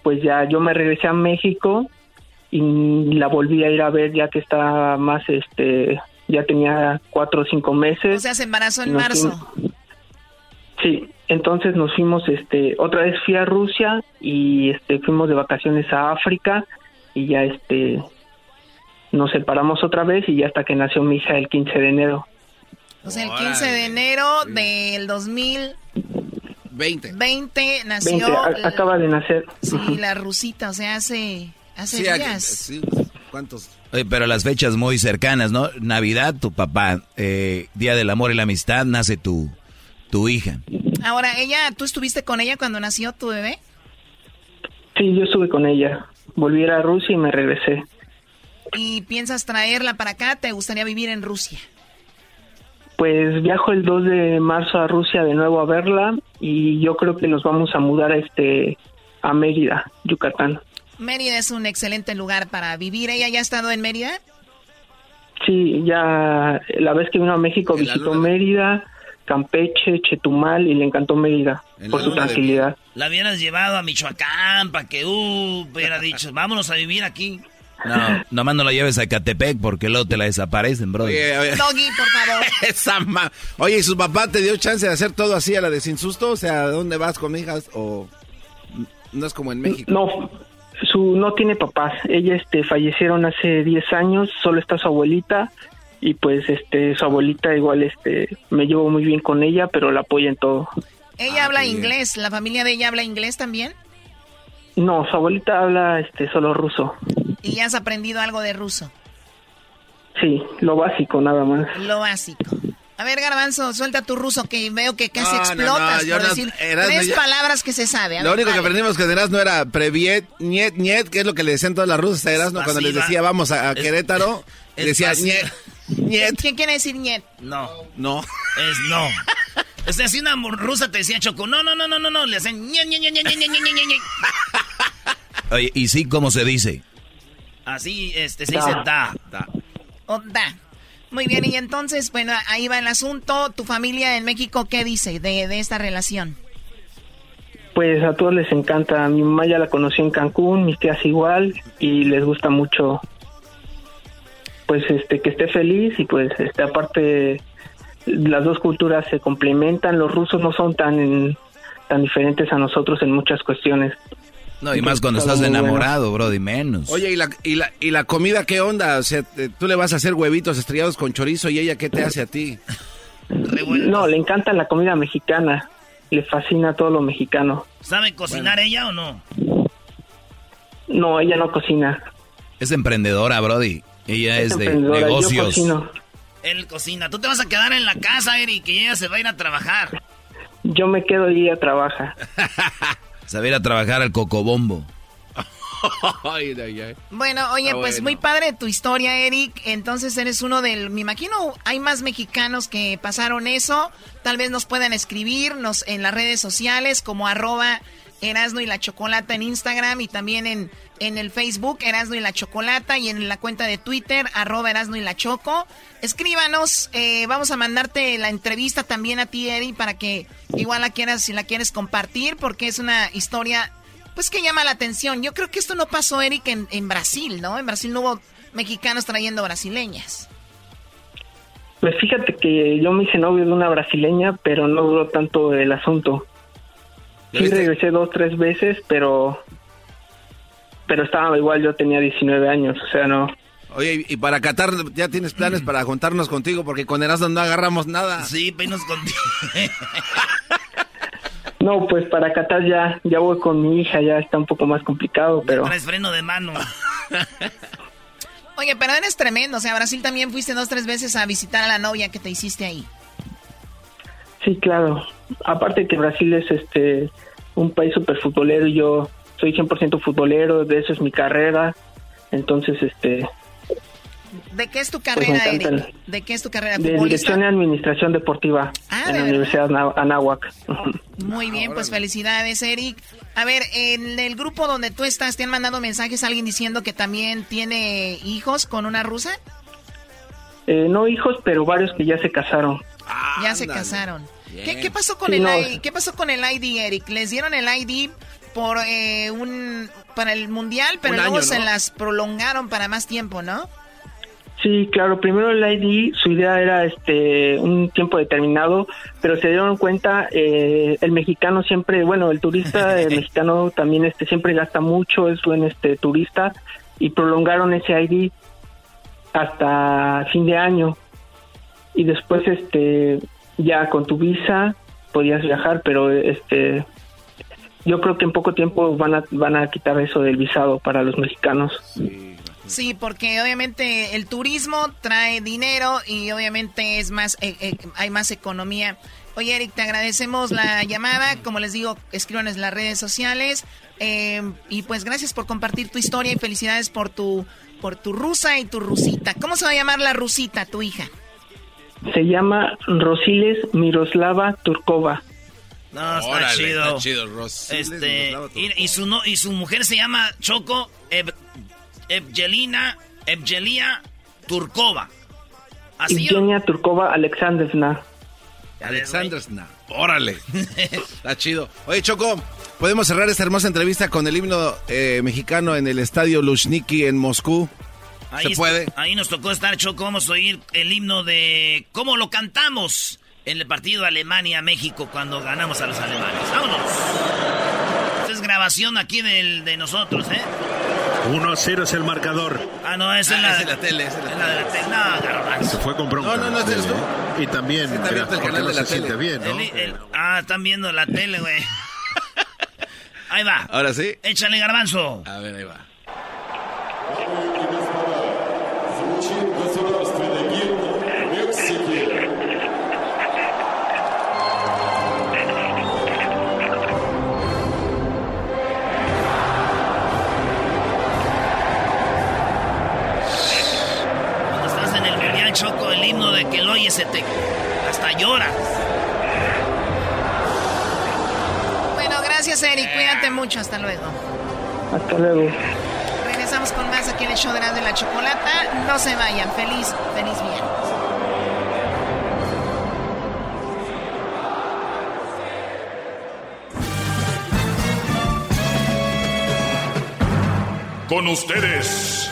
Speaker 24: pues ya yo me regresé a México y la volví a ir a ver ya que estaba más, este, ya tenía cuatro o cinco meses.
Speaker 7: O sea, se embarazó en marzo.
Speaker 24: sí, entonces nos fuimos, este, otra vez fui a Rusia y este, fuimos de vacaciones a África y ya este, nos separamos otra vez y ya hasta que nació mi hija el 15 de enero.
Speaker 7: O sea, el 15 de enero del 2020 20, nació.
Speaker 24: acaba de nacer.
Speaker 7: Sí, la rusita, o sea, hace, hace días. sí,
Speaker 4: ¿Cuántos? Oye, pero las fechas muy cercanas, ¿no? Navidad, tu papá. Eh, Día del Amor y la Amistad, nace tu, tu hija.
Speaker 7: Ahora, ella, ¿tú estuviste con ella cuando nació tu bebé?
Speaker 24: Sí, yo estuve con ella. Volví a Rusia y me regresé
Speaker 7: y piensas traerla para acá? ¿Te gustaría vivir en Rusia?
Speaker 24: Pues viajo el 2 de marzo a Rusia de nuevo a verla y yo creo que nos vamos a mudar a este a Mérida, Yucatán.
Speaker 7: Mérida es un excelente lugar para vivir. ¿Ella ya ha estado en Mérida?
Speaker 24: Sí, ya la vez que vino a México visitó Mérida, Campeche, Chetumal y le encantó Mérida por su tranquilidad.
Speaker 1: La hubieras llevado a Michoacán para que uh, hubiera dicho, vámonos a vivir aquí.
Speaker 4: No, nomás no la lleves a Catepec porque luego te la desaparecen, bro.
Speaker 7: Oye, Doggy, por favor.
Speaker 23: Esa Oye, ¿y su papá te dio chance de hacer todo así a la de sin susto? O sea, ¿dónde vas con hijas? ¿O no es como en México?
Speaker 24: No, su, no tiene papás. Ella este, fallecieron hace 10 años, solo está su abuelita. Y pues este su abuelita igual este me llevo muy bien con ella, pero la apoya en todo.
Speaker 7: Ella ah, habla inglés, ¿la familia de ella habla inglés también?
Speaker 24: No, su abuelita habla este solo ruso.
Speaker 7: ¿Y has aprendido algo de ruso?
Speaker 24: Sí, lo básico nada más.
Speaker 7: Lo básico. A ver, Garbanzo, suelta tu ruso que veo que casi explotas por decir tres palabras que se sabe.
Speaker 23: Lo único que aprendimos que de Erasmo era previet, niet, niet, que es lo que le decían todas las rusas a Erasmo cuando les decía vamos a, Querétaro, es, decía niet,
Speaker 7: niet. Quiere decir niet?
Speaker 1: No.
Speaker 23: No.
Speaker 1: Es no. o sea, si una rusa te decía Choco, no, no, no, no, no, no, le hacen niet, niet, niet, niet, niet, niet,
Speaker 4: Oye, ¿y sí cómo se dice?
Speaker 1: Así, este, se dice da. Da.
Speaker 7: O da. Muy bien, y entonces, bueno, ahí va el asunto. ¿Tu familia en México qué dice de, de esta relación?
Speaker 24: Pues a todos les encanta. Mi mamá ya la conocí en Cancún, mis tías igual, y les gusta mucho, pues, este, que esté feliz y pues, este, aparte, las dos culturas se complementan. Los rusos no son tan, tan diferentes a nosotros en muchas cuestiones.
Speaker 4: No, y más cuando
Speaker 24: Está
Speaker 4: estás
Speaker 24: muy bueno.
Speaker 4: enamorado, bro, y menos.
Speaker 23: Oye, ¿y la, y, la, ¿y la comida qué onda? O sea, te- tú le vas a hacer huevitos estrellados con chorizo y ella qué te hace a ti.
Speaker 24: No, le encanta la comida mexicana. Le fascina todo lo mexicano.
Speaker 1: ¿Sabe cocinar ella o no?
Speaker 24: No, ella no cocina.
Speaker 4: Es emprendedora, Brody. Ella es, de
Speaker 24: yo
Speaker 4: negocios.
Speaker 24: cocino.
Speaker 1: Él cocina. Tú te vas a quedar en la casa, Eric, y ella se va a ir a trabajar.
Speaker 24: Yo me quedo y ella trabaja.
Speaker 4: Sabe ir a trabajar al cocobombo.
Speaker 7: Bueno, oye, pues
Speaker 23: bueno.
Speaker 7: muy padre tu historia, Eric. Entonces eres uno del... Me imagino hay más mexicanos que pasaron eso. Tal vez nos puedan escribirnos en las redes sociales como arroba Erasno y la Chocolata en Instagram y también en, en el Facebook Erasno y la Chocolata y en la cuenta de Twitter arroba Erasno y la Choco. Escríbanos, eh, vamos a mandarte la entrevista también a ti, Eric, para que igual la quieras, si la quieres compartir, porque es una historia pues que llama la atención. Yo creo que esto no pasó, Eric, en, en Brasil, ¿no? En Brasil no hubo mexicanos trayendo brasileñas.
Speaker 24: Pues fíjate que yo me hice novio de una brasileña, pero no duró tanto el asunto. Sí regresé dos, tres veces, pero pero estaba igual, yo tenía 19 años, o sea, no.
Speaker 23: Oye, y para Qatar ya tienes planes para juntarnos contigo porque con Erasmo no agarramos nada.
Speaker 1: Sí, penos contigo.
Speaker 24: No, pues para Qatar ya, ya voy con mi hija, ya está un poco más complicado, pero
Speaker 1: Traes freno de mano.
Speaker 7: Oye, pero eres tremendo. O sea, Brasil también fuiste dos, tres veces a visitar a la novia que te hiciste ahí.
Speaker 24: Sí, claro. Aparte que Brasil es este un país súper futbolero y yo soy 100% futbolero, de eso es mi carrera. Entonces, este,
Speaker 7: ¿De qué es tu
Speaker 24: Pues
Speaker 7: carrera, Eric? ¿De qué es tu carrera?
Speaker 24: de. Dirección y Administración Deportiva
Speaker 7: Ah,
Speaker 24: en
Speaker 7: ¿de
Speaker 24: la
Speaker 7: verdad?
Speaker 24: Universidad Anáhuac.
Speaker 7: Muy bien, pues felicidades, Eric. A ver, en el grupo donde tú estás, ¿te han mandado mensajes a alguien diciendo que también tiene hijos con una rusa?
Speaker 24: Eh, no hijos, pero varios que ya se casaron.
Speaker 7: Ya se casaron. ¿Qué, qué pasó con
Speaker 24: Sí,
Speaker 7: el
Speaker 24: no.
Speaker 7: ¿Qué pasó con el ID, Eric? Les dieron el ID por eh, un para el mundial, pero
Speaker 24: Un
Speaker 7: luego
Speaker 24: año,
Speaker 7: se las prolongaron para más tiempo, ¿no?
Speaker 24: Sí, claro, primero el ID, su idea era este un tiempo determinado, pero se dieron cuenta, eh, el mexicano siempre, bueno, el turista, el mexicano también este siempre gasta mucho, es buen este turista, y prolongaron ese ID hasta fin de año. Y después este ya con tu visa podías viajar, pero este yo creo que en poco tiempo van a van a quitar eso del visado para los mexicanos.
Speaker 7: Sí, porque obviamente el turismo trae dinero y obviamente es más, eh, eh, hay más economía. Oye, Eric, te agradecemos la llamada. Como les digo, escríbanos en las redes sociales. eh, y pues gracias por compartir tu historia y felicidades por tu, por tu rusa y tu rusita. ¿Cómo se va a llamar la rusita, tu hija?
Speaker 24: Se llama Rosiles Miroslava Turkova.
Speaker 1: No, está
Speaker 23: Órale,
Speaker 1: chido.
Speaker 23: está chido, Rosiles
Speaker 1: Este,
Speaker 23: Miroslava
Speaker 1: y, y su no, y su mujer se llama Choco Ev- Evgelina Evgelia Turkova. Así yo.
Speaker 24: Evgenia Turkova Alexandrovna.
Speaker 23: Alexandrovna. Órale. Está chido. Oye, Choco, podemos cerrar esta hermosa entrevista con el himno eh, mexicano en el estadio Lushniki en Moscú.
Speaker 1: Ahí
Speaker 23: ¿Se
Speaker 1: est-
Speaker 23: puede?
Speaker 1: Ahí nos tocó estar, Choco. Vamos a oír el himno de cómo lo cantamos en el partido Alemania-México cuando ganamos a los alemanes. ¡Vámonos! Esta es grabación aquí del, de nosotros, ¿eh?
Speaker 26: 1 a 0 es el marcador.
Speaker 1: Ah, no, esa es la,
Speaker 23: esa es la tele, esa es la
Speaker 1: es la de la tele. No, garbanzo.
Speaker 26: Se fue con bronca.
Speaker 23: No, no, no,
Speaker 26: la
Speaker 23: tú.
Speaker 26: ¿eh? Y también,
Speaker 23: Sí, está
Speaker 26: mira,
Speaker 23: abierto el
Speaker 26: porque
Speaker 23: canal
Speaker 26: no
Speaker 23: de la
Speaker 26: se siente
Speaker 23: tele.
Speaker 26: bien, ¿no?
Speaker 1: El- el- ah, están viendo la tele, güey. Ahí va.
Speaker 23: Ahora sí.
Speaker 1: Échale, garbanzo.
Speaker 23: A ver, ahí va.
Speaker 1: De que lo oyes se te... Hasta lloras.
Speaker 7: Gracias, Eric. Cuídate mucho. Hasta luego.
Speaker 24: Hasta luego.
Speaker 7: Regresamos con más aquí en el show de la, de la chocolata. No se vayan. Feliz, feliz viernes.
Speaker 6: Con ustedes.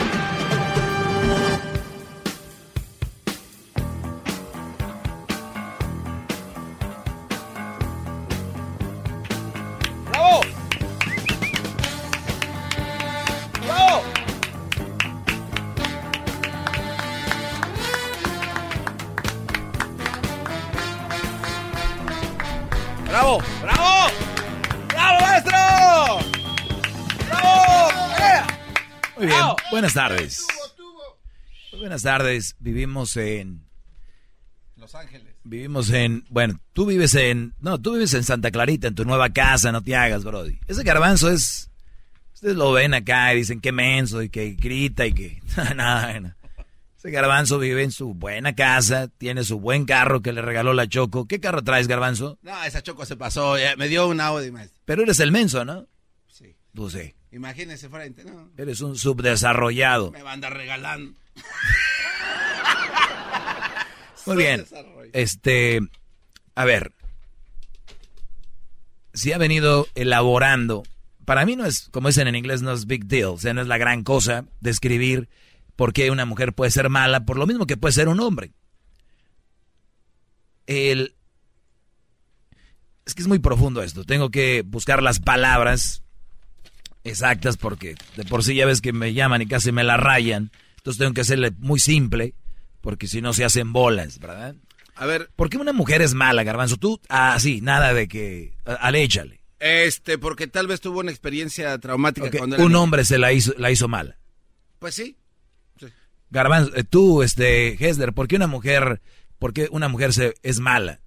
Speaker 4: buenas tardes. Muy Buenas tardes, vivimos en...
Speaker 23: Los Ángeles.
Speaker 4: Vivimos en... Bueno, tú vives en... No, tú vives en Santa Clarita, en tu nueva casa, no te hagas, Brody. Ese garbanzo es... Ustedes lo ven acá y dicen que menso y que grita y que... Nada, no. Ese garbanzo vive en su buena casa, tiene su buen carro que le regaló la Choco. ¿Qué carro traes, garbanzo?
Speaker 23: No, esa choco se pasó. me dio un Audi, maestro.
Speaker 4: Pero eres el menso, ¿no?
Speaker 23: Sí.
Speaker 4: Pues sí.
Speaker 23: Imagínese de... No,
Speaker 4: Eres un subdesarrollado.
Speaker 23: me va a andar regalando.
Speaker 4: Muy bien. Este, a ver, si ha venido elaborando, para mí no es, como dicen en inglés, no es big deal, o sea, no es la gran cosa describir por qué una mujer puede ser mala, por lo mismo que puede ser un hombre. El, es que es muy profundo esto, tengo que buscar las palabras exactas porque de por sí ya ves que me llaman y casi me la rayan, entonces tengo que hacerle muy simple porque si no se hacen bolas, ¿verdad?
Speaker 23: A ver.
Speaker 4: ¿Por qué una mujer es mala, Garbanzo? Tú, ah, sí, nada de que, aléchale.
Speaker 23: Este, porque tal vez tuvo una experiencia traumática cuando era
Speaker 4: Un
Speaker 23: niño.
Speaker 4: hombre se la hizo, la hizo mala.
Speaker 23: Pues sí.
Speaker 4: Garbanzo, eh, tú, este, Hesler, ¿por qué una mujer, por qué una mujer se, es mala?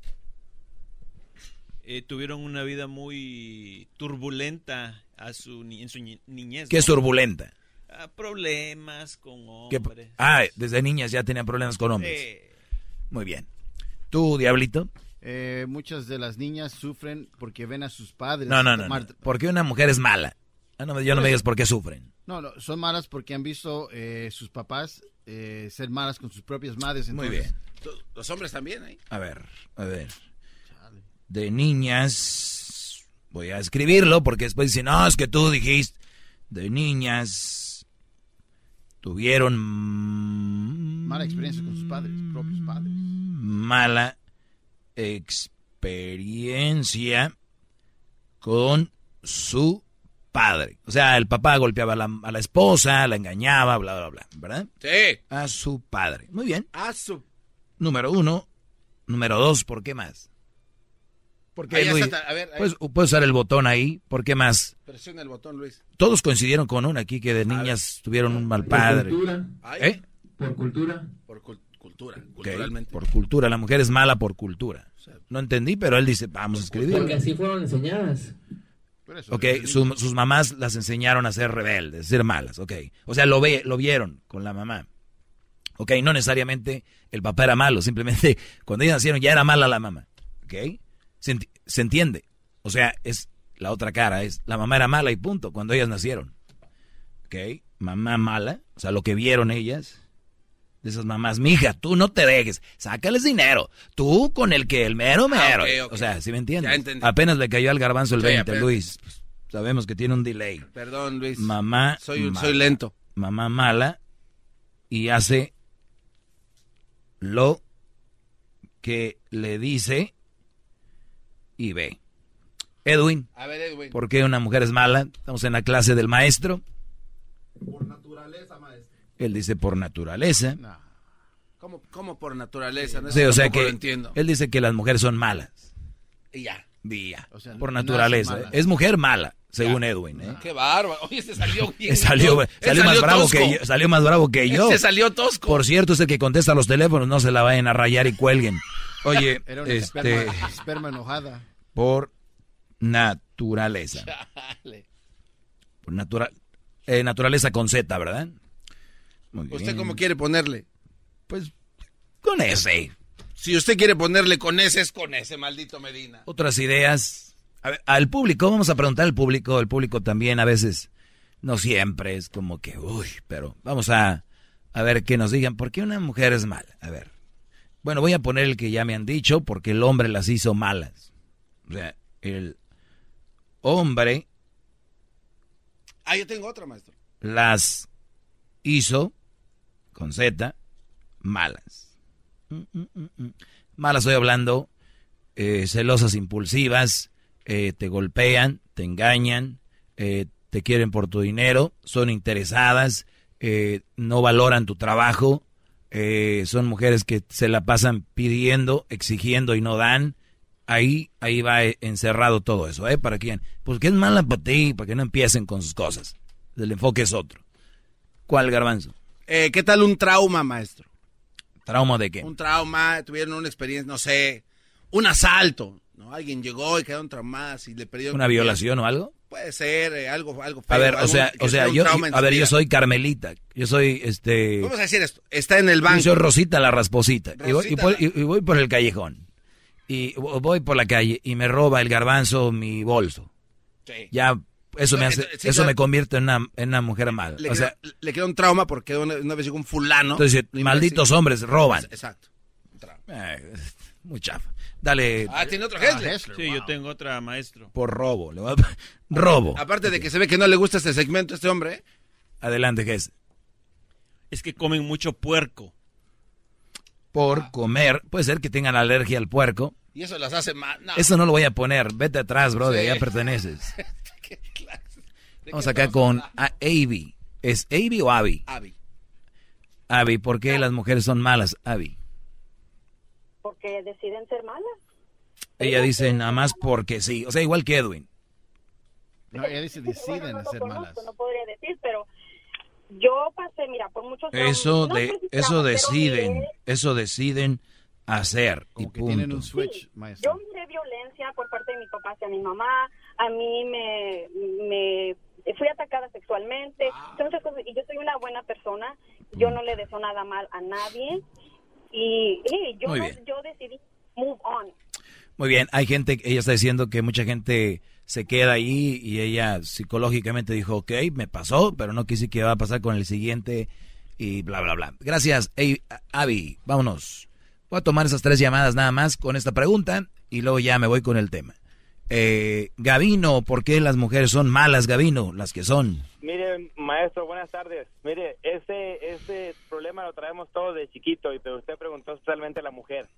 Speaker 27: Eh, tuvieron una vida muy turbulenta a su, ni- en su ni- niñez.
Speaker 4: ¿Qué es turbulenta?
Speaker 27: Problemas con
Speaker 4: ¿Qué-
Speaker 27: hombres.
Speaker 4: ah, desde niñas ya tenían problemas con hombres.
Speaker 27: Eh,
Speaker 4: Muy bien. ¿Tú, Diablito?
Speaker 11: Eh, muchas de las niñas sufren porque ven a sus padres.
Speaker 4: No, no, no. no.
Speaker 11: tomar-
Speaker 4: ¿Por qué una mujer es mala? Ah, no, me- yo no me
Speaker 11: Pues-
Speaker 4: digas por qué sufren.
Speaker 11: No, no, son malas porque han visto eh, sus papás eh, ser malas con sus propias madres.
Speaker 4: Muy
Speaker 11: entonces-
Speaker 23: Los hombres también, ¿eh?
Speaker 4: A ver, a ver. De niñas. Voy a escribirlo porque después dicen, no, es que tú dijiste. De niñas. Tuvieron
Speaker 11: Mala experiencia con sus padres, propios padres.
Speaker 4: mala experiencia con su padre. O sea, el papá golpeaba a la, a la esposa, la engañaba, bla, bla, bla, ¿verdad?
Speaker 23: Sí.
Speaker 4: A su padre. Muy bien.
Speaker 23: A su...
Speaker 4: Número uno. Número dos, ¿por qué más? ¿Por qué,
Speaker 23: Ahí
Speaker 4: Luis?
Speaker 23: está, a ver, ahí.
Speaker 4: Puedes, puedes usar el botón ahí. ¿Por qué más?
Speaker 23: Presiona el botón, Luis.
Speaker 4: Todos coincidieron con una aquí que de niñas tuvieron un mal padre.
Speaker 23: Ay.
Speaker 4: ¿Eh?
Speaker 28: Por cultura.
Speaker 23: Por cul- cultura, culturalmente.
Speaker 4: Por cultura. La mujer es mala por cultura. No entendí, pero él dice, vamos a escribir.
Speaker 28: Porque así fueron enseñadas.
Speaker 4: Ok, su- sus mamás las enseñaron a ser rebeldes, a ser malas, ok. O sea, lo, ve, lo vieron con la mamá. Ok, no necesariamente el papá era malo, simplemente cuando ellos nacieron ya era mala la mamá. Ok, se, enti- se entiende. O sea, es la otra cara, es la mamá era mala y punto, cuando ellas nacieron. Ok, mamá mala, o sea, lo que vieron ellas, de esas mamás, mija, tú no te dejes, sácales dinero, tú con el que el mero mero.
Speaker 23: Ah, ok.
Speaker 4: O sea, ¿sí me entiendes?
Speaker 23: Ya entendí.
Speaker 4: Apenas le cayó al garbanzo el
Speaker 23: Sí,
Speaker 4: 20,
Speaker 23: apenas.
Speaker 4: Luis. Pues, sabemos que tiene un delay.
Speaker 23: Perdón, Luis.
Speaker 4: Mamá.
Speaker 23: Soy,
Speaker 4: mala.
Speaker 23: soy lento.
Speaker 4: Mamá mala y hace lo que le dice y ve. Edwin,
Speaker 23: A ver, Edwin.
Speaker 4: ¿por qué una mujer es mala? Estamos en la clase del maestro.
Speaker 11: Por naturaleza, maestro.
Speaker 4: Él dice por naturaleza.
Speaker 23: ¿Cómo, cómo por naturaleza? No,
Speaker 4: Sí, o sea que
Speaker 23: lo entiendo.
Speaker 4: él dice que las mujeres son malas.
Speaker 23: Y ya.
Speaker 4: Día.
Speaker 11: O sea,
Speaker 4: por naturaleza. Es mujer mala, según Edwin. ¿eh?
Speaker 23: Qué bárbaro. Oye, se salió bien.
Speaker 4: Salió, más bravo
Speaker 23: tosco.
Speaker 4: que yo. Salió más bravo que yo.
Speaker 23: Se salió tosco.
Speaker 4: Por cierto, es el que contesta los teléfonos, no se la vayan a rayar y cuelguen. Oye,
Speaker 11: Era una
Speaker 4: este,
Speaker 11: esperma, esperma enojada.
Speaker 4: por naturaleza. Por natura- eh, naturaleza con Z, ¿verdad? Muy
Speaker 2: ¿Usted
Speaker 4: bien.
Speaker 2: cómo quiere ponerle?
Speaker 4: Pues con ese.
Speaker 2: Si usted quiere ponerle con ese, es con ese, maldito Medina.
Speaker 4: Otras ideas. A ver, al público, vamos a preguntar al público. El público también a veces, no siempre, es como que, uy, pero vamos a, a ver que nos digan, ¿por qué una mujer es mala? A ver. Bueno, voy a poner el que ya me han dicho, porque el hombre las hizo malas. O sea, el hombre
Speaker 2: Ah, yo tengo otra, maestro.
Speaker 4: las hizo, con Z, malas. Mm, mm, mm. Malas estoy hablando, eh, celosas impulsivas, eh, te golpean, te engañan, eh, te quieren por tu dinero, son interesadas, no valoran tu trabajo, eh, son mujeres que se la pasan pidiendo, exigiendo y no dan. Ahí, ahí va eh, encerrado todo eso, ¿eh? ¿Para quién? Pues que es mala para ti, para que no empiecen con sus cosas. El enfoque es otro. ¿Cuál garbanzo?
Speaker 2: Eh, ¿Qué tal un trauma, maestro?
Speaker 4: ¿Trauma de qué?
Speaker 2: Un trauma, tuvieron una experiencia, no sé, un asalto, ¿no? Alguien llegó y quedaron traumadas y le perdieron...
Speaker 4: ¿Una violación o algo?
Speaker 2: Puede ser, eh, algo, algo
Speaker 4: A
Speaker 2: feo,
Speaker 4: ver, o
Speaker 2: algo
Speaker 4: sea, o sea, yo, a ver, yo soy Carmelita, yo soy, este,
Speaker 2: Vamos a decir esto, está en el banco.
Speaker 4: yo soy Rosita la rasposita, y voy, y voy- y- y voy por el callejón, y voy por la calle, y me roba el garbanzo mi bolso.
Speaker 2: Sí.
Speaker 4: Ya, eso me hace,
Speaker 2: Entonces,
Speaker 4: eso me convierte en una, en una mujer mala.
Speaker 2: Le,
Speaker 4: O sea,
Speaker 2: queda, le queda un trauma porque una, una vez llegó un fulano.
Speaker 4: entonces, malditos hombres roban.
Speaker 2: Exacto.
Speaker 4: Eh, muy chafa. Dale.
Speaker 2: Ah, tiene otro Hessler.
Speaker 27: Sí, yo tengo otra, maestro.
Speaker 4: Por robo. le voy a- Robo.
Speaker 2: Aparte de que se ve que no le gusta este segmento a este hombre.
Speaker 4: Adelante, Gess.
Speaker 27: Es que comen mucho puerco.
Speaker 4: Por comer. Puede ser que tengan alergia al puerco.
Speaker 2: Y eso las hace más. No.
Speaker 4: Eso no lo voy a poner. Vete atrás, bro. De
Speaker 2: Sí.
Speaker 4: allá perteneces.
Speaker 2: ¿Qué clase? ¿De
Speaker 4: Vamos acá con a- Avi. ¿Es Avi o Avi?
Speaker 2: Abby.
Speaker 4: Avi, ¿por qué las mujeres son malas, Avi?
Speaker 23: porque deciden ser malas.
Speaker 4: Ella dice nada más porque sí. O sea, igual que Edwin.
Speaker 11: No, ella dice deciden
Speaker 23: Bueno, no
Speaker 11: ser
Speaker 23: conozco,
Speaker 11: malas.
Speaker 23: No podría decir, pero yo pasé, mira, por muchos años.
Speaker 4: Eso
Speaker 23: no
Speaker 4: de, eso deciden,
Speaker 23: miré-
Speaker 4: eso deciden hacer y
Speaker 11: que tienen
Speaker 4: punto.
Speaker 11: un switch, maestro.
Speaker 23: Yo miré violencia por parte de mi papá hacia mi mamá. A mí me, me fui atacada sexualmente.
Speaker 4: Ah.
Speaker 23: Muchas cosas, y yo soy una buena persona. Yo
Speaker 4: Mm.
Speaker 23: no le deseo nada mal a nadie. Y, y yo, no- yo decidí move on.
Speaker 4: Muy bien, hay gente, ella está diciendo que mucha gente se queda ahí y ella psicológicamente dijo, ok, me pasó, pero no quise que va a pasar con el siguiente y bla, bla, bla. Gracias, Ey, Avi, vámonos. Voy a tomar esas tres llamadas nada más con esta pregunta y luego ya me voy con el tema. Eh, Gavino, ¿por qué las mujeres son malas, Gavino? Las que son.
Speaker 29: Mire, maestro, buenas tardes. Mire, ese, ese problema lo traemos todos de chiquito, y pero usted preguntó especialmente a la mujer.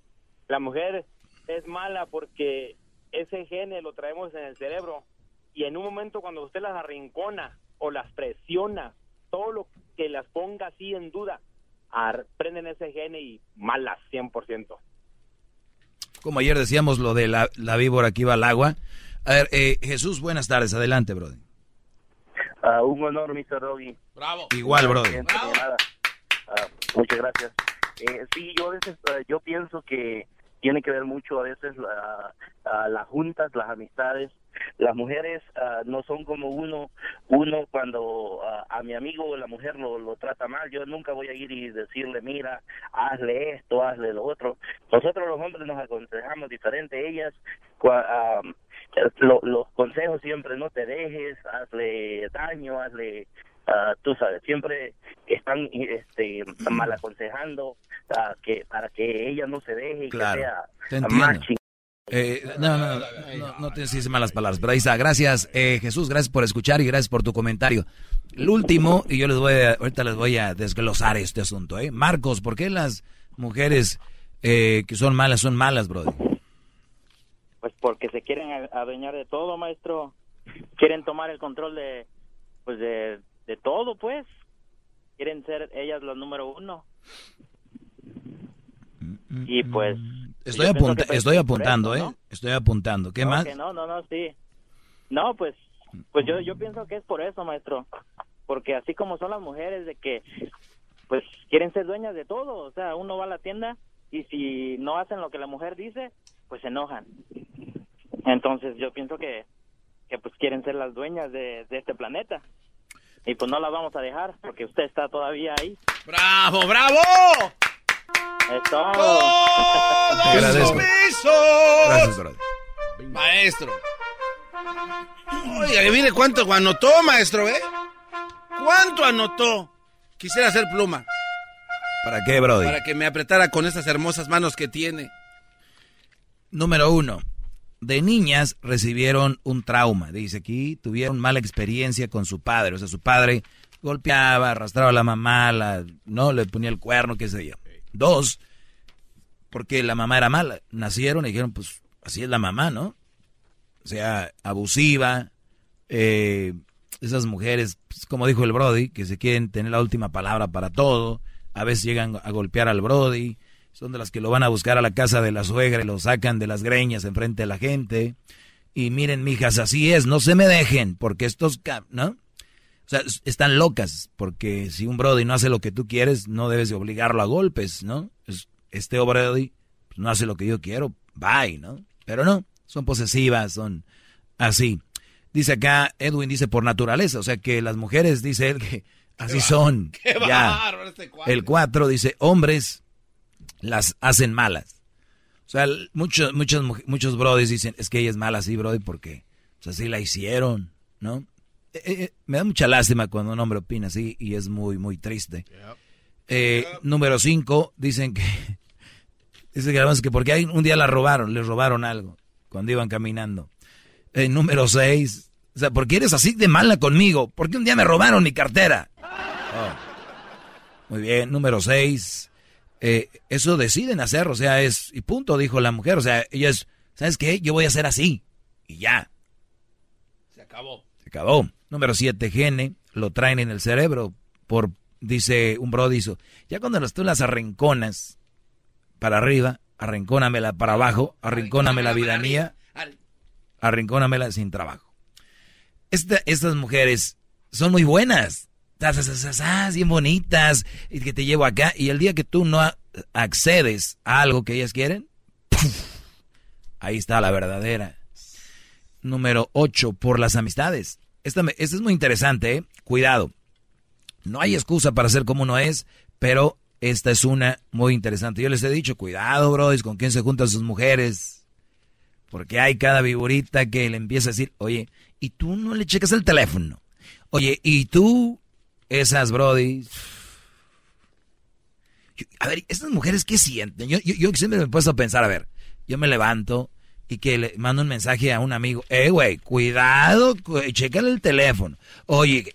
Speaker 29: La mujer es mala porque ese gene lo traemos en el cerebro y en un momento cuando usted las arrincona o las presiona, todo lo que las ponga así en duda, prenden ese gene y malas 100%.
Speaker 4: Como ayer decíamos lo de la, la víbora que iba al agua. A ver, eh, Jesús, buenas tardes, adelante, brother.
Speaker 30: Ah, un honor, Mr. Doggy.
Speaker 2: Bravo.
Speaker 4: Igual,
Speaker 30: nada. Ah, muchas gracias. Eh, sí, yo a veces, eh, yo pienso que tiene que ver mucho a veces la, las juntas, las amistades. Las mujeres ah, no son como uno, uno cuando ah, a mi amigo la mujer lo, lo trata mal, yo nunca voy a ir y decirle, mira, hazle esto, hazle lo otro. Nosotros los hombres nos aconsejamos diferente, ellas, cua- ah, lo- los consejos siempre no te dejes, hazle daño, hazle ah, tú sabes, siempre están este, mal aconsejando ah, que para que ella no se deje y
Speaker 4: Claro,
Speaker 30: que sea más.
Speaker 4: Eh, no, no, no, no te dices malas palabras, pero ahí está. Gracias, eh, Jesús, gracias por escuchar y gracias por tu comentario. El último, y yo les voy a, ahorita les voy a desglosar este asunto, ¿eh? Marcos, ¿por qué las mujeres eh, que son malas son malas, brother?
Speaker 31: Pues porque se quieren a- adueñar de todo, maestro. Quieren tomar el control de, pues de, de todo, pues. Quieren ser ellas las número uno. Y pues...
Speaker 4: Estoy, apunta- estoy apuntando,
Speaker 31: eso,
Speaker 4: ¿eh?
Speaker 31: ¿no?
Speaker 4: Estoy apuntando. ¿Qué
Speaker 31: No,
Speaker 4: más?
Speaker 31: no, no, no, sí. No, pues, pues yo, yo pienso que es por eso, maestro. Porque así como son las mujeres de que, pues, quieren ser dueñas de todo. O sea, uno va a la tienda
Speaker 29: y si no hacen lo que la mujer dice, pues se enojan. Entonces yo pienso que, que pues quieren ser las dueñas de, de este planeta. Y pues no las vamos a dejar porque usted está todavía ahí.
Speaker 23: ¡Bravo, bravo!
Speaker 29: Es todo.
Speaker 23: ¡Todos!
Speaker 4: Gracias, brother.
Speaker 23: Maestro. Oiga, mire cuánto anotó, maestro, ¿eh? ¿Cuánto anotó? Quisiera hacer pluma.
Speaker 4: ¿Para qué, Brody?
Speaker 23: Para que me apretara con esas hermosas manos que tiene.
Speaker 4: Número uno. De niñas recibieron un trauma. Dice aquí, tuvieron mala experiencia con su padre. O sea, su padre golpeaba, arrastraba a la mamá, la, no le ponía el cuerno, qué sé yo. Dos, porque la mamá era mala. Nacieron y dijeron, pues así es la mamá, ¿no? O sea, abusiva. eh, esas mujeres, pues, como dijo el Brody, que se quieren tener la última palabra para todo. A veces llegan a golpear al Brody. Son de las que lo van a buscar a la casa de la suegra y lo sacan de las greñas enfrente de la gente. Y miren, mijas, así es, no se me dejen, porque estos, ¿no? O sea, es- están locas, porque si un Brody no hace lo que tú quieres, no debes de obligarlo a golpes, ¿no? Es- este Brody pues, no hace lo que yo quiero, bye, ¿no? Pero no, son posesivas, son así. Dice acá, Edwin dice por naturaleza, o sea que las mujeres, dice él, que así son.
Speaker 23: qué
Speaker 4: ya.
Speaker 23: bárbaro este.
Speaker 4: El 4 dice, hombres las hacen malas. O sea, muchos, muchos, muchos brodis dicen, es que ella es mala así, brody, porque pues, así la hicieron, ¿no? Eh, eh, me da mucha lástima cuando un hombre opina así y es muy, muy triste. Eh, Número 5, dicen que, dice que además que porque hay- un día la robaron, les robaron algo cuando iban caminando. Eh, número 6, o sea, ¿por qué eres así de mala conmigo? Porque un día me robaron mi cartera. Oh. Muy bien, número 6. Eso deciden hacer, o sea, es, y punto, dijo la mujer, o sea, ella es, ¿sabes qué? Yo voy a hacer así, y ya,
Speaker 23: Se acabó.
Speaker 4: se acabó. Número 7, gene, lo traen en el cerebro, por, dice un brodizo, ya cuando las- tú las arrinconas para arriba, arrincónamela para abajo, arrincóname la vida mía, arrincónamela sin trabajo. Esta- estas mujeres son muy buenas, bien bonitas, y que te llevo acá, y el día que tú no accedes a algo que ellas quieren, ahí está la verdadera. Número 8, por las amistades. Esta, esta es muy interesante, ¿eh? cuidado. No hay excusa para ser como uno es, pero esta es una muy interesante. Yo les he dicho, cuidado, bros, con quién se juntan sus mujeres. Porque hay cada viborita que le empieza a decir, oye, ¿y tú no le checas el teléfono? Oye, ¿y tú? Esas, brody. A ver, estas mujeres, ¿qué sienten? Yo, yo, yo siempre me he puesto a pensar, a ver, yo me levanto y que le mando un mensaje a un amigo, eh, güey, cuidado, cu- el teléfono. Oye,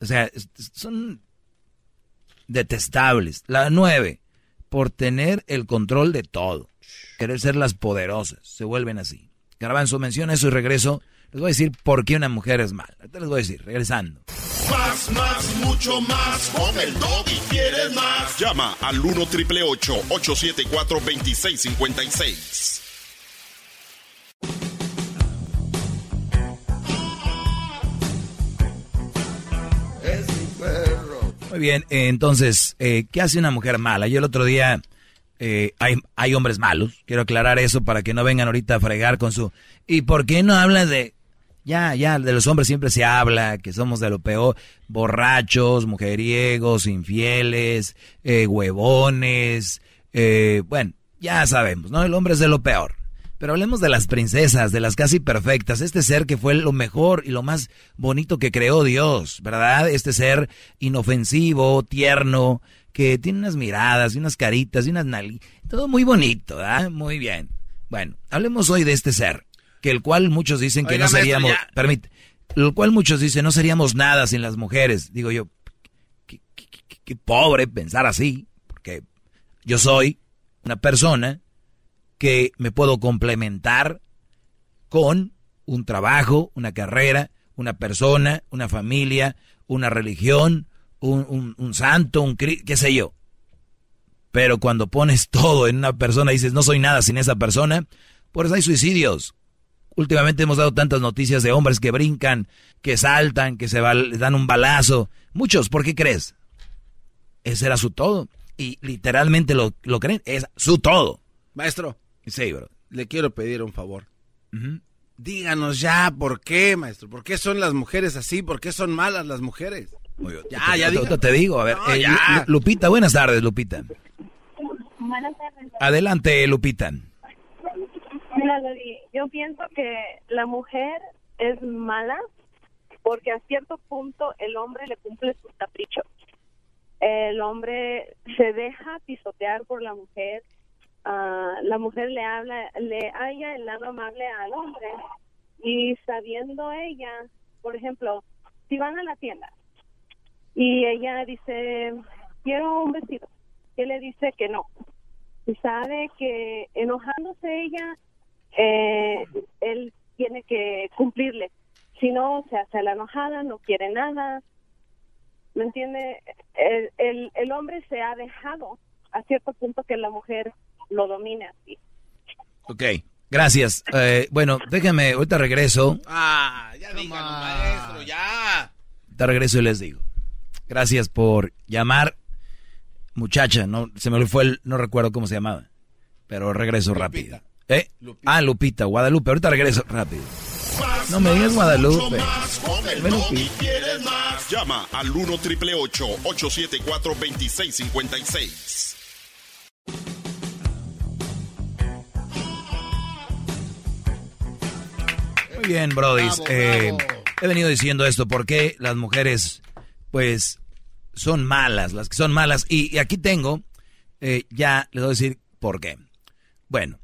Speaker 4: o sea, son detestables. La nueve, por tener el control de todo. Querer ser las poderosas. Se vuelven así. Garbanzo menciona eso y regreso. Les voy a decir por qué una mujer es mala. Ahorita les voy a decir, regresando.
Speaker 8: Más, más, mucho más. Con el y quieres más.
Speaker 32: Llama al 1 triple 874 2656.
Speaker 8: Es mi perro.
Speaker 4: Muy bien, eh, entonces, eh, ¿qué hace una mujer mala? Yo el otro día, eh, hay, hay hombres malos, quiero aclarar eso para que no vengan ahorita a fregar con su... ¿Y por qué no hablas de...? Ya, ya, de los hombres siempre se habla, que somos de lo peor, borrachos, mujeriegos, infieles, eh, huevones, eh, bueno, ya sabemos, ¿no? El hombre es de lo peor. Pero hablemos de las princesas, de las casi perfectas, este ser que fue lo mejor y lo más bonito que creó Dios, ¿verdad? Este ser inofensivo, tierno, que tiene unas miradas y unas caritas y unas nali... Todo muy bonito, ¿verdad? Muy bien. Bueno, hablemos hoy de este ser, que el cual muchos dicen que
Speaker 23: Oiga,
Speaker 4: no seríamos... Permite. El cual muchos dicen no seríamos nada sin las mujeres. Digo yo, qué, qué- qué- qué pobre pensar así, porque yo soy una persona que me puedo complementar con un trabajo, una carrera, una persona, una familia, una religión, un, un- un santo, un qué sé yo. Pero cuando pones todo en una persona y dices no soy nada sin esa persona, por eso hay suicidios. Últimamente hemos dado tantas noticias de hombres que brincan, que saltan, que se dan un balazo. Muchos, ¿por qué crees? Ese era su todo. y literalmente lo, lo creen. Es su todo.
Speaker 2: Maestro.
Speaker 4: Sí, bro.
Speaker 2: Le quiero pedir un favor. Díganos ya por qué, maestro. ¿Por qué son las mujeres así? ¿Por qué son malas las mujeres? ya, ya
Speaker 4: te, te digo. A ver, eh, Lupita, buenas tardes, Lupita.
Speaker 23: Buenas tardes.
Speaker 4: Adelante, Lupita.
Speaker 23: Mira, yo pienso que la mujer es mala porque a cierto punto el hombre le cumple sus caprichos. El hombre se deja pisotear por la mujer. Ah, la mujer le habla, le haya el lado amable al hombre. Y sabiendo ella, por ejemplo, si van a la tienda y ella dice, quiero un vestido, él le dice que no. Y sabe que enojándose ella, eh, él tiene que cumplirle. Si no, se hace la enojada, no quiere nada. ¿Me entiende? El, el, el hombre se ha dejado a cierto punto que la mujer lo domine así.
Speaker 4: Ok, gracias. Eh, bueno, déjame, ahorita regreso.
Speaker 2: Ah, ya díganos, maestro, ya.
Speaker 4: Te regreso y les digo. Gracias por llamar. Muchacha, no se me fue el, no recuerdo cómo se llamaba, pero regreso rápido. ¿Eh? Ah, Lupita, Guadalupe, ahorita regreso rápido. No me digas Guadalupe.
Speaker 8: Llama al 1 triple 874 2656.
Speaker 4: Muy bien, Brody. Eh, he venido diciendo esto porque las mujeres, pues, son malas, las que son malas. Y, aquí tengo, eh, ya les voy a decir por qué. Bueno,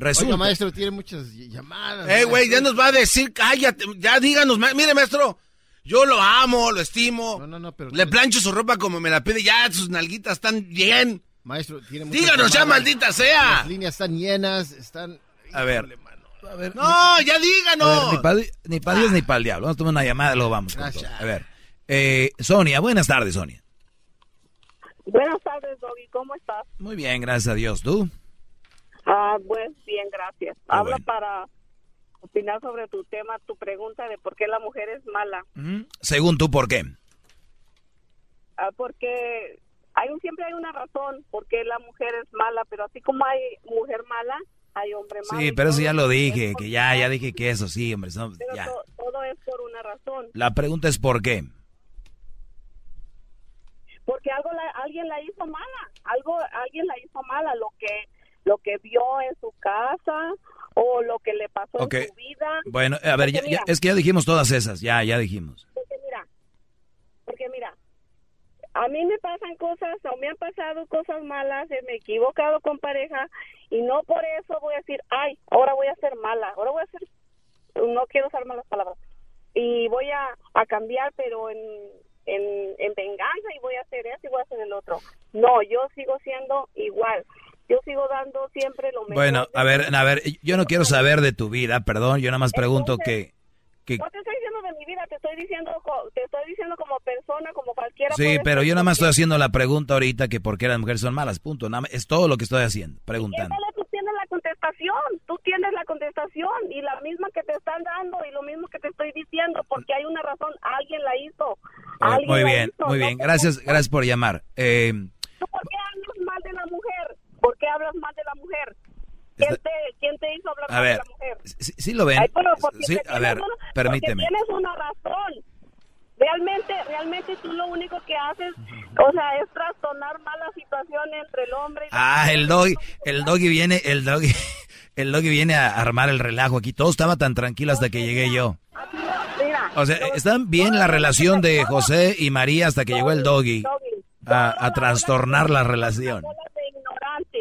Speaker 4: resulta.
Speaker 11: Oiga, maestro, tiene muchas llamadas.
Speaker 2: Eh, güey, ya nos va a decir, cállate, ya díganos, mire, maestro. Yo lo amo, lo estimo. No, no, no, pero... Le plancho su ropa como me la pide, ya sus nalguitas están bien.
Speaker 11: Maestro, tiene muchas
Speaker 2: Díganos ya, maldita sea.
Speaker 11: Las líneas están llenas, están...
Speaker 4: A ver.
Speaker 2: A ver, no, ya díganos.
Speaker 4: ni para Dios ni para el diablo. Vamos a tomar una llamada, luego vamos. Con todo. A ver. Eh, Sonia, buenas tardes, Sonia.
Speaker 23: Buenas tardes, Doggy. ¿Cómo estás?
Speaker 4: Muy bien, gracias a Dios. ¿Tú?
Speaker 23: Ah, pues bien, gracias. Habla para opinar sobre tu tema, tu pregunta de por qué la mujer es mala.
Speaker 4: Según tú, ¿por qué?
Speaker 23: Ah, porque hay un, siempre hay una razón por qué la mujer es mala, pero así como hay mujer mala, hay hombre malo.
Speaker 4: Sí, pero eso ya lo dije, que ya, ya dije que eso sí, hombre.
Speaker 23: pero
Speaker 4: ya.
Speaker 23: todo es por una razón.
Speaker 4: La pregunta es ¿por qué?
Speaker 23: Porque algo alguien la hizo mala, algo alguien la hizo mala, lo que lo que vio en su casa o lo que le pasó en su vida.
Speaker 4: Bueno, a ver, ya, es que ya dijimos todas esas, ya, ya dijimos.
Speaker 23: Porque mira, porque mira, a mí me pasan cosas o me han pasado cosas malas, me he equivocado con pareja y no por eso voy a decir, ay, ahora voy a ser mala, ahora voy a ser, no quiero usar malas palabras, y voy a, a cambiar, pero en, en, en venganza y voy a hacer eso y voy a hacer el otro. No, yo sigo siendo igual yo sigo dando siempre lo mejor.
Speaker 4: Bueno, a ver, a ver, yo no quiero saber de tu vida, perdón, yo nada más pregunto que, que...
Speaker 23: No te estoy diciendo de mi vida, te estoy diciendo, te estoy diciendo como persona, como cualquiera.
Speaker 4: Sí, pero yo nada más estoy haciendo la pregunta ahorita que por qué las mujeres son malas, punto. Nada es todo lo que estoy haciendo, preguntando.
Speaker 23: Tú tienes la contestación, tú tienes la contestación y la misma que te están dando y lo mismo que te estoy diciendo, porque hay una razón, alguien la hizo.
Speaker 4: Eh, muy bien, muy bien, gracias, gracias por llamar. Eh,
Speaker 23: ¿Tú por qué hablas mal de la mujer? ¿Por qué hablas mal de la mujer? ¿Quién te, quién te hizo hablar mal de la mujer?
Speaker 4: Sí, sí lo ven. sí, a ver, una, permíteme.
Speaker 23: Tienes una razón. Realmente, realmente tú lo único que haces, o sea, es trastornar mala situación entre el hombre y
Speaker 4: Ah, el doggy, el doggy viene, el doggy, el doggy viene a armar el relajo aquí. Todo estaba tan tranquilo hasta que llegué yo. O sea, están bien la relación de José y María hasta que llegó el doggy a, a trastornar la relación.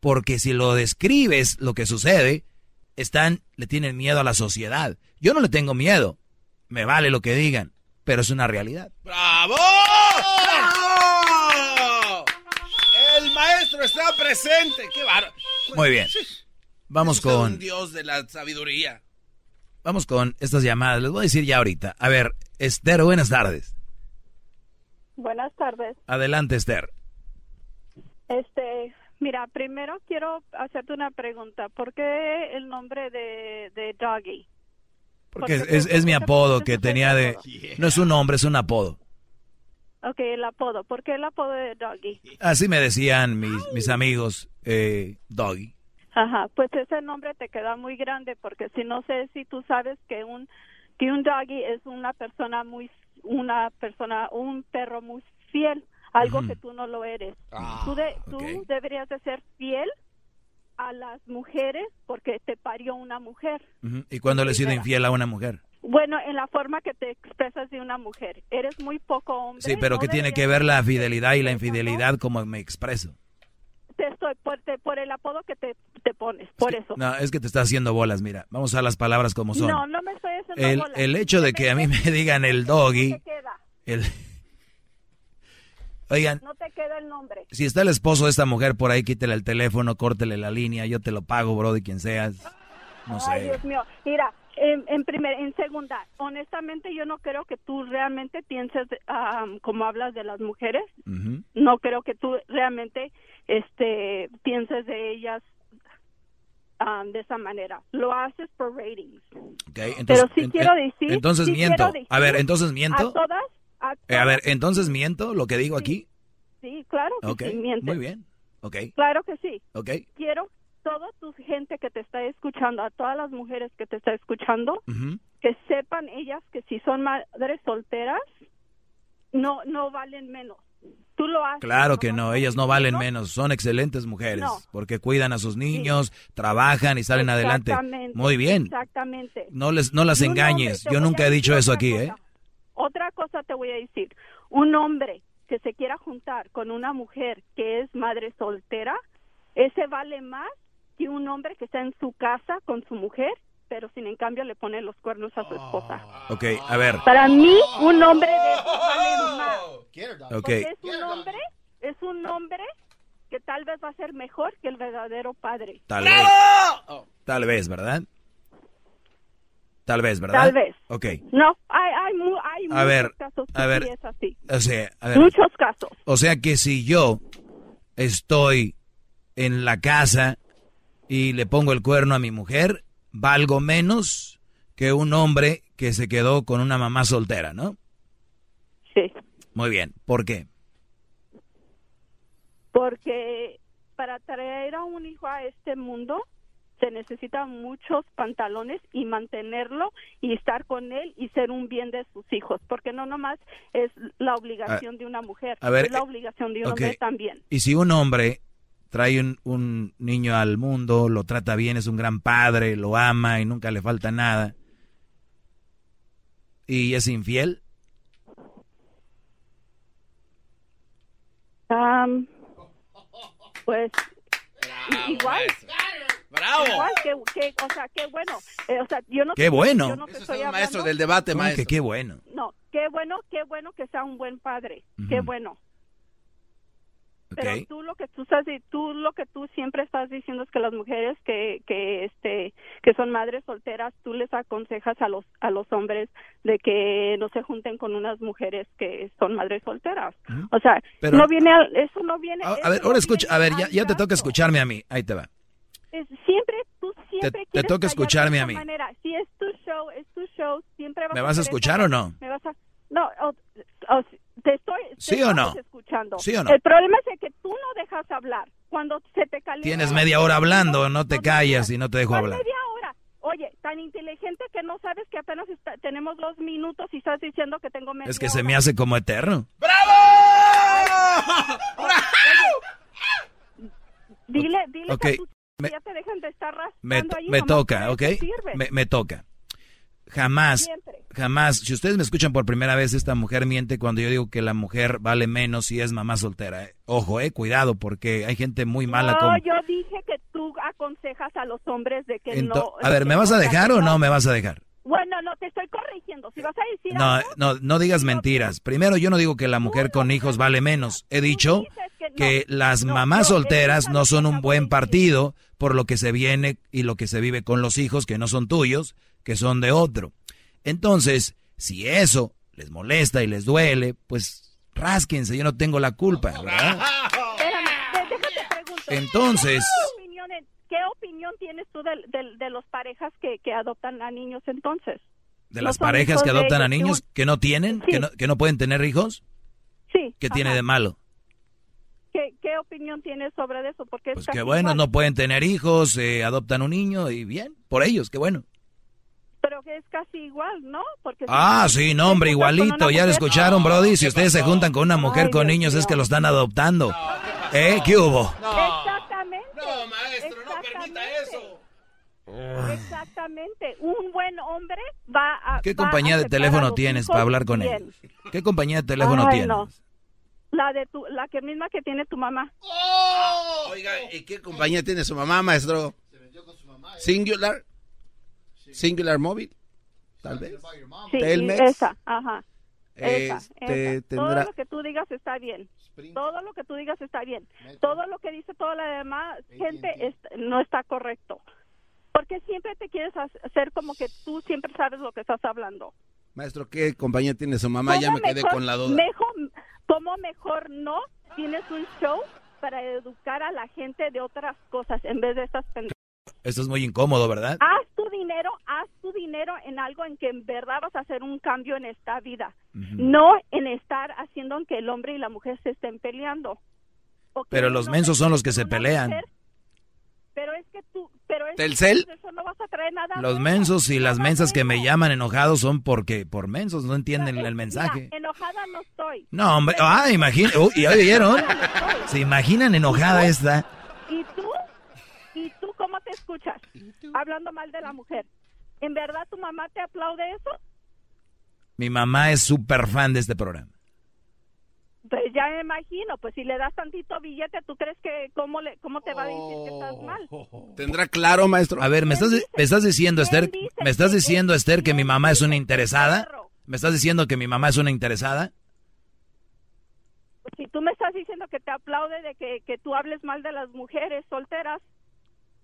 Speaker 4: porque si lo describes lo que sucede, están, le tienen miedo a la sociedad. Yo no le tengo miedo, me vale lo que digan, pero es una realidad.
Speaker 23: ¡Bravo! El maestro está presente. ¡Qué bárbaro!
Speaker 4: Muy bien. Vamos
Speaker 23: Es un
Speaker 4: con
Speaker 23: Dios de la sabiduría.
Speaker 4: vamos con estas llamadas. Les voy a decir ya ahorita. A ver, Esther, buenas tardes.
Speaker 33: Buenas tardes.
Speaker 4: Adelante, Esther.
Speaker 33: Este, mira, primero quiero hacerte una pregunta. ¿Por qué el nombre de, de Doggy?
Speaker 4: Porque es mi apodo que tenía de... No es un nombre, es un apodo.
Speaker 33: Ok, el apodo. ¿Por qué el apodo de Doggy?
Speaker 4: Así me decían mis, mis amigos, eh, Doggy.
Speaker 33: Ajá, pues ese nombre te queda muy grande porque si no sé si tú sabes que un que un doggy es una persona muy una persona un perro muy fiel, algo que tú no lo eres.
Speaker 34: Ah,
Speaker 33: tú de- tú
Speaker 34: ok.
Speaker 33: deberías de ser fiel a las mujeres porque te parió una mujer.
Speaker 4: Ujú. ¿Y cuándo le he sido infiel a una mujer?
Speaker 33: Bueno, en la forma que te expresas de una mujer, eres muy poco hombre.
Speaker 4: Sí, pero
Speaker 33: no
Speaker 4: ¿qué tiene que ver la fidelidad y la infidelidad como me expreso?
Speaker 33: Te estoy por, te- por el apodo que te, te pones, por eso.
Speaker 4: No, es que te está haciendo bolas, mira. Vamos a las palabras como son.
Speaker 33: No, no me estoy haciendo
Speaker 4: el,
Speaker 33: bolas.
Speaker 4: el hecho de que a mí me digan el doggy, el... Oigan,
Speaker 33: no te queda el nombre.
Speaker 4: si está el esposo de esta mujer por ahí, quítele el teléfono, córtele la línea, yo te lo pago, bro, de quien seas. No
Speaker 33: Ay,
Speaker 4: sé.
Speaker 33: Dios mío. Mira, en, en primer, en segunda, honestamente yo no creo que tú realmente pienses como hablas de las mujeres. No creo que tú realmente este pienses de ellas de esa manera. Lo haces por ratings.
Speaker 4: Ok, entonces,
Speaker 33: Pero sí quiero decir.
Speaker 4: Entonces
Speaker 33: sí
Speaker 4: miento.
Speaker 33: decir
Speaker 4: A ver, entonces miento.
Speaker 33: A todas. A
Speaker 4: Eh, a ver, entonces miento lo que digo aquí.
Speaker 33: Sí, claro que
Speaker 4: Ok,
Speaker 33: sí, mientes.
Speaker 4: muy bien. Ok,
Speaker 33: Claro que sí.
Speaker 4: ok.
Speaker 33: Quiero toda tu gente que te está escuchando, a todas las mujeres que te está escuchando,
Speaker 4: Ujú.
Speaker 33: que sepan ellas que si son madres solteras, no no valen menos. Tú lo haces.
Speaker 4: Claro que no, ellas no valen menos, son excelentes mujeres,
Speaker 33: No.
Speaker 4: porque cuidan a sus niños, trabajan y salen adelante. Muy bien.
Speaker 33: Exactamente.
Speaker 4: No les no las engañes. Yo nunca he dicho eso aquí,
Speaker 33: cosa.
Speaker 4: ¿eh?
Speaker 33: Otra cosa te voy a decir. Un hombre que se quiera juntar con una mujer que es madre soltera, ese vale más que un hombre que está en su casa con su mujer, pero sin en cambio le pone los cuernos a su esposa.
Speaker 4: Ok, a ver.
Speaker 33: Para mí, un hombre de esos vale más.
Speaker 4: Ok.
Speaker 33: Porque es un hombre, es un hombre que tal vez va a ser mejor que el verdadero padre.
Speaker 4: Tal vez. Tal vez, ¿verdad? Tal vez, ¿verdad?
Speaker 33: Tal vez.
Speaker 4: Ok.
Speaker 33: No, hay, hay, hay
Speaker 4: A
Speaker 33: muchos
Speaker 4: ver,
Speaker 33: casos que
Speaker 4: a ver.
Speaker 33: sí es así.
Speaker 4: O sea, a ver.
Speaker 33: Muchos casos.
Speaker 4: O sea que si yo estoy en la casa y le pongo el cuerno a mi mujer, valgo menos que un hombre que se quedó con una mamá soltera, ¿no?
Speaker 33: Sí.
Speaker 4: Muy bien. ¿Por qué?
Speaker 33: Porque para traer a un hijo a este mundo se necesitan muchos pantalones y mantenerlo y estar con él y ser un bien de sus hijos, porque no nomás es la obligación
Speaker 4: A-
Speaker 33: de una mujer,
Speaker 4: a ver,
Speaker 33: es la obligación de un hombre también.
Speaker 4: Y si un hombre trae un, un niño al mundo, lo trata bien, es un gran padre, lo ama y nunca le falta nada, y es infiel,
Speaker 33: pues igual.
Speaker 23: ¡Bravo!
Speaker 33: Igual que, que, o sea, qué bueno. Eh, o sea, yo no
Speaker 4: ¡Qué
Speaker 33: te-
Speaker 4: bueno!
Speaker 33: yo no te
Speaker 23: Eso es
Speaker 33: estoy
Speaker 23: un maestro del debate,
Speaker 4: ¿Cómo
Speaker 23: maestro.
Speaker 4: que qué bueno.
Speaker 33: No, qué bueno, qué bueno que sea un buen padre. Qué bueno. Pero tú lo que tú estás tú lo que tú siempre estás diciendo es que las mujeres que que este que son madres solteras tú les aconsejas a los a los hombres de que no se junten con unas mujeres que son madres solteras. O sea,
Speaker 4: Pero-
Speaker 33: no viene al- eso no viene
Speaker 4: A, ver,
Speaker 33: no
Speaker 4: ahora escucha, a ver,
Speaker 33: al
Speaker 4: ya, ya te toca escucharme a mí, ahí te va.
Speaker 33: Es- siempre tú siempre
Speaker 4: te
Speaker 33: quieres
Speaker 4: toca escucharme a mí.
Speaker 33: manera. Si es tu show, es tu show, siempre vas
Speaker 4: ¿Me vas a escuchar o no?
Speaker 33: Me vas a No, o- o- te estoy te
Speaker 4: ¿Sí o no?
Speaker 33: escuchando.
Speaker 4: ¿Sí o no?
Speaker 33: El problema es que tú no dejas hablar. Cuando se te calienta
Speaker 4: Tienes media hora hablando, no te callas y no te dejo
Speaker 33: ¿Cuál
Speaker 4: hablar.
Speaker 33: media hora? Oye, tan inteligente que no sabes que apenas está- tenemos dos minutos y estás diciendo que tengo media
Speaker 4: Es que se me hace como eterno.
Speaker 33: Dile, dile
Speaker 4: Ok,
Speaker 33: que tú
Speaker 4: me-
Speaker 33: ya te dejan de estar
Speaker 4: Me, me toca, ¿ok? Me, me toca. Jamás,
Speaker 33: Siempre.
Speaker 4: jamás, si ustedes me escuchan por primera vez, esta mujer miente cuando yo digo que la mujer vale menos si es mamá soltera. eh. Ojo, eh, cuidado, porque hay gente muy mala
Speaker 33: No,
Speaker 4: como...
Speaker 33: yo dije que tú aconsejas a los hombres de que
Speaker 4: Ento-
Speaker 33: no...
Speaker 4: a ver, ¿me vas a dejar o no me vas a dejar?
Speaker 33: Bueno, no, te estoy corrigiendo. Si vas a decir
Speaker 4: No,
Speaker 33: algo,
Speaker 4: no, no digas mentiras. Primero, yo no digo que la mujer con hijos vale menos. He dicho que las mamás solteras no son un buen partido por lo que se viene y lo que se vive con los hijos que no son tuyos, que son de otro. Entonces, si eso les molesta y les duele, pues rásquense, yo no tengo la culpa, ¿verdad? Entonces-
Speaker 33: ¿Qué opinión, tienes tú de, de- de los parejas que, que adoptan a niños entonces?
Speaker 4: De
Speaker 33: ¿No
Speaker 4: las parejas que adoptan a niños que no tienen,
Speaker 33: Sí.
Speaker 4: que, no, que no pueden tener hijos,
Speaker 33: Sí.
Speaker 4: ¿qué
Speaker 33: ajá.
Speaker 4: tiene de malo?
Speaker 33: ¿Qué, qué opinión tienes sobre eso? Porque es
Speaker 4: Pues qué bueno,
Speaker 33: igual.
Speaker 4: no pueden tener hijos, eh, adoptan un niño y bien, por ellos, qué bueno.
Speaker 33: Pero que es casi igual, ¿no? Porque si
Speaker 4: Ah,
Speaker 33: te-
Speaker 4: sí, no, hombre, igualito, ya lo escucharon, Brody. Si ustedes se juntan con una mujer
Speaker 33: Ay,
Speaker 4: con
Speaker 33: Dios
Speaker 4: niños, es
Speaker 33: mío.
Speaker 4: que lo están adoptando. ¿Eh? ¿Qué hubo?
Speaker 33: Exactamente.
Speaker 8: No, maestro, no eso.
Speaker 33: Exactamente. Un buen hombre va a.
Speaker 4: ¿Qué
Speaker 33: va a
Speaker 4: compañía de teléfono tienes para hablar con
Speaker 33: bien.
Speaker 4: él? ¿Qué compañía de teléfono
Speaker 33: Ay,
Speaker 4: tienes?
Speaker 33: no. La de tu, la que misma que tiene tu mamá.
Speaker 23: Oiga, ¿y qué compañía tiene su mamá, maestro? Singular. Singular Móvil. Tal vez.
Speaker 33: Sí,
Speaker 23: Telmex.
Speaker 33: esa, ajá. Esa,
Speaker 23: Este,
Speaker 33: esa.
Speaker 23: tendrá-
Speaker 33: Todo lo que tú digas está bien. Todo lo que tú digas está bien. Todo lo que dice toda la demás gente es- no está correcto. Porque siempre te quieres hacer como que tú siempre sabes lo que estás hablando.
Speaker 23: Maestro, ¿qué compañía tiene su mamá? Ya me
Speaker 33: ¿Cómo
Speaker 23: quedé
Speaker 33: mejor-
Speaker 23: con la duda.
Speaker 33: Mejor, ¿Cómo mejor no tienes un show para educar a la gente de otras cosas en vez de estas pendejadas?
Speaker 4: Esto es muy incómodo, ¿verdad?
Speaker 33: Haz tu dinero, haz tu dinero en algo en que en verdad vas a hacer un cambio en esta vida, no en estar haciendo que el hombre y la mujer se estén peleando.
Speaker 4: Pero los mensos son los que se pelean.
Speaker 33: mujer, pero es que tú, pero es que
Speaker 4: ¿Telcel?
Speaker 33: con eso no vas a traer nada
Speaker 4: Los mensos y las mensas que me llaman enojados son porque por mensos no entienden el mensaje.
Speaker 33: Mira, enojada no estoy.
Speaker 4: No, hombre, ah, imagina, uy, ¿ya oyeron? ¿Se imaginan enojada esta?
Speaker 33: ¿Y tú? ¿Y tú cómo te escuchas? Hablando mal de la mujer. ¿En verdad tu mamá te aplaude eso?
Speaker 4: Mi mamá es súper fan de este programa.
Speaker 33: Pues ya me imagino, pues si le das tantito billete, ¿tú crees que cómo, le, cómo te va a decir que estás mal?
Speaker 23: ¿Tendrá claro, maestro?
Speaker 4: A ver, ¿me estás, me estás diciendo, Esther, me estás diciendo, Esther, que mi mamá es una interesada? ¿Me estás diciendo que mi mamá es una interesada?
Speaker 33: Si tú me estás diciendo que te aplaude de que, que tú hables mal de las mujeres solteras,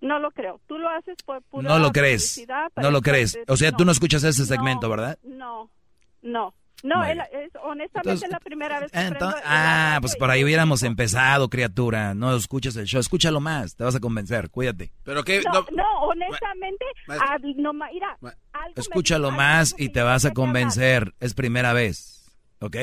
Speaker 33: No lo creo. Tú lo haces por pura
Speaker 4: No lo crees. No lo crees. O sea, tú no escuchas ese segmento, ¿verdad?
Speaker 33: No, no. No, es, es- honestamente
Speaker 4: Entonces-
Speaker 33: es la primera vez que
Speaker 4: Ento-
Speaker 33: prendo el
Speaker 4: ah, pues por ahí hubiéramos empezado, criatura. No escuchas el show. Escúchalo más. Te vas a convencer. Cuídate.
Speaker 23: Pero qué.
Speaker 33: No, no, honestamente,
Speaker 4: Maestro.
Speaker 33: ah, no, ma- mira, algo me
Speaker 4: Escúchalo
Speaker 33: dijo-
Speaker 4: más
Speaker 33: algo
Speaker 4: y
Speaker 33: que
Speaker 4: te vas a
Speaker 33: hablar,
Speaker 4: convencer. Es primera vez. ¿Ok?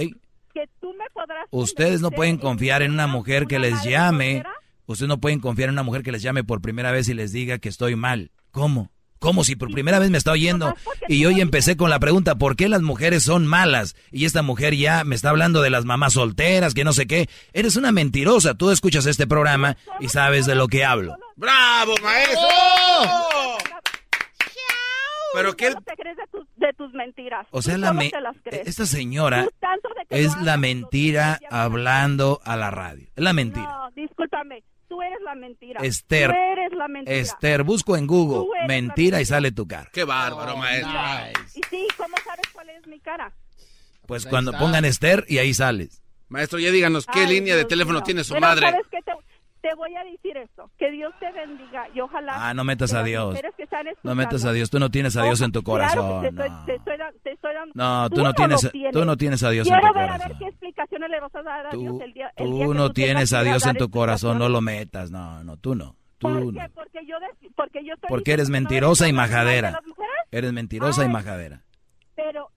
Speaker 33: Que tú me podrás
Speaker 4: Ustedes no pueden
Speaker 33: en
Speaker 4: confiar en una mujer que les llame.
Speaker 33: soltera.
Speaker 4: Ustedes no pueden confiar en una mujer que les llame por primera vez y les diga que estoy mal. ¿Cómo? ¿Cómo si por primera vez me está oyendo? Y hoy empecé con la pregunta, ¿por qué las mujeres son malas? Y esta mujer ya me está hablando de las mamás solteras, que no sé qué. Eres una mentirosa. Tú escuchas este programa y sabes de lo que hablo.
Speaker 23: ¡Bravo, maestro!
Speaker 33: ¡Oh!
Speaker 23: Pero qué.
Speaker 33: ¿Cómo te crees de tus, de tus mentiras?
Speaker 4: O sea, la me- esta señora es la mentira hablando a la radio. Es la mentira.
Speaker 33: No, discúlpame. Tú eres la mentira.
Speaker 4: Esther,
Speaker 33: Tú eres la mentira.
Speaker 4: Esther, busco en Google mentira y sale tu cara.
Speaker 23: Qué bárbaro, maestro.
Speaker 33: Y sí, ¿cómo sabes cuál es mi cara?
Speaker 4: Pues
Speaker 23: ahí
Speaker 4: cuando
Speaker 23: está.
Speaker 4: pongan Esther y ahí sales.
Speaker 23: Maestro, ya díganos qué
Speaker 33: Ay,
Speaker 23: línea de teléfono tiene su
Speaker 33: Pero,
Speaker 23: madre.
Speaker 33: ¿sabes qué? Te, te voy a decir esto. Que Dios te bendiga y ojalá...
Speaker 4: Ah, no metas a Dios. No metas a Dios. Tú no tienes a Dios en tu
Speaker 33: Claro que
Speaker 4: corazón. no.
Speaker 33: te dando-
Speaker 4: No, tú no tienes- tú no tienes a Dios en
Speaker 33: Quiero
Speaker 4: tu
Speaker 33: ver a
Speaker 4: corazón.
Speaker 33: ver qué explicaciones le vas a dar a Dios
Speaker 4: Tú,
Speaker 33: el día, el día
Speaker 4: tú no
Speaker 33: tú
Speaker 4: tienes
Speaker 33: tengas
Speaker 4: a Dios en tu corazón. No lo metas. No, no, tú no. Tú
Speaker 33: ¿Por
Speaker 4: no.
Speaker 33: qué? Porque yo, de- porque yo estoy
Speaker 4: Porque eres
Speaker 33: no
Speaker 4: mentirosa y majadera. Eres mentirosa y
Speaker 33: Ay.
Speaker 4: majadera.
Speaker 33: Pero,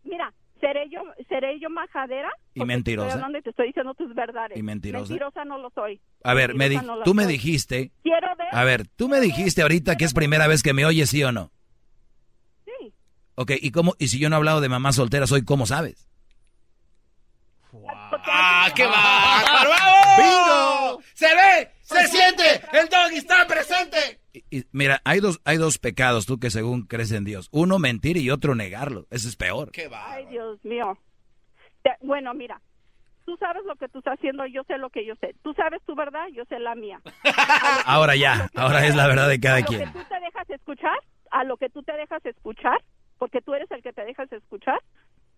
Speaker 33: ¿seré yo, seré yo majadera?
Speaker 4: ¿Y mentirosa?
Speaker 33: Te estoy te estoy diciendo tus verdades.
Speaker 4: ¿Y mentirosa?
Speaker 33: Mentirosa no lo soy.
Speaker 4: A ver, me di-
Speaker 33: no
Speaker 4: tú me
Speaker 33: soy.
Speaker 4: dijiste.
Speaker 33: Quiero ver.
Speaker 4: A ver, tú me dijiste ahorita que es primera vez que me oyes, ¿sí o no?
Speaker 33: Sí.
Speaker 4: Ok, ¿y cómo? ¿Y si yo no he hablado de mamás solteras hoy, cómo sabes?
Speaker 23: ¡Ah, qué bárbaro! ¡Bingo! ¡Se ve! ¡Se siente! ¡El dog está presente!
Speaker 4: Y mira, hay dos, hay dos pecados, tú que según crees en Dios. Uno, mentir y otro, negarlo. Ese es peor.
Speaker 33: Ay, Dios mío. Te- bueno, mira, tú sabes lo que tú estás haciendo, yo sé lo que yo sé. Tú sabes tu verdad, yo sé la mía.
Speaker 4: Ahora ya, ahora es la verdad de cada
Speaker 33: a lo
Speaker 4: quien.
Speaker 33: que tú te dejas escuchar, a lo que tú te dejas escuchar, porque tú eres el que te dejas escuchar,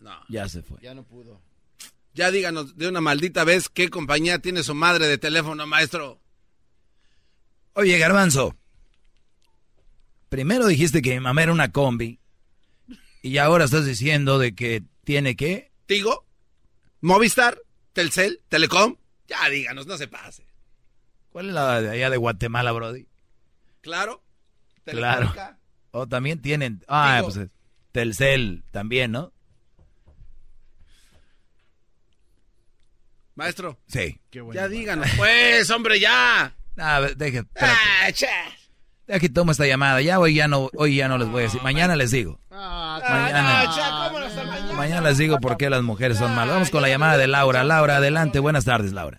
Speaker 23: No.
Speaker 4: Ya se fue.
Speaker 11: Ya no pudo.
Speaker 23: Ya díganos de una maldita vez qué compañía tiene su madre de teléfono, maestro.
Speaker 4: Oye, Garbanzo. Primero dijiste que mi mamá era una combi. Y ahora estás diciendo de que tiene que...
Speaker 23: ¿Tigo? ¿Movistar? ¿Telcel? ¿Telecom? Ya díganos, no se pase.
Speaker 4: ¿Cuál es la de allá de Guatemala, Brody?
Speaker 23: ¿Claro?
Speaker 4: Claro.
Speaker 23: ¿Telefónica?
Speaker 4: O también tienen... Ah,
Speaker 23: Tigo.
Speaker 4: pues Telcel también, ¿no?
Speaker 23: Maestro.
Speaker 4: Sí.
Speaker 23: Ya díganos, pues, hombre, ya.
Speaker 4: A ver, deje.
Speaker 23: Ah,
Speaker 4: que tomo esta llamada. Ya hoy ya no, hoy ya no les voy a decir. Mañana les digo. Mañana.
Speaker 23: Ah, cha, ¿cómo no está mañana?
Speaker 4: Mañana les digo por qué las mujeres son malas. Vamos con la llamada de Laura. Laura, adelante. Buenas tardes, Laura.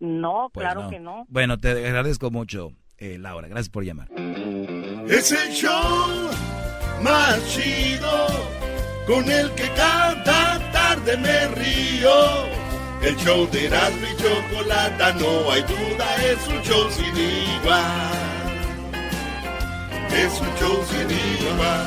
Speaker 34: No,
Speaker 4: Pues
Speaker 34: claro
Speaker 4: no.
Speaker 34: que no.
Speaker 4: Bueno, te agradezco mucho, eh, Laura. Gracias por llamar.
Speaker 8: Es el show más chido con el que cada tarde me río. El show de Erasmo y Chocolata, no hay duda, es un show sin igual. Es un show sin igual.